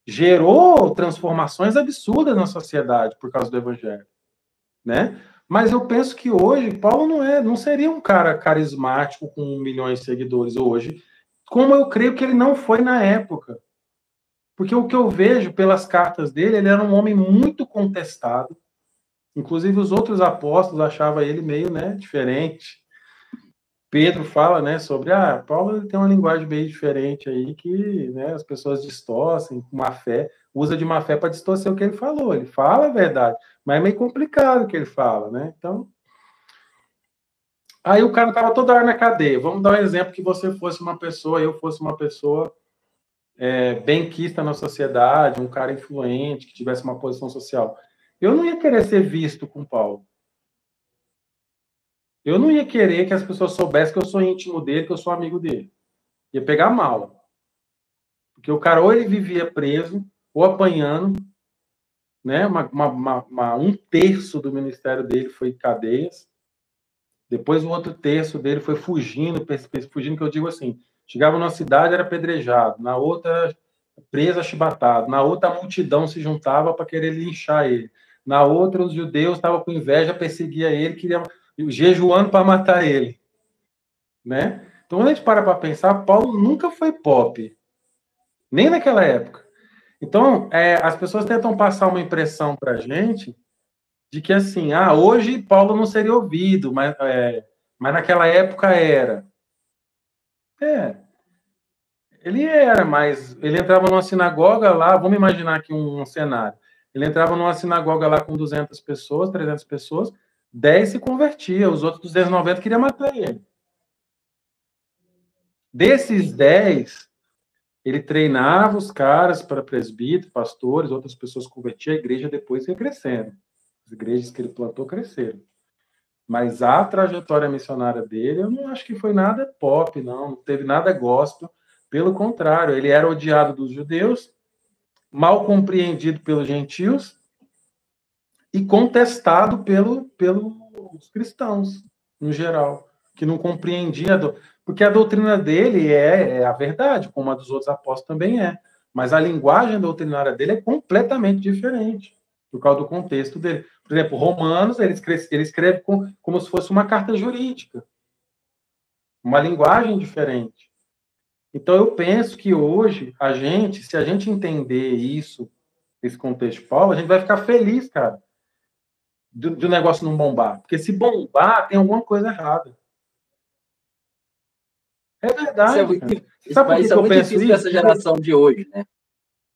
gerou transformações absurdas na sociedade por causa do evangelho, né? Mas eu penso que hoje Paulo não é, não seria um cara carismático com milhões de seguidores hoje, como eu creio que ele não foi na época. Porque o que eu vejo pelas cartas dele, ele era um homem muito contestado. Inclusive os outros apóstolos achavam ele meio, né, diferente. Pedro fala, né, sobre ah, Paulo tem uma linguagem meio diferente aí que, né, as pessoas distorcem com má fé, usa de má fé para distorcer o que ele falou. Ele fala a verdade, mas é meio complicado o que ele fala, né? Então, aí o cara tava toda hora na cadeia. Vamos dar um exemplo que você fosse uma pessoa, eu fosse uma pessoa é, benquista na sociedade, um cara influente que tivesse uma posição social. Eu não ia querer ser visto com Paulo. Eu não ia querer que as pessoas soubessem que eu sou íntimo dele, que eu sou amigo dele. Ia pegar mal. Porque o cara ou ele vivia preso, ou apanhando, né? Uma, uma, uma, um terço do ministério dele foi cadeias. Depois o outro terço dele foi fugindo, fugindo que eu digo assim, chegava numa cidade era apedrejado, na outra presa chibatado, na outra a multidão se juntava para querer linchar ele, na outra os judeus estavam com inveja, perseguia ele, queria jejuando para matar ele, né? Então, quando a gente para para pensar, Paulo nunca foi pop, nem naquela época. Então, é, as pessoas tentam passar uma impressão para a gente de que, assim, ah, hoje Paulo não seria ouvido, mas, é, mas naquela época era. É, ele era, mas ele entrava numa sinagoga lá, vamos imaginar aqui um, um cenário. Ele entrava numa sinagoga lá com 200 pessoas, 300 pessoas, 10 se convertia, os outros 290 queriam matar ele. Desses 10, ele treinava os caras para presbítero, pastores, outras pessoas convertiam, a igreja depois ia crescendo. As igrejas que ele plantou cresceram. Mas a trajetória missionária dele, eu não acho que foi nada pop, não. Não teve nada gospel. Pelo contrário, ele era odiado dos judeus, mal compreendido pelos gentios e contestado pelo, pelos cristãos, no geral, que não compreendia, do... porque a doutrina dele é, é, a verdade, como a dos outros apóstolos também é, mas a linguagem doutrinária dele é completamente diferente, por causa do contexto dele. Por exemplo, Romanos, ele escreve, ele escreve com, como se fosse uma carta jurídica, uma linguagem diferente. Então, eu penso que hoje, a gente, se a gente entender isso, esse contexto Paulo, a gente vai ficar feliz, cara do, do negócio não bombar. Porque se bombar, tem alguma coisa errada. É verdade. Isso é muito, Sabe por que, isso é muito difícil isso? essa geração de hoje, né?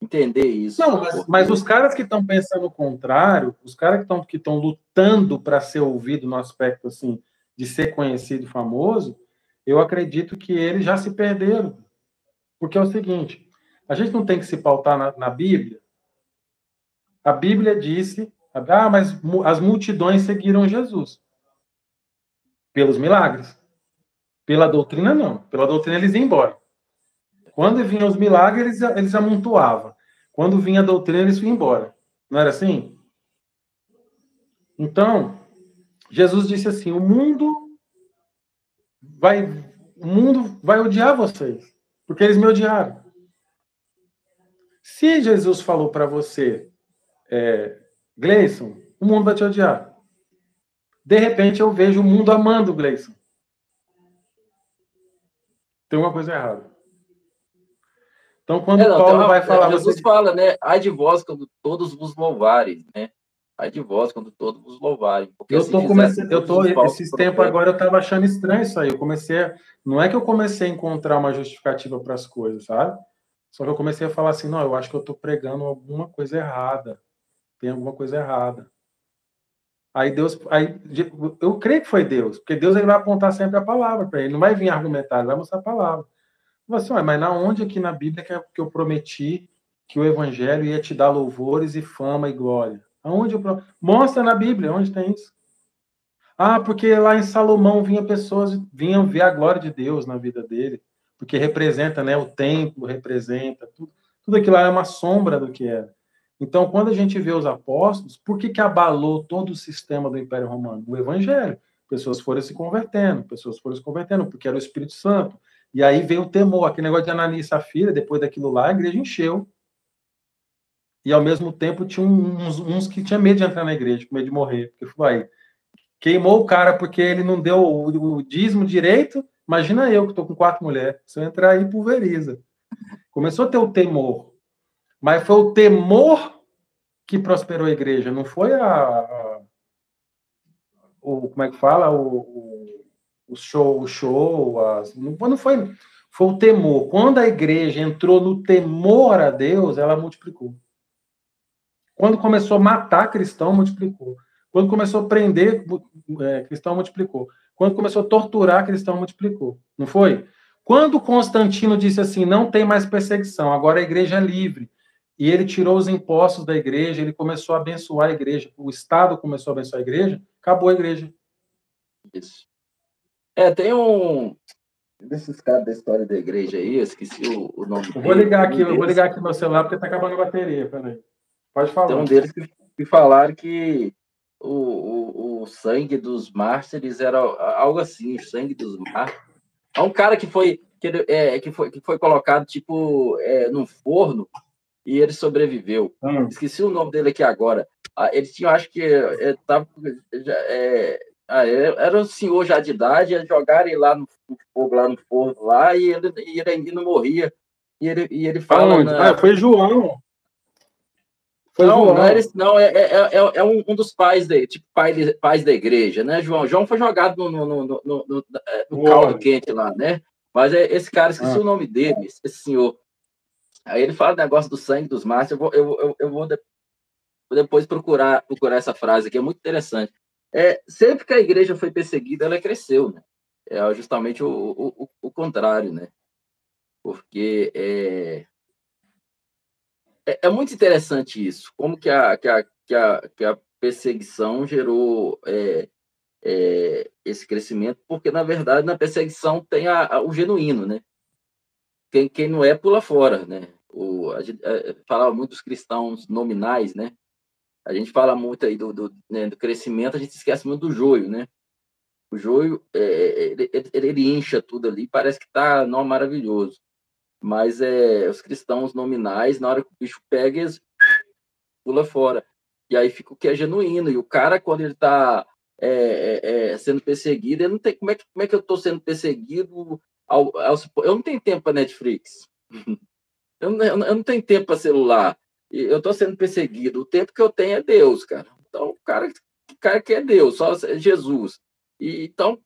Entender isso. Não, mas, mas os caras que estão pensando o contrário, os caras que estão que lutando para ser ouvido no aspecto assim de ser conhecido e famoso, eu acredito que eles já se perderam. Porque é o seguinte, a gente não tem que se pautar na, na Bíblia. A Bíblia disse Ah, mas as multidões seguiram Jesus. Pelos milagres. Pela doutrina, não. Pela doutrina, eles iam embora. Quando vinham os milagres, eles, eles amontoavam. Quando vinha a doutrina, eles iam embora. Não era assim? Então, Jesus disse assim: o mundo vai, o mundo vai odiar vocês, porque eles me odiaram. Se Jesus falou para você, é, Gleison, o mundo vai te odiar. De repente eu vejo o mundo amando o Gleison. Tem uma coisa errada. Então, quando é, não, Paulo vai falar. Jesus você... fala, né? Ai de vós quando todos vos louvarem, né? Ai de vós quando todos vos louvarem. eu estou começando, eu tô esses tempos agora eu estava achando estranho isso aí. Eu comecei, a... não é que eu comecei a encontrar uma justificativa para as coisas, sabe? Só que eu comecei a falar assim, não, eu acho que eu estou pregando alguma coisa errada. Tem alguma coisa errada. Aí Deus, aí eu creio que foi Deus, porque Deus ele vai apontar sempre a palavra para ele, não vai vir argumentar, ele vai mostrar a palavra. Assim, mas na onde aqui na Bíblia que eu prometi que o evangelho ia te dar louvores e fama e glória? Aonde eu mostra na Bíblia onde tem isso? Ah, porque lá em Salomão vinha pessoas vinham ver a glória de Deus na vida dele porque representa, né, o templo, representa tudo, tudo aquilo lá é uma sombra do que era. Então, quando a gente vê os apóstolos, por que, que abalou todo o sistema do Império Romano? O Evangelho. Pessoas foram se convertendo, pessoas foram se convertendo, porque era o Espírito Santo. E aí veio o temor, aquele negócio de Ananias e Safira, depois daquilo lá, a igreja encheu. E ao mesmo tempo tinha uns, uns que tinham medo de entrar na igreja, com medo de morrer, porque falou aí, queimou o cara porque ele não deu o, o dízimo direito, Imagina eu que estou com quatro mulheres. Se eu entrar aí, pulveriza. Começou a ter o temor. Mas foi o temor que prosperou a igreja, não foi a, a o como é que fala o, o show, o show, as, não foi, foi o temor. Quando a igreja entrou no temor a Deus, ela multiplicou. Quando começou a matar cristão, multiplicou. Quando começou a prender é, cristão, multiplicou. Quando começou a torturar cristão, multiplicou. Não foi? Quando Constantino disse assim, não tem mais perseguição, agora a igreja é livre, e ele tirou os impostos da igreja, ele começou a abençoar a igreja, o Estado começou a abençoar a igreja, acabou a igreja. Isso. É, tem um desses caras da história da igreja aí, eu esqueci o, o nome. Eu vou ligar aqui, eu vou ligar aqui no celular porque tá acabando a bateria, peraí. Pode falar. Tem um deles que, que falaram que o, o, o sangue dos mártires era algo assim, o sangue dos mártires. É um cara que foi que, é, que foi que foi colocado tipo é, num forno e ele sobreviveu. Hum. Esqueci o nome dele aqui agora. Ah, ele tinha, acho que é, tava, é, era um senhor já de idade, jogaram ele lá no, fogo, lá no forno lá, e ele, e ele ainda não morria. E ele, e ele fala. Na... Ah, foi João. Foi não, João. não, era, não é, é, é, é um, um, dos pais, de, tipo, pai de, pais da igreja, né, João? João foi jogado no, no, no, no, no, no caldo quente lá, né? Mas é esse cara, esqueci ah. o nome dele, esse senhor. Aí ele fala o negócio do sangue dos mártires, eu vou, eu, eu, eu vou, de, depois procurar, procurar essa frase aqui, é muito interessante. É, sempre que a igreja foi perseguida, ela cresceu, né? É justamente o, o, o contrário, né? Porque é, é, é, muito interessante isso, como que a, que a, que a, que a perseguição gerou é, é, esse crescimento, porque, na verdade, na perseguição tem a, a, o genuíno, né? Quem, quem não é, pula fora, né? O, a gente é, falava muito dos cristãos nominais, né? A gente fala muito aí do, do, né, do crescimento, a gente esquece muito do joio, né? O joio, é, ele, ele, ele incha tudo ali, parece que tá não, maravilhoso mas é, os cristãos nominais, na hora que o bicho pega, eles pula fora. E aí fica o que é genuíno. E o cara, quando ele está é, é, é, sendo perseguido, ele não tem. Como é que, como é que eu estou sendo perseguido? Ao, ao, eu não tenho tempo para Netflix. eu, não, eu não tenho tempo para celular. Eu estou sendo perseguido. O tempo que eu tenho é Deus, cara. Então, o cara, o cara que é Deus, só Jesus. E, então,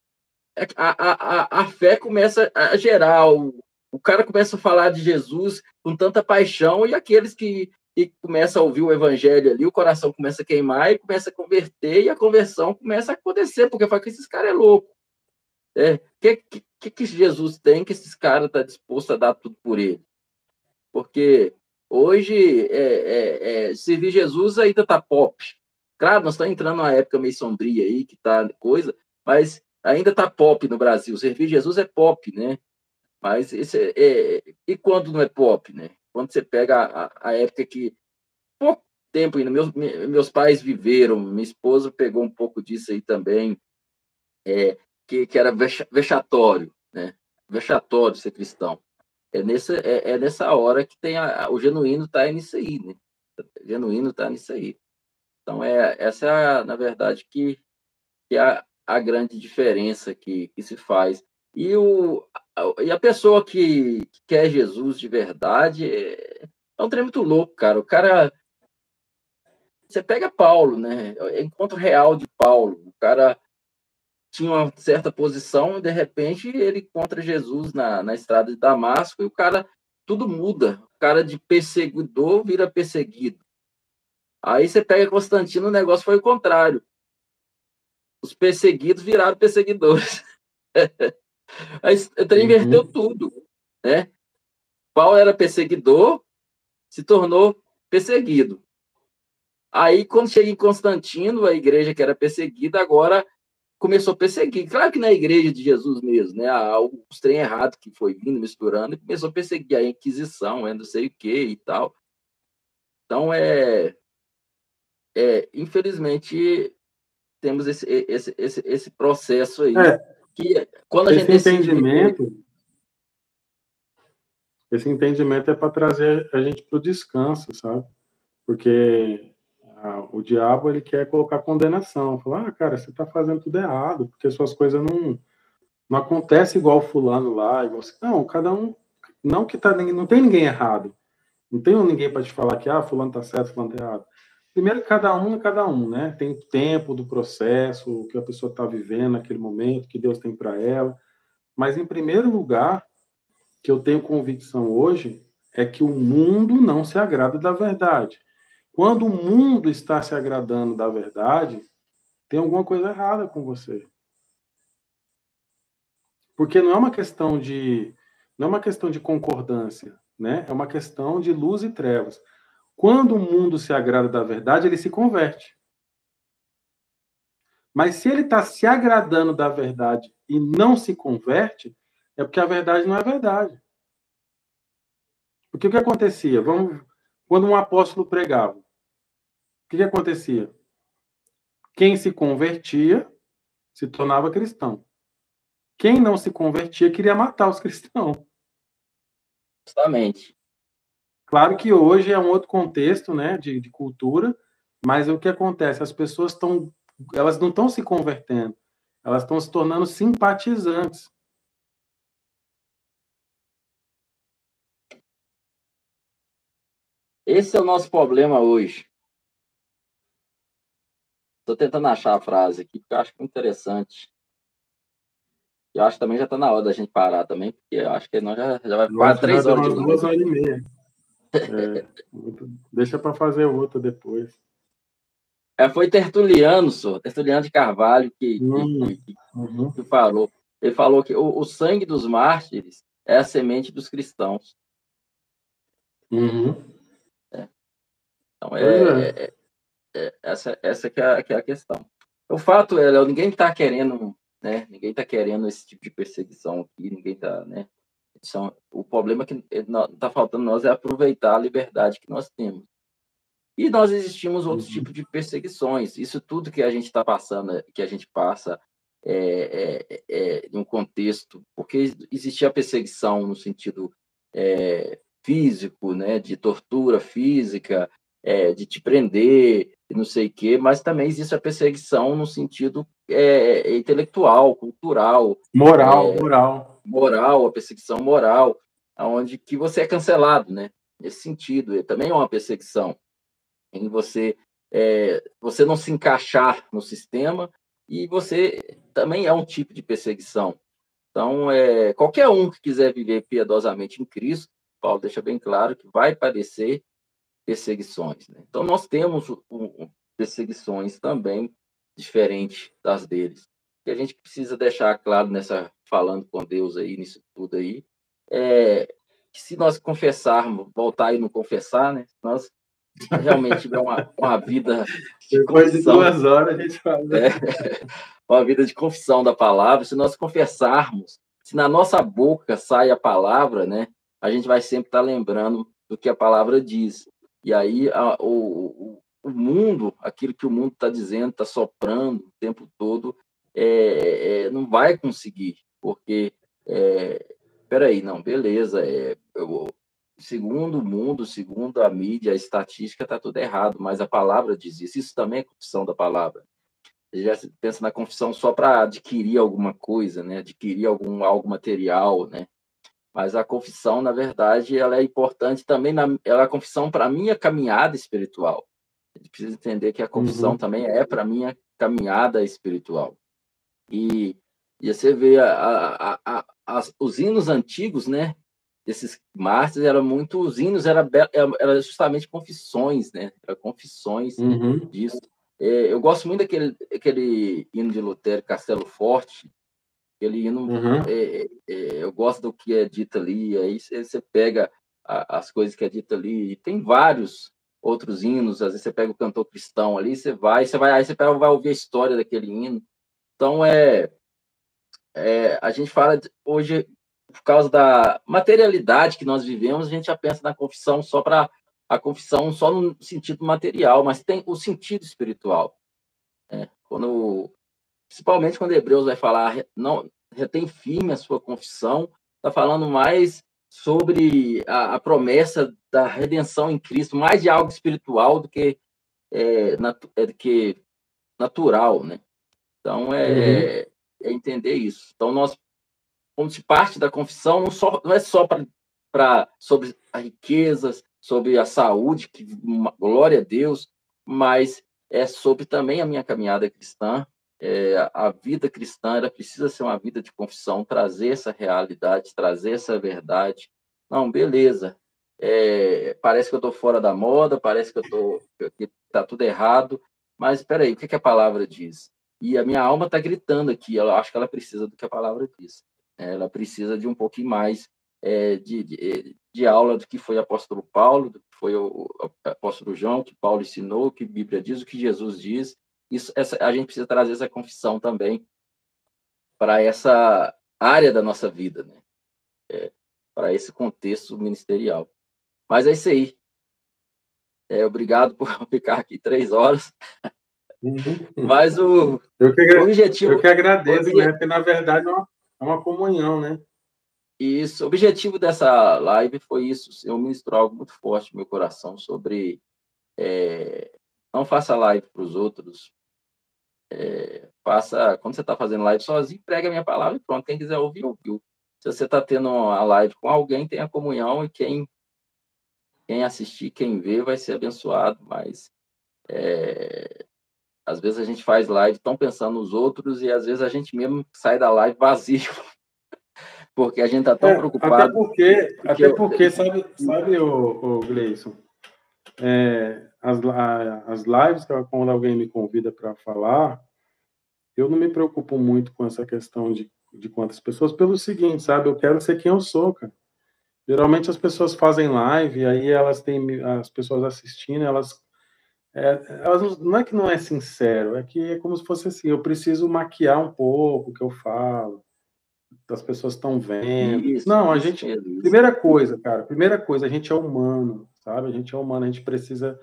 é, a, a, a fé começa a gerar o, o cara começa a falar de Jesus com tanta paixão e aqueles que, que começam a ouvir o evangelho ali, o coração começa a queimar e começa a converter e a conversão começa a acontecer, porque fala que esses caras é louco. É, que, que, que Jesus tem que esses caras estão tá dispostos a dar tudo por ele? Porque hoje é, é, é, servir Jesus ainda tá pop. Claro, nós estamos entrando numa época meio sombria aí, que tá coisa, mas ainda tá pop no Brasil. Servir Jesus é pop, né? Mas esse é, é, e quando não é pop, né? Quando você pega a, a época que pouco tempo ainda meus meus pais viveram, minha esposa pegou um pouco disso aí também, é, que, que era vexatório, né? Vexatório ser cristão. É nessa é, é nessa hora que tem a, o genuíno tá nisso aí, né? O genuíno tá nisso aí. Então é essa é a, na verdade que, que é a, a grande diferença que, que se faz e, o, e a pessoa que, que quer Jesus de verdade é, é um trem muito louco, cara. O cara. Você pega Paulo, né? É encontro real de Paulo. O cara tinha uma certa posição e de repente ele encontra Jesus na, na estrada de Damasco e o cara tudo muda. O cara de perseguidor vira perseguido. Aí você pega Constantino, o negócio foi o contrário. Os perseguidos viraram perseguidores. Aí o trem uhum. inverteu tudo, né? Paulo era perseguidor, se tornou perseguido. Aí, quando chega em Constantino, a igreja que era perseguida, agora começou a perseguir. Claro que na igreja de Jesus mesmo, né? Os trem errado que foi vindo, misturando, e começou a perseguir a Inquisição, é, não sei o que e tal. Então, é, é infelizmente, temos esse, esse, esse, esse processo aí. É que quando a esse gente entendimento decide... esse entendimento é para trazer a gente para o descanso, sabe? Porque ah, o diabo ele quer colocar condenação, falar, ah, cara, você está fazendo tudo errado, porque suas coisas não não acontece igual fulano lá, igual não, cada um não que tá não tem ninguém errado, não tem ninguém para te falar que ah, fulano tá certo, fulano tá errado. Primeiro, cada um é cada um, né? Tem o tempo do processo, o que a pessoa está vivendo naquele momento, que Deus tem para ela. Mas, em primeiro lugar, que eu tenho convicção hoje, é que o mundo não se agrada da verdade. Quando o mundo está se agradando da verdade, tem alguma coisa errada com você. Porque não é uma questão de não é uma questão de concordância, né? É uma questão de luz e trevas. Quando o mundo se agrada da verdade, ele se converte. Mas se ele está se agradando da verdade e não se converte, é porque a verdade não é verdade. Porque o que acontecia? Vamos, quando um apóstolo pregava, o que, que acontecia? Quem se convertia se tornava cristão. Quem não se convertia queria matar os cristãos. Justamente. Claro que hoje é um outro contexto, né, de, de cultura, mas o que acontece? As pessoas estão, elas não estão se convertendo, elas estão se tornando simpatizantes. Esse é o nosso problema hoje. Estou tentando achar a frase aqui, porque eu acho interessante. Eu acho que também já está na hora da gente parar também, porque eu acho que nós já, já vai quase três horas de duas horas e meia. É, deixa para fazer outra depois. É, foi Tertuliano, senhor, Tertuliano de Carvalho, que, hum, que, uhum. que, falou. Ele falou que o, o, sangue dos mártires é a semente dos cristãos. Uhum. É. Então, é, é. é, é essa, essa que é, que é, a questão. O fato é, Léo, ninguém está querendo, né? Ninguém está querendo esse tipo de perseguição aqui, ninguém está, né? São, o problema que está faltando nós é aproveitar a liberdade que nós temos. E nós existimos outros uhum. tipos de perseguições. Isso tudo que a gente está passando, que a gente passa é, é, é, em um contexto, porque existia a perseguição no sentido é, físico, né, de tortura física, é, de te prender, não sei o quê, mas também existe a perseguição no sentido é, intelectual, cultural. Moral, moral moral, a perseguição moral, aonde que você é cancelado, né? Nesse sentido, também é uma perseguição em você é, você não se encaixar no sistema e você também é um tipo de perseguição. Então, é, qualquer um que quiser viver piedosamente em Cristo, Paulo deixa bem claro que vai padecer perseguições. Né? Então, nós temos um, perseguições também diferentes das deles que a gente precisa deixar claro nessa falando com Deus aí nisso tudo aí, é que se nós confessarmos, voltar e não confessar, né? Nós realmente tiver uma, uma vida. De Depois confissão, de duas horas a gente fala. É, uma vida de confissão da palavra, se nós confessarmos, se na nossa boca sai a palavra, né, a gente vai sempre estar tá lembrando do que a palavra diz. E aí a, o, o mundo, aquilo que o mundo está dizendo, está soprando o tempo todo, é, é, não vai conseguir, porque, é, peraí, não, beleza, é, eu, segundo o mundo, segundo a mídia, a estatística, está tudo errado, mas a palavra diz isso, isso também é confissão da palavra. Você já pensa na confissão só para adquirir alguma coisa, né? adquirir algum algo material, né? Mas a confissão, na verdade, ela é importante também, na, ela é a confissão para a minha caminhada espiritual. A gente precisa entender que a confissão uhum. também é para a minha caminhada espiritual. E, e você vê a, a, a, os hinos antigos, né? Esses mártires eram muito. Os hinos eram era justamente confissões, né? Era confissões uhum. disso. É, eu gosto muito daquele aquele hino de Lutero, Castelo Forte. Aquele hino. Uhum. É, é, eu gosto do que é dito ali. Aí você pega as coisas que é dito ali. E tem vários outros hinos, às vezes você pega o cantor cristão ali, você vai, você vai, aí você vai ouvir a história daquele hino. Então é, é a gente fala de, hoje por causa da materialidade que nós vivemos, a gente já pensa na confissão só para a confissão só no sentido material, mas tem o sentido espiritual. Né? Quando, principalmente quando Hebreus vai falar, não retém firme a sua confissão, está falando mais sobre a, a, promessa da redenção em Cristo, mais de algo espiritual do que, é, é, do que natural, né? Então, é, uhum. é, entender isso. Então, nós, como se parte da confissão, não, só, não é só para sobre as riquezas, sobre a saúde, que glória a Deus, mas é sobre também a minha caminhada cristã, é, a vida cristã ela precisa ser uma vida de confissão, trazer essa realidade, trazer essa verdade. Não, beleza. É, parece que eu estou fora da moda, parece que eu tô que está tudo errado, mas espera aí, o que, que, a palavra diz? E a minha alma está gritando aqui. Eu acho que ela precisa do que a palavra diz. Ela precisa de um pouquinho mais é, de, de, de, aula do que foi o apóstolo Paulo, do que foi o, o apóstolo João, que Paulo ensinou, o que a Bíblia diz, o que Jesus diz, isso, essa, a gente precisa trazer essa confissão também para essa área da nossa vida, né? É, para esse contexto ministerial. Mas é isso aí. É, obrigado por ficar aqui três horas. Uhum. Mas o, eu que, o objetivo. Eu que agradeço, né? Porque na verdade é uma, é uma comunhão, né? Isso. O objetivo dessa live foi isso. Eu ministro algo muito forte no meu coração sobre. É, não faça live para os outros é, faça, quando você está fazendo live sozinho, prega a minha palavra e pronto. Quem quiser ouvir, ouviu. Se você está tendo a live com alguém, tem a comunhão e quem, quem assistir, quem vê, vai ser abençoado. Mas é, às vezes a gente faz live tão pensando nos outros e às vezes a gente mesmo sai da live vazio. porque a gente está tão é, preocupado. Até porque, porque até porque eu... sabe, sabe o, o Gleison, é, as, as lives, quando alguém me convida para falar, eu não me preocupo muito com essa questão de, de quantas pessoas, pelo seguinte, sabe? Eu quero ser quem eu sou, cara. Geralmente as pessoas fazem live, aí elas têm as pessoas assistindo, elas, é, elas não é que não é sincero, é que é como se fosse assim, eu preciso maquiar um pouco o que eu falo, as pessoas estão vendo. Isso, não, a gente, primeira coisa, cara, primeira coisa, a gente é humano, sabe? A gente é humano, a gente precisa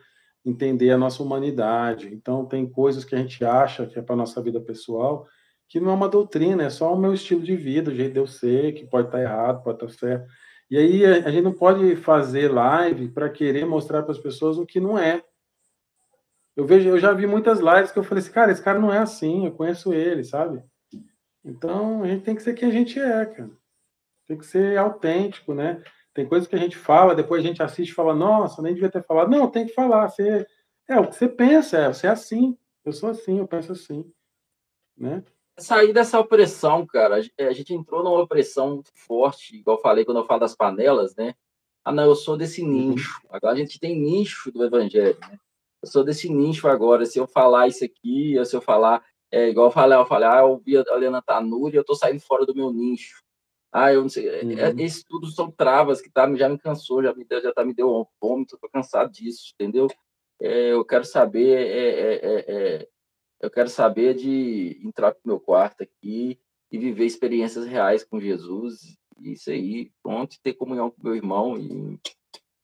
entender a nossa humanidade. Então, tem coisas que a gente acha que é para nossa vida pessoal, que não é uma doutrina, é só o meu estilo de vida, o jeito de eu ser, que pode estar errado, pode estar certo. E aí a gente não pode fazer live para querer mostrar para as pessoas o que não é. Eu vejo, eu já vi muitas lives que eu falei assim, cara, esse cara não é assim, eu conheço ele, sabe? Então a gente tem que ser quem a gente é, cara. Tem que ser autêntico, né? Tem coisas que a gente fala, depois a gente assiste e fala, nossa, nem devia ter falado. Não, tem que falar. Você, é o que você pensa, é, você é assim. Eu sou assim, eu penso assim. Né? Sair dessa opressão, cara. A gente entrou numa opressão muito forte, igual eu falei quando eu falo das panelas, né? Ah, não, eu sou desse uhum. nicho. Agora a gente tem nicho do evangelho, né? Eu sou desse nicho agora. Se eu falar isso aqui, se eu falar, é igual eu falei, eu falei, ah, eu ouvi a Helena Tanuri, eu tô saindo fora do meu nicho. Ah, eu não sei. É, é, uhum. Isso tudo são travas que tá, já me cansou, já me deu, já tá, me deu um vômito, tô cansado disso, entendeu? É, eu quero saber, é, é, eu quero saber de entrar pro meu quarto aqui e viver experiências reais com Jesus, isso aí, pronto, ter comunhão com meu irmão e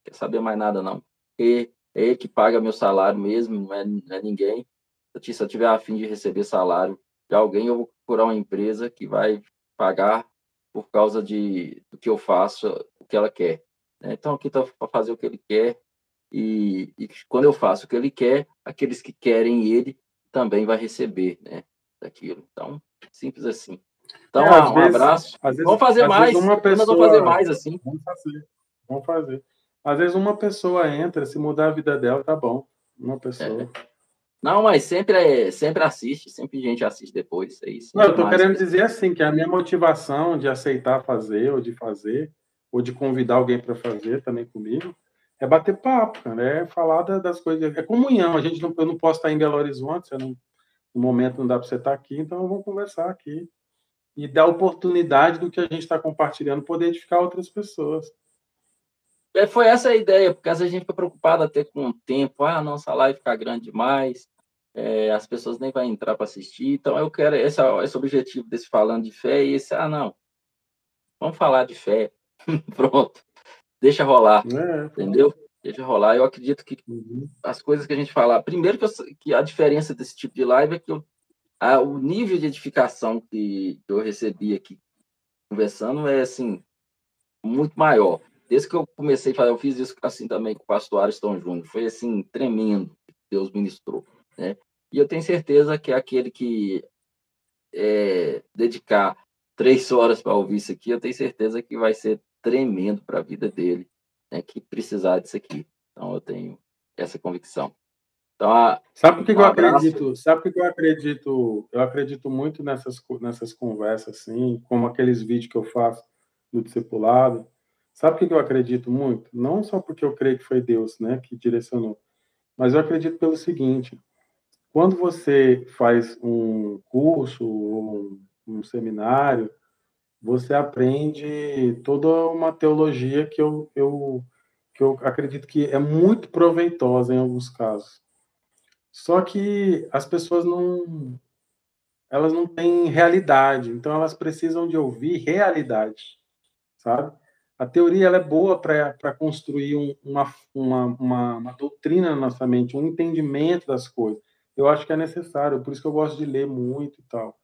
quer saber mais nada não. E é ele que paga meu salário mesmo, não é, não é ninguém. Se eu tiver a fim de receber salário de alguém, eu vou procurar uma empresa que vai pagar por causa de do que eu faço, o que ela quer. Né? Então, aqui está para fazer o que ele quer e, e, quando eu faço o que ele quer, aqueles que querem ele também vai receber, né? Daquilo. Então, simples assim. Então, é, um vezes, abraço. Vezes, vamos fazer mais. Uma pessoa, vamos fazer mais assim. Vamos fazer. Vamos fazer. Às vezes uma pessoa entra, se mudar a vida dela, tá bom. Uma pessoa. É. Não, mas sempre, é, sempre assiste, sempre gente assiste depois. É isso. Não, eu tô querendo dizer assim, que a minha motivação de aceitar fazer, ou de fazer, ou de convidar alguém para fazer também comigo, é bater papo, né? É falar das coisas. É comunhão. A gente não, eu não posso estar em Belo Horizonte, não, no momento não dá para você estar aqui, então vamos conversar aqui. E dar oportunidade do que a gente está compartilhando poder edificar outras pessoas. É, foi essa a ideia, porque às vezes a gente fica preocupado até com o tempo. Ah, nossa live fica grande demais, é, as pessoas nem vão entrar para assistir. Então, eu quero, esse, esse objetivo desse falando de fé, e esse, ah, não, vamos falar de fé. Pronto, deixa rolar, é. entendeu? Deixa rolar. Eu acredito que uhum. as coisas que a gente falar, primeiro que, eu, que, a diferença desse tipo de live é que eu, a, o nível de edificação que, que eu recebi aqui conversando é assim muito maior desde que eu comecei a fazer, eu fiz isso assim também com o pastor Ariston Júnior, foi assim, tremendo, Deus ministrou, né? E eu tenho certeza que aquele que é, dedicar três horas para ouvir isso aqui, eu tenho certeza que vai ser tremendo para a vida dele, né? Que precisar disso aqui. Então eu tenho essa convicção. Então, a, sabe por que, um eu acredito? Sabe por que eu acredito? Eu acredito muito nessas nessas conversas assim, como aqueles vídeos que eu faço no discipulado, Sabe o que eu acredito muito? Não só porque eu creio que foi Deus, né, que direcionou, mas eu acredito pelo seguinte: quando você faz um curso ou um, seminário, você aprende toda uma teologia que eu, eu, que eu acredito que é muito proveitosa em alguns casos. Só que as pessoas não elas não têm realidade, então elas precisam de ouvir realidade, sabe? A teoria ela é boa para construir um, uma, uma, uma, uma, doutrina na nossa mente, um entendimento das coisas. Eu acho que é necessário, por isso que eu gosto de ler muito e tal.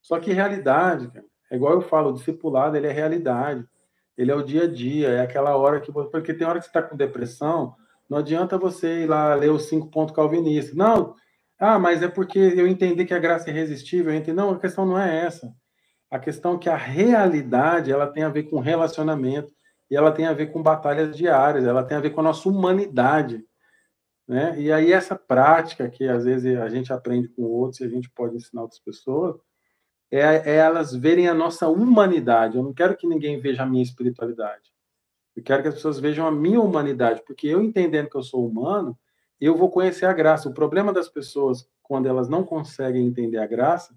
Só que realidade, cara, é igual eu falo, o discipulado ele é realidade. Ele é o dia a dia, é aquela hora que você. Porque tem hora que você está com depressão, não adianta você ir lá ler os cinco pontos calvinistas. Não, ah, mas é porque eu entendi que a graça é irresistível. Eu entendi. Não, a questão não é essa. A questão é que a realidade ela tem a ver com relacionamento e ela tem a ver com batalhas diárias, ela tem a ver com a nossa humanidade. Né? E aí essa prática que às vezes a gente aprende com outros e a gente pode ensinar outras pessoas, é, é elas verem a nossa humanidade. Eu não quero que ninguém veja a minha espiritualidade. Eu quero que as pessoas vejam a minha humanidade, porque eu entendendo que eu sou humano, eu vou conhecer a graça. O problema das pessoas, quando elas não conseguem entender a graça,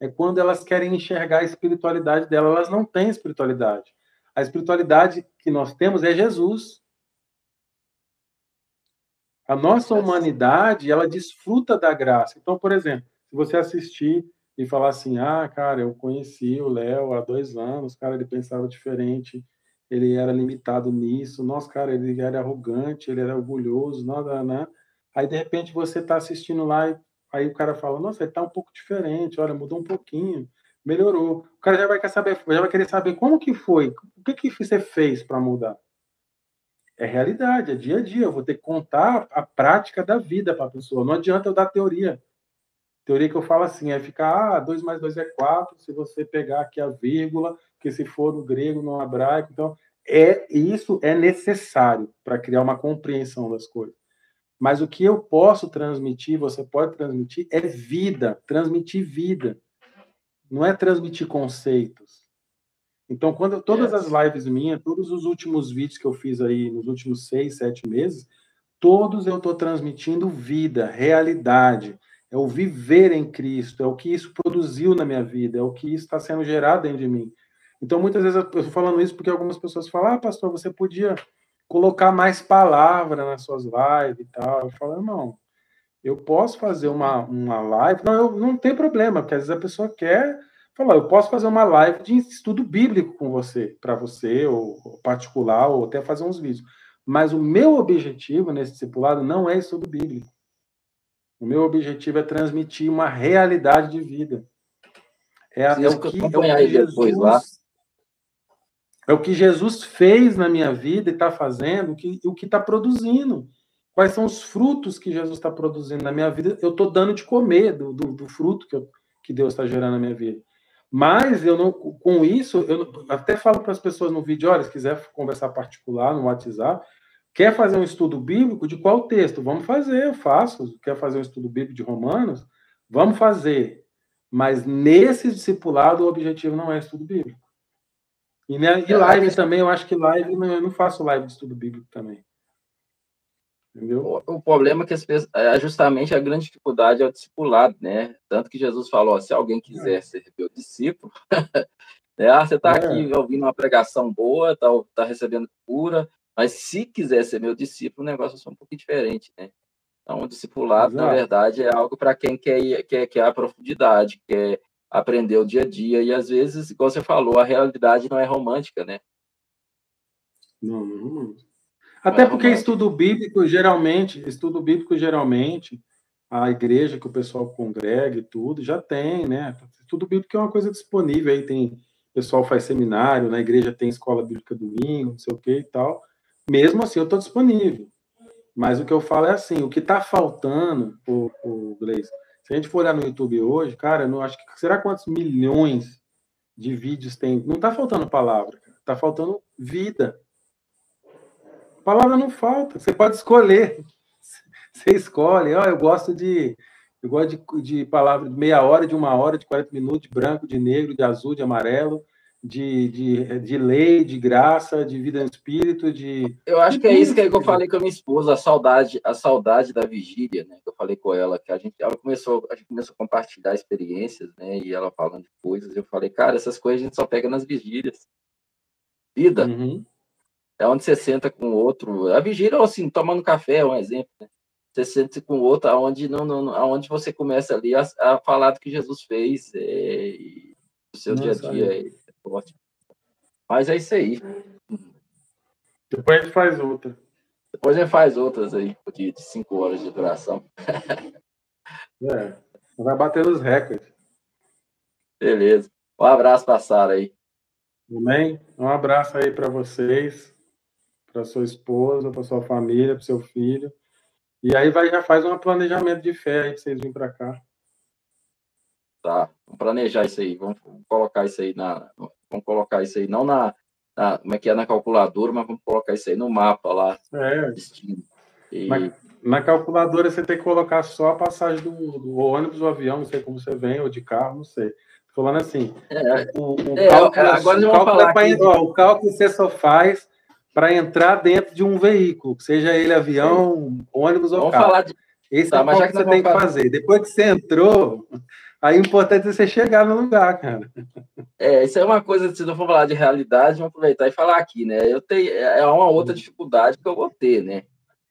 é quando elas querem enxergar a espiritualidade dela. Elas não têm espiritualidade. A espiritualidade que nós temos é Jesus. A nossa humanidade, ela desfruta da graça. Então, por exemplo, se você assistir e falar assim, ah, cara, eu conheci o Léo há dois anos, cara, ele pensava diferente, ele era limitado nisso, nossa, cara, ele era arrogante, ele era orgulhoso, nada, né? Aí, de repente, você está assistindo lá e aí o cara fala, nossa, ele está um pouco diferente, olha, mudou um pouquinho melhorou. O cara já vai querer saber, já vai querer saber como que foi, o que que você fez para mudar. É realidade, é dia a dia. Eu vou ter que contar a prática da vida para a pessoa. Não adianta eu dar teoria. Teoria que eu falo assim é ficar, ah, 2 mais 2 é 4, se você pegar aqui a vírgula, que se for no grego, no hebraico, então é isso é necessário para criar uma compreensão das coisas. Mas o que eu posso transmitir, você pode transmitir, é vida, transmitir vida não é transmitir conceitos. Então, quando todas as lives minhas, todos os últimos vídeos que eu fiz aí nos últimos seis, sete meses, todos eu estou transmitindo vida, realidade. É o viver em Cristo, é o que isso produziu na minha vida, é o que isso está sendo gerado dentro de mim. Então, muitas vezes eu estou falando isso porque algumas pessoas falam, ah, pastor, você podia colocar mais palavra nas suas lives e tal. Eu falo, irmão, eu posso fazer uma, uma live, não, eu, não tem problema, porque às vezes a pessoa quer falar, eu posso fazer uma live de estudo bíblico com você, para você, ou, ou particular, ou até fazer uns vídeos. Mas o meu objetivo nesse discipulado não é estudo bíblico. O meu objetivo é transmitir uma realidade de vida. É, é, o que, é o que Jesus, lá. é o que Jesus fez na minha vida e está fazendo, o que o está produzindo. Quais são os frutos que Jesus está produzindo na minha vida? Eu estou dando de comer do, do, do fruto que, eu, que Deus está gerando na minha vida. Mas eu não, com isso, eu até falo para as pessoas no vídeo, olha, se quiser conversar particular no WhatsApp, Quer fazer um estudo bíblico de qual texto? Vamos fazer, eu faço. Quer fazer um estudo bíblico de Romanos? Vamos fazer. Mas nesse discipulado, o objetivo não é estudo bíblico. E, né, e é, live também, eu acho que live, eu não faço live de estudo bíblico também. Entendeu? O, o problema é que as pessoas, é justamente a grande dificuldade é o discipulado, né? Tanto que Jesus falou: se alguém quiser é. ser meu discípulo, né? ah, você está é. aqui ouvindo uma pregação boa, está tá recebendo cura, mas se quiser ser meu discípulo, o negócio é um pouquinho diferente, né? Então, o discipulado, Exato. na verdade, é algo para quem quer, quer, quer a profundidade, quer aprender o dia a dia. E, às vezes, igual você falou, a realidade não é romântica, né? Não, não é romântica. Até porque estudo bíblico, geralmente, estudo bíblico, geralmente, a igreja que o pessoal congrega e tudo, já tem, né? Estudo bíblico é uma coisa disponível, aí tem, o pessoal faz seminário, na igreja tem escola bíblica domingo, não sei o que e tal. Mesmo assim, eu estou disponível. Mas o que eu falo é assim: o que está faltando, o, o Gleice, se a gente for olhar no YouTube hoje, cara, não acho que. Será quantos milhões de vídeos tem? Não está faltando palavra, está faltando vida. Palavra não falta, você pode escolher. Você escolhe, ó, oh, eu gosto de. Eu gosto de, de palavra de meia hora, de uma hora, de 40 minutos, de branco, de negro, de azul, de amarelo de, de, de lei, de graça, de vida no espírito, de. Eu acho que é isso que eu falei com a minha esposa, a saudade, a saudade da vigília, né? Que eu falei com ela, que a gente, ela começou, a gente começou a compartilhar experiências, né? E ela falando de coisas, eu falei, cara, essas coisas a gente só pega nas vigílias. Vida. Uhum. É onde você senta com o outro. A vigília, assim, tomando café é um exemplo, né? Você senta com o outro, aonde, não, não, aonde você começa ali a, a falar do que Jesus fez, é, o seu Nossa, dia a dia. É ótimo. Mas é isso aí. Depois a gente faz outra. Depois a gente faz outras aí, de, de cinco horas de duração. é, vai bater os recordes. Beleza. Um abraço para Sara aí. Amém? Um abraço aí para vocês, para sua esposa, para sua família, para seu filho. E aí vai já faz um planejamento de fé aí para vocês virem para cá. Tá, vamos planejar isso aí, vamos colocar isso aí na, vamos colocar isso aí, não na, na, como é que é na calculadora, mas vamos colocar isso aí no mapa lá. É. E... Na, na, calculadora você tem que colocar só a passagem do, do ônibus, do avião, não sei como você vem, ou de carro, não sei. Falando assim. É, o, o é, cálculo, agora o cálculo, é pra, ó, o cálculo você só faz para entrar dentro de um veículo, seja ele avião, Sim. ônibus ou vamos carro. Falar de... Esse tá, é o que, que você tem que fazer. Depois que você entrou, Aí o importante é você chegar no lugar, cara. É, isso é uma coisa, se não for falar de realidade, vamos aproveitar e falar aqui, né? Eu tenho, é, é uma outra dificuldade que eu vou ter, né?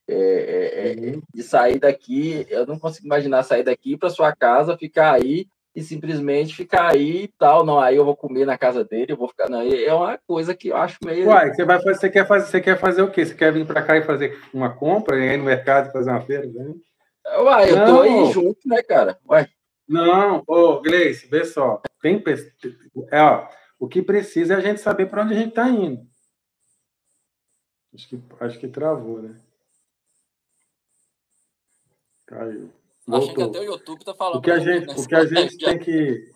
É, é, é uhum. de sair daqui, eu não consigo imaginar sair daqui para sua casa, ficar aí e simplesmente ficar aí e tal. Não, aí eu vou comer na casa dele, eu vou ficar. Não, é uma coisa que eu acho meio. Uai, você, vai fazer, você, quer fazer, você quer fazer o quê? Você quer vir para cá e fazer uma compra, ir no mercado e fazer uma feira? Né? Uai, eu não. tô aí junto, né, cara? Uai. Não, ô, Gleice, vê só. Tem, é, ó, o que precisa é a gente saber para onde a gente está indo. Acho que, acho que travou, né? Caiu. Voltou. Acho que até o YouTube está falando. O que a gente, o que a gente tem que.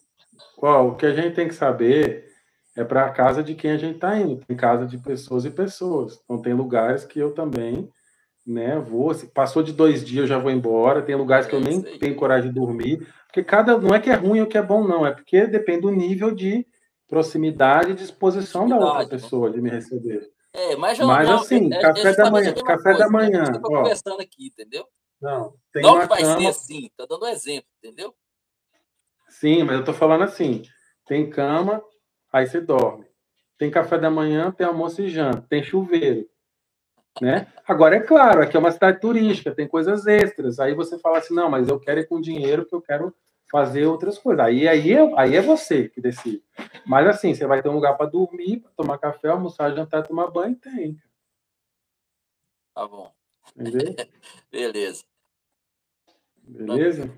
Qual, o que a gente tem que saber é para a casa de quem a gente está indo. Tem casa de pessoas e pessoas. Então, tem lugares que eu também né? Vou, passou de dois dias, eu já vou embora. Tem lugares que eu nem tenho coragem de dormir, porque cada não é que é ruim ou que é bom, não, é porque depende do nível de proximidade e disposição da outra né? pessoa de me receber. É, mas, já, mas não, assim, é, café da manhã, café da manhã. Né? Ó, conversando aqui, entendeu? Não, tem não que vai cama... ser assim, tá dando um exemplo, entendeu? Sim, mas eu tô falando assim, tem cama, aí você dorme. tem café da manhã, tem almoço e janta, tem chuveiro. Né? Agora, é claro, aqui é uma cidade turística, tem coisas extras. Aí você fala assim, não, mas eu quero ir com dinheiro porque eu quero fazer outras coisas. Aí, aí, é, aí é você que decide. Mas assim, você vai ter um lugar para dormir, para tomar café, almoçar, jantar, tomar banho, tem. Tá bom. Entendeu? Beleza. Beleza?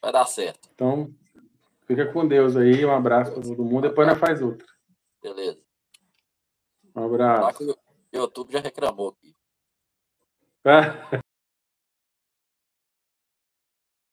Vai dar certo. Então, fica com Deus aí. Um abraço para todo mundo. Depois nós faz outra. Beleza. Um abraço. O YouTube já reclamou aqui.